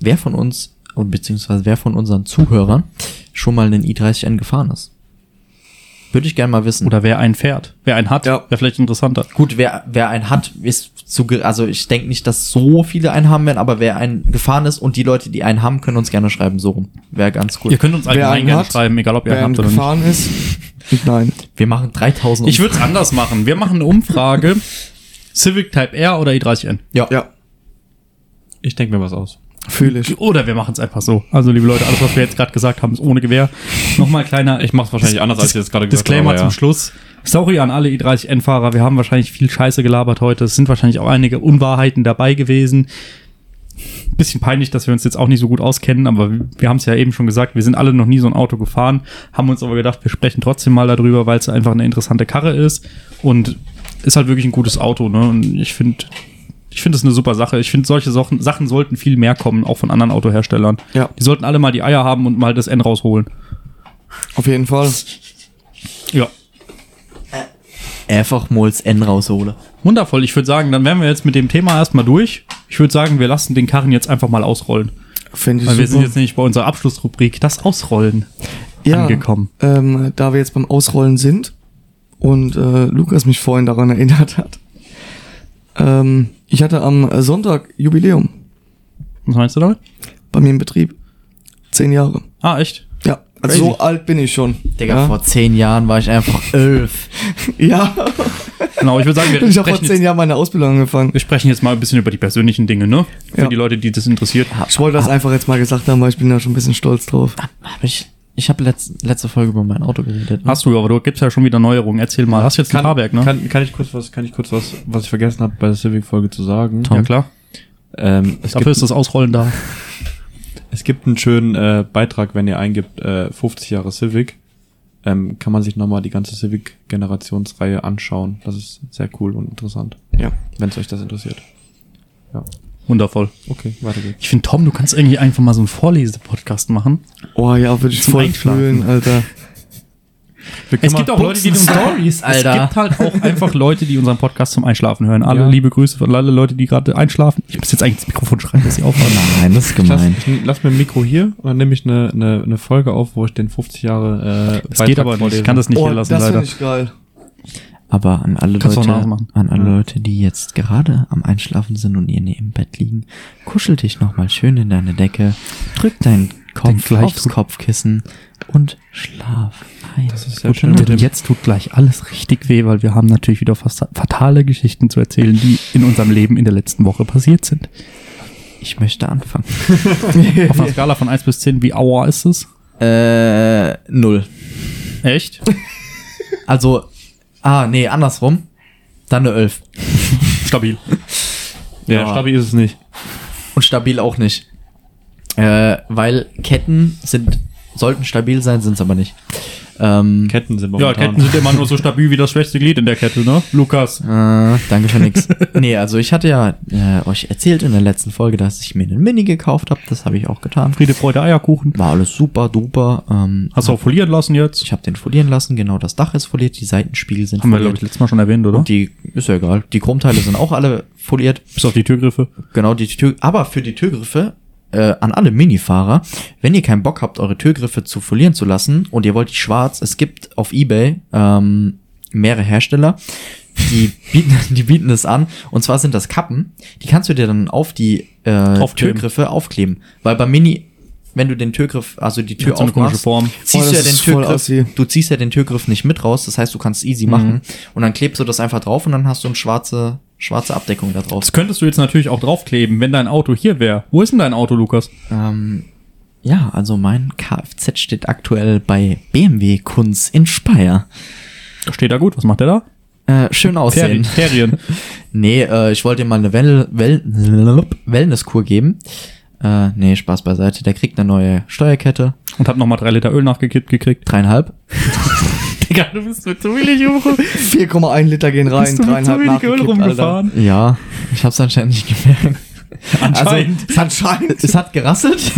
wer von uns, und beziehungsweise wer von unseren Zuhörern schon mal einen i30N gefahren ist? Würde ich gerne mal wissen. Oder wer einen fährt? Wer einen hat? Ja. Wäre vielleicht interessanter. Gut, wer, wer einen hat, ist zu, also ich denke nicht, dass so viele einen haben werden, aber wer einen gefahren ist und die Leute, die einen haben, können uns gerne schreiben, so rum. Wäre ganz cool. Ihr könnt uns allgemein einen gerne hat, schreiben, egal ob ihr einen habt oder nicht. gefahren ist, nein. Wir machen 3000 Ich würde es anders machen. Wir machen eine Umfrage. Civic Type R oder i30N. ja. Ja, Ich denke mir was aus. Fühle ich. Oder wir machen es einfach so. Also, liebe Leute, alles, was wir jetzt gerade gesagt haben, ist ohne Gewehr. Nochmal kleiner. Ich mach's wahrscheinlich anders, als ich jetzt gerade gesagt Disclaimer habe, zum aber ja. Schluss. Sorry an alle i30N-Fahrer. Wir haben wahrscheinlich viel Scheiße gelabert heute. Es sind wahrscheinlich auch einige Unwahrheiten dabei gewesen. Bisschen peinlich, dass wir uns jetzt auch nicht so gut auskennen, aber wir haben es ja eben schon gesagt, wir sind alle noch nie so ein Auto gefahren, haben uns aber gedacht, wir sprechen trotzdem mal darüber, weil es einfach eine interessante Karre ist und ist halt wirklich ein gutes Auto. Ne? Und ich finde, ich finde es eine super Sache. Ich finde, solche Sachen, Sachen sollten viel mehr kommen, auch von anderen Autoherstellern. Ja. Die sollten alle mal die Eier haben und mal das N rausholen. Auf jeden Fall. Ja. Einfach mal das N raushole. Wundervoll. Ich würde sagen, dann wären wir jetzt mit dem Thema erstmal durch. Ich würde sagen, wir lassen den Karren jetzt einfach mal ausrollen. Finde ich Weil wir sind jetzt nämlich bei unserer Abschlussrubrik, das Ausrollen, ja, angekommen. Ähm, da wir jetzt beim Ausrollen sind und äh, Lukas mich vorhin daran erinnert hat. Ähm, ich hatte am Sonntag Jubiläum Was meinst du damit? bei mir im Betrieb. Zehn Jahre. Ah, echt? Ja, also Crazy. so alt bin ich schon. Digga, ja. vor zehn Jahren war ich einfach elf. ja. Genau, ich würde sagen, wir ich habe vor sprechen, zehn jetzt, Jahren meine Ausbildung angefangen. wir sprechen jetzt mal ein bisschen über die persönlichen Dinge, ne? Für Ja. die Leute, die das interessiert. Ich wollte das einfach jetzt mal gesagt haben, weil ich bin da schon ein bisschen stolz drauf. Hab ich ich habe letz, letzte Folge über mein Auto geredet. ne? Hast du, aber du gibst ja schon wieder Neuerungen. Erzähl mal. Hast du jetzt ein Fahrwerk, ne? kann, kann ich kurz was, kann ich kurz was, was ich vergessen habe bei der Civic-Folge zu sagen? ja, klar. Ähm, es, Dafür gibt, ist das Ausrollen da. es gibt einen schönen äh, Beitrag, wenn ihr eingibt, äh, 50 Jahre Civic. Ähm, kann man sich nochmal die ganze Civic-Generationsreihe anschauen. Das ist sehr cool und interessant. Ja. Wenn es euch das interessiert. Ja. Wundervoll. Okay, weiter geht's. Ich finde, Tom, du kannst irgendwie einfach mal so einen Vorlese-Podcast machen. Oh ja, würde ich voll Einschlafen. fühlen, Alter. Es gibt auch Leute, die Stories, Alter. Es gibt halt auch einfach Leute, die unseren Podcast zum Einschlafen hören. Alle Ja. liebe Grüße von alle Leute, die gerade einschlafen. Ich muss jetzt eigentlich ins Mikrofon schreien, dass sie aufhören. Nein, das ist Ich lass, gemein. ich lass mir ein Mikro hier und dann nehme ich eine, eine, eine Folge auf, wo ich den 50 Jahre äh, Das geht aber nicht. Ich kann das nicht oh, hier lassen, das leider. finde ich geil. Aber an alle Kannst Leute, an alle Leute, die jetzt gerade am Einschlafen sind und ihr im Bett liegen, kuschel dich nochmal schön in deine Decke, drück deinen Kopf gleich aufs tut- Kopfkissen und schlaf ein. Das ist sehr Gute schön Und jetzt tut gleich alles richtig weh, weil wir haben natürlich wieder fast fatale Geschichten zu erzählen, die in unserem Leben in der letzten Woche passiert sind. Ich möchte anfangen. Auf einer Skala von 1 bis 10, wie aua ist es? Äh, null. Echt? Also, ah, nee, andersrum. Dann eine 11. Stabil. Ja, Ja. stabil ist es nicht. Und stabil auch nicht. Äh, weil Ketten sind, sollten stabil sein, sind es aber nicht. Ähm, Ketten sind Ja, momentan. Ketten sind immer nur so stabil wie das schwächste Glied in der Kette, ne? Lukas. Äh, danke für nix. nee, also ich hatte ja äh, euch erzählt in der letzten Folge, dass ich mir einen Mini gekauft habe. Das habe ich auch getan. Friede, Freude, Eierkuchen. War alles super, duper. Ähm, Hast du auch folieren lassen jetzt? ich habe den folieren lassen, genau, das Dach ist foliert, die Seitenspiegel sind Haben wir, glaube ich, foliert. letztes Mal schon erwähnt, oder? Und die, ist ja egal, die Chromteile sind auch alle foliert. Bis auf die Türgriffe. Genau, die Tür, aber für die Türgriffe, äh, an alle Minifahrer, wenn ihr keinen Bock habt, eure Türgriffe zu folieren zu lassen und ihr wollt die schwarz, es gibt auf Ebay ähm, mehrere Hersteller, die bieten, die bieten es an. Und zwar sind das Kappen, die kannst du dir dann auf die äh, Aufkleben. Türgriffe aufkleben. Weil beim Mini, wenn du den Türgriff, also die Tür so aufmachst, ziehst Oh, du das ja den Türgriff, du ziehst ja den Türgriff nicht mit raus, das heißt, du kannst es easy Mhm. machen und dann klebst du das einfach drauf und dann hast du eine schwarze, schwarze Abdeckung da drauf. Das könntest du jetzt natürlich auch draufkleben, wenn dein Auto hier wäre. Wo ist denn dein Auto, Lukas? Ähm, ja, also mein Kfz steht aktuell bei BMW Kunz in Speyer. Steht da gut. Was macht der da? Äh, schön aussehen. Ferien. Ferien. Nee, äh, ich wollte ihm mal eine Well well Wellnesskur geben. Äh, nee, Spaß beiseite. Der kriegt eine neue Steuerkette. Und hat nochmal drei Liter Öl nachgekippt gekriegt. Dreieinhalb. Digga, du bist mit zu wenig Junge. 4,1 Liter gehen rein, Bist du mit zu dreieinhalb wenig Öl nachgekippt, Alter. rumgefahren? Ja, ich hab's anscheinend nicht gemerkt. Anscheinend. Also, Anscheinend. es hat gerasselt.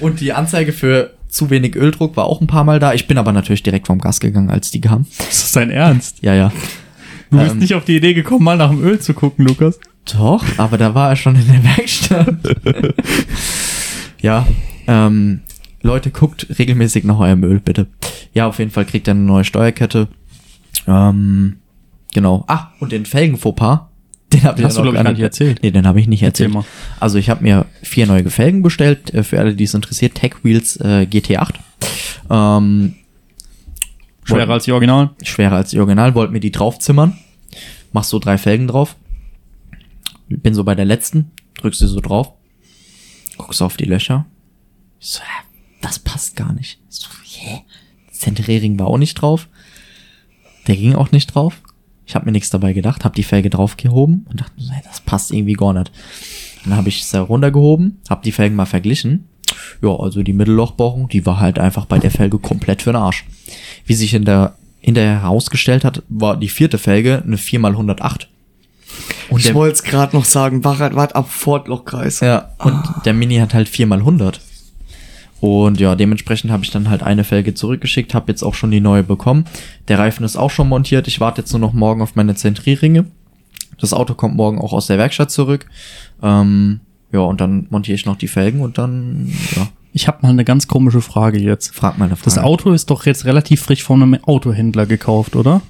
Und die Anzeige für zu wenig Öldruck war auch ein paar Mal da. Ich bin aber natürlich direkt vom Gas gegangen, als die kam. ist das dein Ernst? Ja, ja. Du bist Ähm, nicht auf die Idee gekommen, mal nach dem Öl zu gucken, Lukas. Doch, aber da war er schon in der Werkstatt. ja, ähm, Leute, guckt regelmäßig nach eurem Öl, bitte. Ja, auf jeden Fall kriegt er eine neue Steuerkette. Ähm, genau. Ah, und den Felgenfauxpas, den ihr Hast du, noch ich, gar nicht erzählt. Nee, den habe ich nicht Erzähl erzählt. mal. Also ich habe mir vier neue Felgen bestellt, äh, für alle, die es interessiert. Tech Wheels äh, GT8. Ähm, Schwerer als die Originalen. schwerer als die Original, wollte mir die draufzimmern. Mach so drei Felgen drauf. Bin so bei der letzten, drückst du so drauf, guckst auf die Löcher. Ich so, hä, das passt gar nicht. Ich So, hä? Zentrering war auch nicht drauf. Der ging auch nicht drauf. Ich habe mir nichts dabei gedacht, habe die Felge draufgehoben und dachte, nee, das passt irgendwie gar nicht. Dann habe ich es runtergehoben, habe die Felgen mal verglichen. Ja, also die Mittellochbohrung, die war halt einfach bei der Felge komplett für den Arsch. Wie sich in der hinterher herausgestellt hat, war die vierte Felge eine 4x108. Und Ich wollte es gerade noch sagen, wart, wart ab Fortlochkreis. ja, und der Mini hat halt 4x100. Und ja, dementsprechend habe ich dann halt eine Felge zurückgeschickt, habe jetzt auch schon die neue bekommen. Der Reifen ist auch schon montiert. Ich warte jetzt nur noch morgen auf meine Zentrierringe. Das Auto kommt morgen auch aus der Werkstatt zurück. Ähm, ja, und dann montiere ich noch die Felgen und dann, ja, Ich habe mal eine ganz komische Frage jetzt. frag mal eine Frage. Das Auto ist doch jetzt relativ frisch von einem Autohändler gekauft, oder?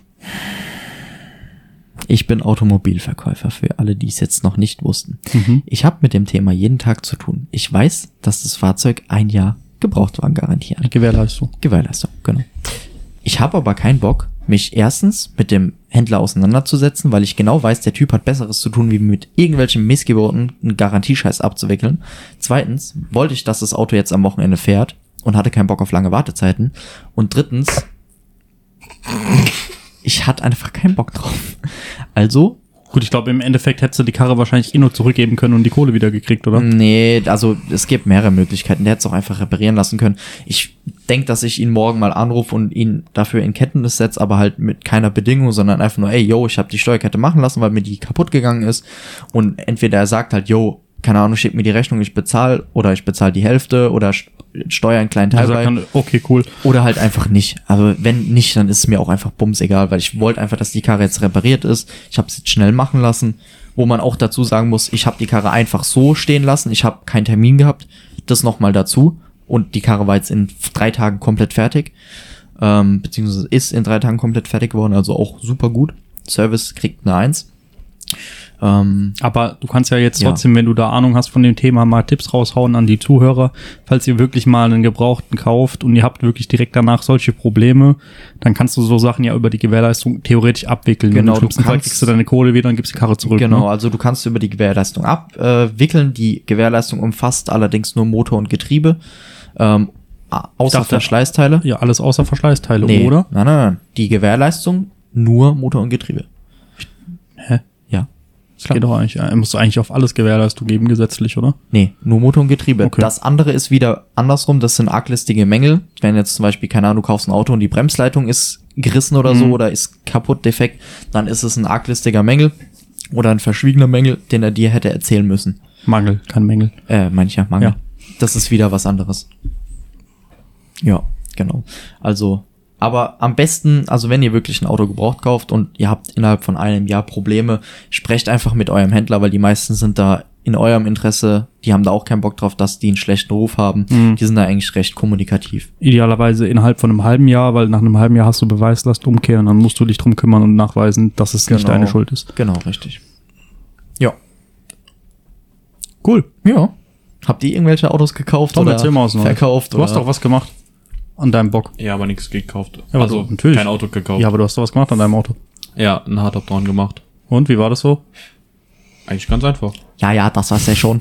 Ich bin Automobilverkäufer für alle, die es jetzt noch nicht wussten. Mhm. Ich habe mit dem Thema jeden Tag zu tun. Ich weiß, dass das Fahrzeug ein Jahr Gebrauchtwagengarantie hat. Gewährleistung. Gewährleistung, genau. Ich habe aber keinen Bock, mich erstens mit dem Händler auseinanderzusetzen, weil ich genau weiß, der Typ hat Besseres zu tun, wie mit irgendwelchen Missgeburten einen Garantiescheiß abzuwickeln. Zweitens wollte ich, dass das Auto jetzt am Wochenende fährt und hatte keinen Bock auf lange Wartezeiten. Und drittens, ich hatte einfach keinen Bock drauf. Also Gut, ich glaube, im Endeffekt hättest du die Karre wahrscheinlich eh nur zurückgeben können und die Kohle wieder gekriegt, oder? Nee, also es gibt mehrere Möglichkeiten. Der hätte es auch einfach reparieren lassen können. Ich denke, dass ich ihn morgen mal anrufe und ihn dafür in Kenntnis setze, aber halt mit keiner Bedingung, sondern einfach nur, ey, yo, ich habe die Steuerkette machen lassen, weil mir die kaputt gegangen ist. Und entweder er sagt halt, yo, keine Ahnung, schick mir die Rechnung, ich bezahle oder ich bezahle die Hälfte oder st- steuer einen kleinen Teil Also, bei. kann, okay, cool. Oder halt einfach nicht. Aber wenn nicht, dann ist es mir auch einfach bums egal, weil ich wollte einfach, dass die Karre jetzt repariert ist. Ich habe es jetzt schnell machen lassen. Wo man auch dazu sagen muss, ich habe die Karre einfach so stehen lassen. Ich habe keinen Termin gehabt. Das nochmal dazu. Und die Karre war jetzt in drei Tagen komplett fertig. Ähm, beziehungsweise ist in drei Tagen komplett fertig geworden. Also auch super gut. Service kriegt eine Eins. Ähm, Aber du kannst ja jetzt Ja. trotzdem, wenn du da Ahnung hast von dem Thema, mal Tipps raushauen an die Zuhörer. Falls ihr wirklich mal einen Gebrauchten kauft und ihr habt wirklich direkt danach solche Probleme, dann kannst du so Sachen ja über die Gewährleistung theoretisch abwickeln. Genau, schlimmsten du Fall kannst- kriegst du deine Kohle wieder und gibst die Karre zurück. Genau, Ne? also du kannst über die Gewährleistung abwickeln. Die Gewährleistung umfasst allerdings nur Motor und Getriebe, ähm, außer dachte- Verschleißteile. Ja, alles außer Verschleißteile, Nee, oder? Nein, nein, nein. Die Gewährleistung nur Motor und Getriebe. Das geht doch eigentlich, musst du eigentlich auf alles Gewährleistung geben, gesetzlich, oder? Nee, nur Motor und Getriebe. Okay. Das andere ist wieder andersrum, das sind arglistige Mängel. Wenn jetzt zum Beispiel, keine Ahnung, du kaufst ein Auto und die Bremsleitung ist gerissen oder so oder ist kaputt, defekt, dann ist es ein arglistiger Mängel oder ein verschwiegener Mängel, den er dir hätte erzählen müssen. Mangel, kein Mängel. Äh, mancher Mangel. Ja. Das ist wieder was anderes. Ja, genau. Also, aber am besten, also wenn ihr wirklich ein Auto gebraucht kauft und ihr habt innerhalb von einem Jahr Probleme, sprecht einfach mit eurem Händler, weil die meisten sind da in eurem Interesse, die haben da auch keinen Bock drauf, dass die einen schlechten Ruf haben. Mhm. Die sind da eigentlich recht kommunikativ. Idealerweise innerhalb von einem halben Jahr, weil nach einem halben Jahr hast du Beweislast umkehren, dann musst du dich drum kümmern und nachweisen, dass es nicht Genau. deine Schuld ist. Genau, richtig. Ja. Cool. Ja. Habt ihr irgendwelche Autos gekauft Tom, oder erzähl mal was verkauft? Du hast doch was gemacht an deinem Bock. Ja, aber nichts gekauft. Ja, aber also so, natürlich. kein Auto gekauft. Ja, aber du hast doch was gemacht an deinem Auto. Ja, ein Hardtop dran gemacht. Und wie war das so? Eigentlich ganz einfach. Ja, ja, das war's ja schon.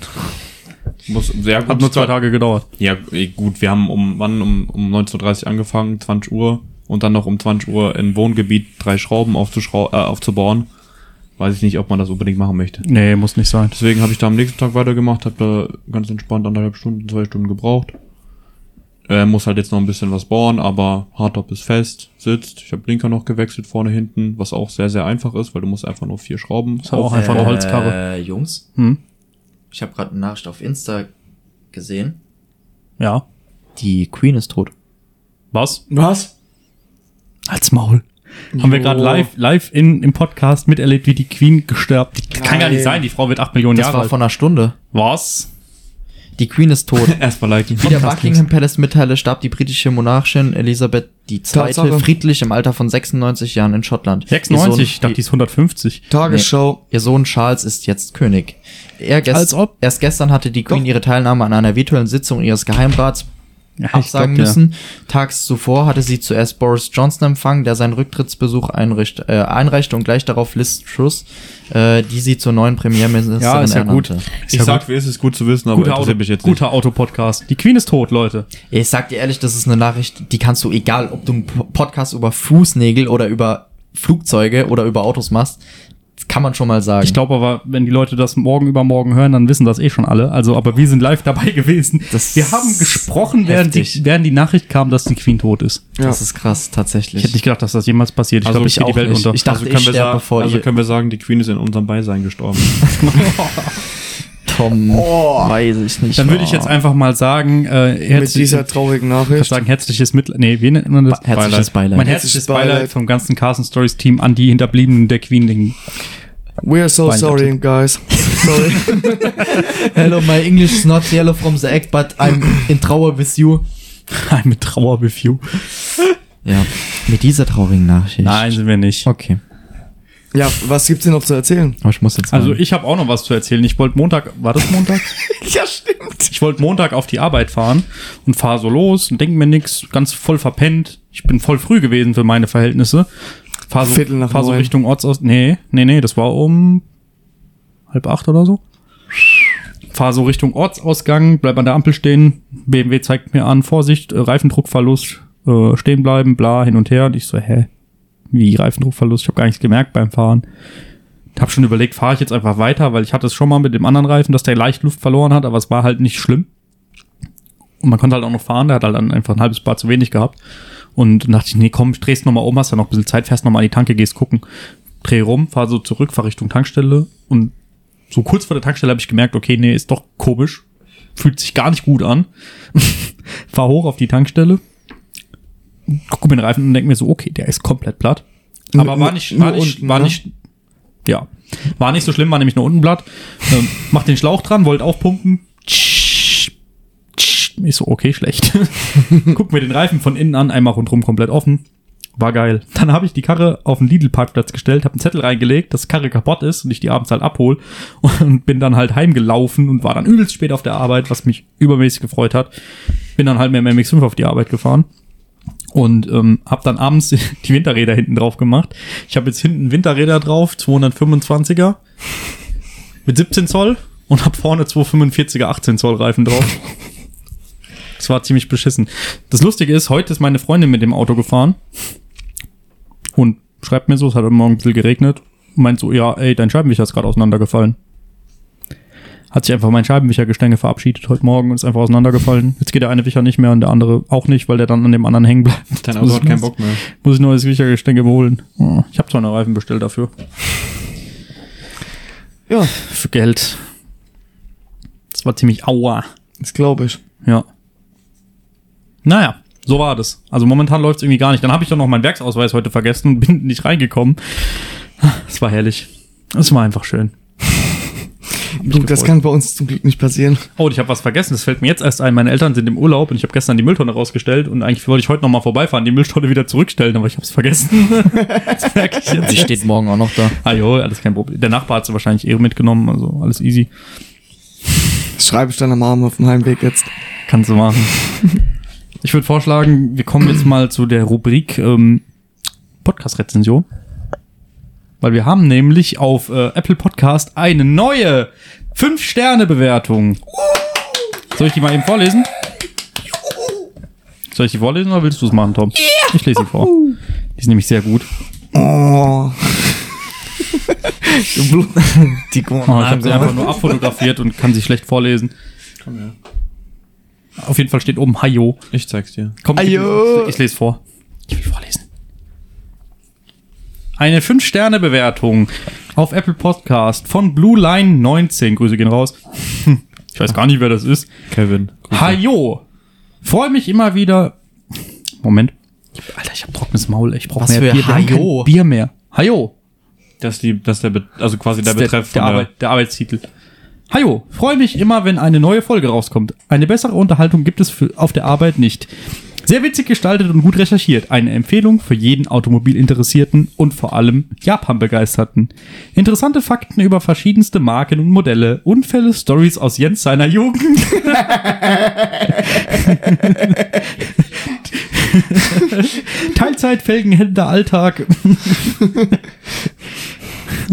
Muss sehr gut. Hat nur zwei Tage gedauert. Ja, eh, gut, wir haben um wann um, um 19.30 Uhr angefangen, 20 Uhr und dann noch um 20 Uhr in Wohngebiet drei Schrauben aufzuschrau äh, aufzubauen. Weiß ich nicht, ob man das unbedingt machen möchte. Nee, muss nicht sein. Deswegen habe ich da am nächsten Tag weitergemacht, habe da ganz entspannt anderthalb Stunden, zwei Stunden gebraucht. Äh, muss halt jetzt noch ein bisschen was bauen, aber Hardtop ist fest, sitzt. Ich habe Blinker noch gewechselt vorne hinten, was auch sehr, sehr einfach ist, weil du musst einfach nur vier Schrauben Ist aber auch einfach eine Holzkarre. Äh, Jungs, Hm? ich habe gerade eine Nachricht auf Insta gesehen. Ja. Die Queen ist tot. Was? Was? Als Maul. Haben wir gerade live, live in, im Podcast miterlebt, wie die Queen gestorben. Die kann gar nicht sein, die Frau wird acht Millionen Das Jahre war alt. vor einer Stunde. Was? Die Queen ist tot. Erstmal liken. Wie der Buckingham Palace mitteile, starb die britische Monarchin Elisabeth II. Friedlich im Alter von 96 Jahren in Schottland. 96, ich Ihr dachte, die ist 150. Tagesschau. Ihr Sohn Charles ist jetzt König. Er gest Als ob. Erst gestern hatte die Queen Doch. ihre Teilnahme an einer virtuellen Sitzung ihres Geheimrats Ja, ich absagen glaub müssen. Tags zuvor hatte sie zuerst Boris Johnson empfangen, der seinen Rücktrittsbesuch einricht, äh, einreichte und gleich darauf Liz Truss, äh, die sie zur neuen Premierministerin Ja, ist ja gut. ernannte. Ist Ich ja sag, gut. wie ist es gut zu wissen, aber Guter, Auto, interessiert mich jetzt nicht. guter Autopodcast. Die Queen ist tot, Leute. Ich sag dir ehrlich, das ist eine Nachricht, die kannst du, egal ob du einen Po- Podcast über Fußnägel oder über Flugzeuge oder über Autos machst, kann man schon mal sagen. Ich glaube aber, wenn die Leute das morgen übermorgen hören, dann wissen das eh schon alle. Also, aber wir sind live dabei gewesen. Das wir haben gesprochen, während die, während die Nachricht kam, dass die Queen tot ist. das ist krass, tatsächlich. Ich hätte nicht gedacht, dass das jemals passiert. Ich Also glaube, ich ich gehe die Welt nicht. unter. Ich dachte, also können, ich wir sagen, bevor also können wir sagen, die Queen ist in unserem Beisein gestorben. Tom, weiß ich nicht. dann würde ich jetzt einfach mal sagen, äh, Mit dieser traurigen ich Nachricht. sagen, herzliches Mitleid. Nee, wie nennt man das? herzliches Beileid. Mein herzliches Beileid Beileid. vom ganzen Carson Stories Team an die Hinterbliebenen der Queen. Den We are so sorry, guys. Sorry. Hello, my English is not yellow from the egg, but I'm in trauer with you. mit Trauer with you. Ja, mit dieser traurigen Nachricht. Nein, sind wir nicht. Okay, ja, was gibt's denn noch zu erzählen? aber ich muss jetzt Also ich habe auch noch was zu erzählen. Ich wollte Montag, war das Montag? Ja, stimmt. Ich wollte Montag auf die Arbeit fahren und fahre so los und denke mir nix, ganz voll verpennt. Ich bin voll früh gewesen für meine Verhältnisse. Fahr so, Viertel nach fahr so neun. Richtung Ortsaus. Nee, nee, nee, das war um halb acht oder so. Fahr so Richtung Ortsausgang, bleib an der Ampel stehen. BMW zeigt mir an, Vorsicht, äh, Reifendruckverlust, äh, stehen bleiben, bla, hin und her. Und ich so, hä? Wie Reifendruckverlust? Ich habe gar nichts gemerkt beim Fahren. Hab schon überlegt, fahre ich jetzt einfach weiter, weil ich hatte es schon mal mit dem anderen Reifen, dass der leicht Luft verloren hat, aber es war halt nicht schlimm. Und man konnte halt auch noch fahren, der hat halt dann einfach ein halbes Bar zu wenig gehabt. Und dachte ich, nee, komm, drehst nochmal um, hast ja noch ein bisschen Zeit, fährst nochmal an die Tanke, gehst gucken. Dreh rum, fahr so zurück, fahr Richtung Tankstelle und so kurz vor der Tankstelle habe ich gemerkt, okay, nee, ist doch komisch. Fühlt sich gar nicht gut an. Fahr hoch auf die Tankstelle. Guck mir den Reifen und denk mir so, okay, der ist komplett platt. Aber war nicht, war nicht, unten, war ne? nicht, ja. War nicht so schlimm, war nämlich nur unten platt. Ähm, mach den Schlauch dran, wollte aufpumpen. Ich so, okay, schlecht. Guck mir den Reifen von innen an, einmal rundrum komplett offen. War geil. Dann habe ich die Karre auf den Lidl-Parkplatz gestellt, habe einen Zettel reingelegt, dass die Karre kaputt ist und ich die abends halt abhol und bin dann halt heimgelaufen und war dann übelst spät auf der Arbeit, was mich übermäßig gefreut hat. Bin dann halt mit dem MX5 auf die Arbeit gefahren und ähm, habe dann abends die Winterräder hinten drauf gemacht. Ich habe jetzt hinten Winterräder drauf, 225er mit 17 Zoll und habe vorne 245er 18 Zoll Reifen drauf. Das war ziemlich beschissen. Das Lustige ist, heute ist meine Freundin mit dem Auto gefahren und schreibt mir so, es hat heute Morgen ein bisschen geregnet, meint so, ja, ey, dein Scheibenwischer ist gerade auseinandergefallen. Hat sich einfach mein Scheibenwischergestänge verabschiedet heute Morgen und ist einfach auseinandergefallen. Jetzt geht der eine Wischer nicht mehr und der andere auch nicht, weil der dann an dem anderen hängen bleibt. Dein Auto muss hat ich- keinen Bock mehr. Muss ich neues Wischergestänge holen. Oh, ich habe zwar eine Reifen bestellt dafür. Ja, Für Geld. Das war ziemlich aua. das glaube ich. Ja. Naja, so war das. Also momentan läuft es irgendwie gar nicht. Dann habe ich doch noch meinen Werksausweis heute vergessen und bin nicht reingekommen. Es war herrlich. Es war einfach schön. Du, das kann bei uns zum Glück nicht passieren. Oh, und ich habe was vergessen. Das fällt mir jetzt erst ein. Meine Eltern sind im Urlaub und ich habe gestern die Mülltonne rausgestellt und eigentlich wollte ich heute noch mal vorbeifahren, die Mülltonne wieder zurückstellen, aber ich habe es vergessen. das merke ich jetzt. Die steht morgen auch noch da. Ah jo, alles kein Problem. Der Nachbar hat sie wahrscheinlich eh mitgenommen, also alles easy. Das schreibe ich deiner Mama auf dem Heimweg jetzt. Kannst du machen. Ich würde vorschlagen, wir kommen jetzt mal zu der Rubrik ähm, Podcast-Rezension. Weil wir haben nämlich auf äh, Apple Podcast eine neue 5-Sterne-Bewertung. Soll ich die mal eben vorlesen? Soll ich die vorlesen oder willst du es machen, Tom? Ich lese sie vor. Die ist nämlich sehr gut. Oh. Die Oh, ich habe sie einfach nur abfotografiert und kann sie schlecht vorlesen. Komm her. Auf jeden Fall steht oben Hayo. Ich zeig's dir. Komm, ich, Ajo. ich lese vor. Ich will vorlesen. Eine 5-Sterne-Bewertung auf Apple Podcast von Blue Line 19. Grüße gehen raus. Ich weiß gar nicht, wer das ist. Kevin. Grüße. Hajo. Freue mich immer wieder. Moment. Ich- Alter, ich hab trockenes Maul. Ich brauche Was mehr für Bier. Hajo? Bier mehr. Hajo. Das ist die, das ist der, Be also quasi der Das ist Betreff der, der, Arbeit, der Arbeitstitel. Hajo, freue mich immer, wenn eine neue Folge rauskommt. Eine bessere Unterhaltung gibt es für, auf der Arbeit nicht. Sehr witzig gestaltet und gut recherchiert. Eine Empfehlung für jeden Automobilinteressierten und vor allem Japan-Begeisterten. Interessante Fakten über verschiedenste Marken und Modelle. Unfälle, Stories aus Jens seiner Jugend. Teilzeitfelgenhändler Alltag.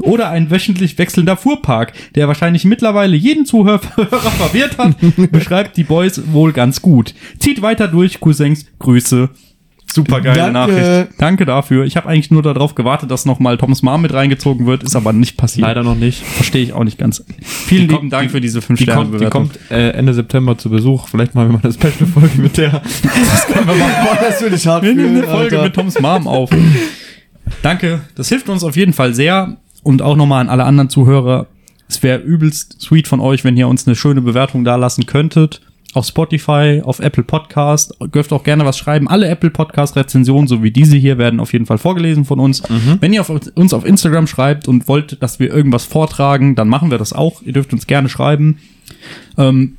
Oder ein wöchentlich wechselnder Fuhrpark, der wahrscheinlich mittlerweile jeden Zuhörer verwirrt hat, beschreibt die Boys wohl ganz gut. Zieht weiter durch, Cousins. Grüße. Super geile Danke. Nachricht. Danke dafür. Ich habe eigentlich nur darauf gewartet, dass nochmal Toms Mom mit reingezogen wird, ist aber nicht passiert. Leider noch nicht. Verstehe ich auch nicht ganz. Vielen Die lieben kommt- Dank die- für diese 5 Die Sterne kommt, die kommt äh, Ende September zu Besuch. Vielleicht machen wir mal eine Special-Folge mit der. Boah, das würde ich hart Wir nehmen eine Folge Alter. mit Toms Mom auf. Danke, das hilft uns auf jeden Fall sehr. Und auch nochmal an alle anderen Zuhörer. Es wäre übelst sweet von euch, wenn ihr uns eine schöne Bewertung da lassen könntet. Auf Spotify, auf Apple Podcast. Dürft auch gerne was schreiben. Alle Apple Podcast Rezensionen, so wie diese hier, werden auf jeden Fall vorgelesen von uns. Wenn ihr auf, uns auf Instagram schreibt und wollt, dass wir irgendwas vortragen, dann machen wir das auch. Ihr dürft uns gerne schreiben. Ähm,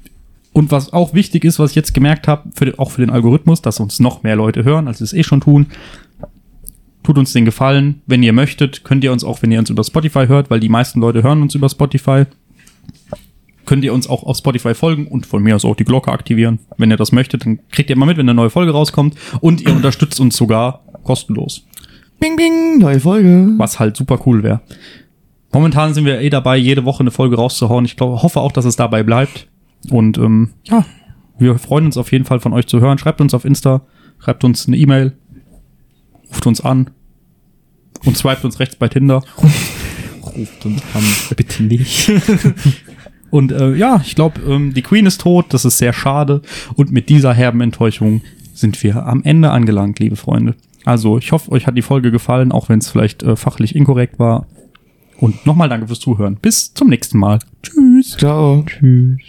und was auch wichtig ist, was ich jetzt gemerkt habe, auch für den Algorithmus, dass uns noch mehr Leute hören, als sie es eh schon tun, tut uns den Gefallen. Wenn ihr möchtet, könnt ihr uns auch, wenn ihr uns über Spotify hört, weil die meisten Leute hören uns über Spotify, könnt ihr uns auch auf Spotify folgen und von mir aus auch die Glocke aktivieren. Wenn ihr das möchtet, dann kriegt ihr mal mit, wenn eine neue Folge rauskommt und ihr unterstützt uns sogar kostenlos, Bing, bing, neue Folge. was halt super cool wäre. Momentan sind wir eh dabei, jede Woche eine Folge rauszuhauen. Ich glaube, hoffe auch, dass es dabei bleibt. Und ähm, ja, wir freuen uns auf jeden Fall von euch zu hören. Schreibt uns auf Insta, schreibt uns eine E-Mail, ruft uns an und swiped uns rechts bei Tinder. Ruft uns an. Bitte nicht. Und äh, ja, ich glaube, ähm, die Queen ist tot, das ist sehr schade. Und mit dieser herben Enttäuschung sind wir am Ende angelangt, liebe Freunde. Also, ich hoffe, euch hat die Folge gefallen, auch wenn es vielleicht äh, fachlich inkorrekt war. Und nochmal danke fürs Zuhören. Bis zum nächsten Mal. Tschüss. Ciao. Tschüss.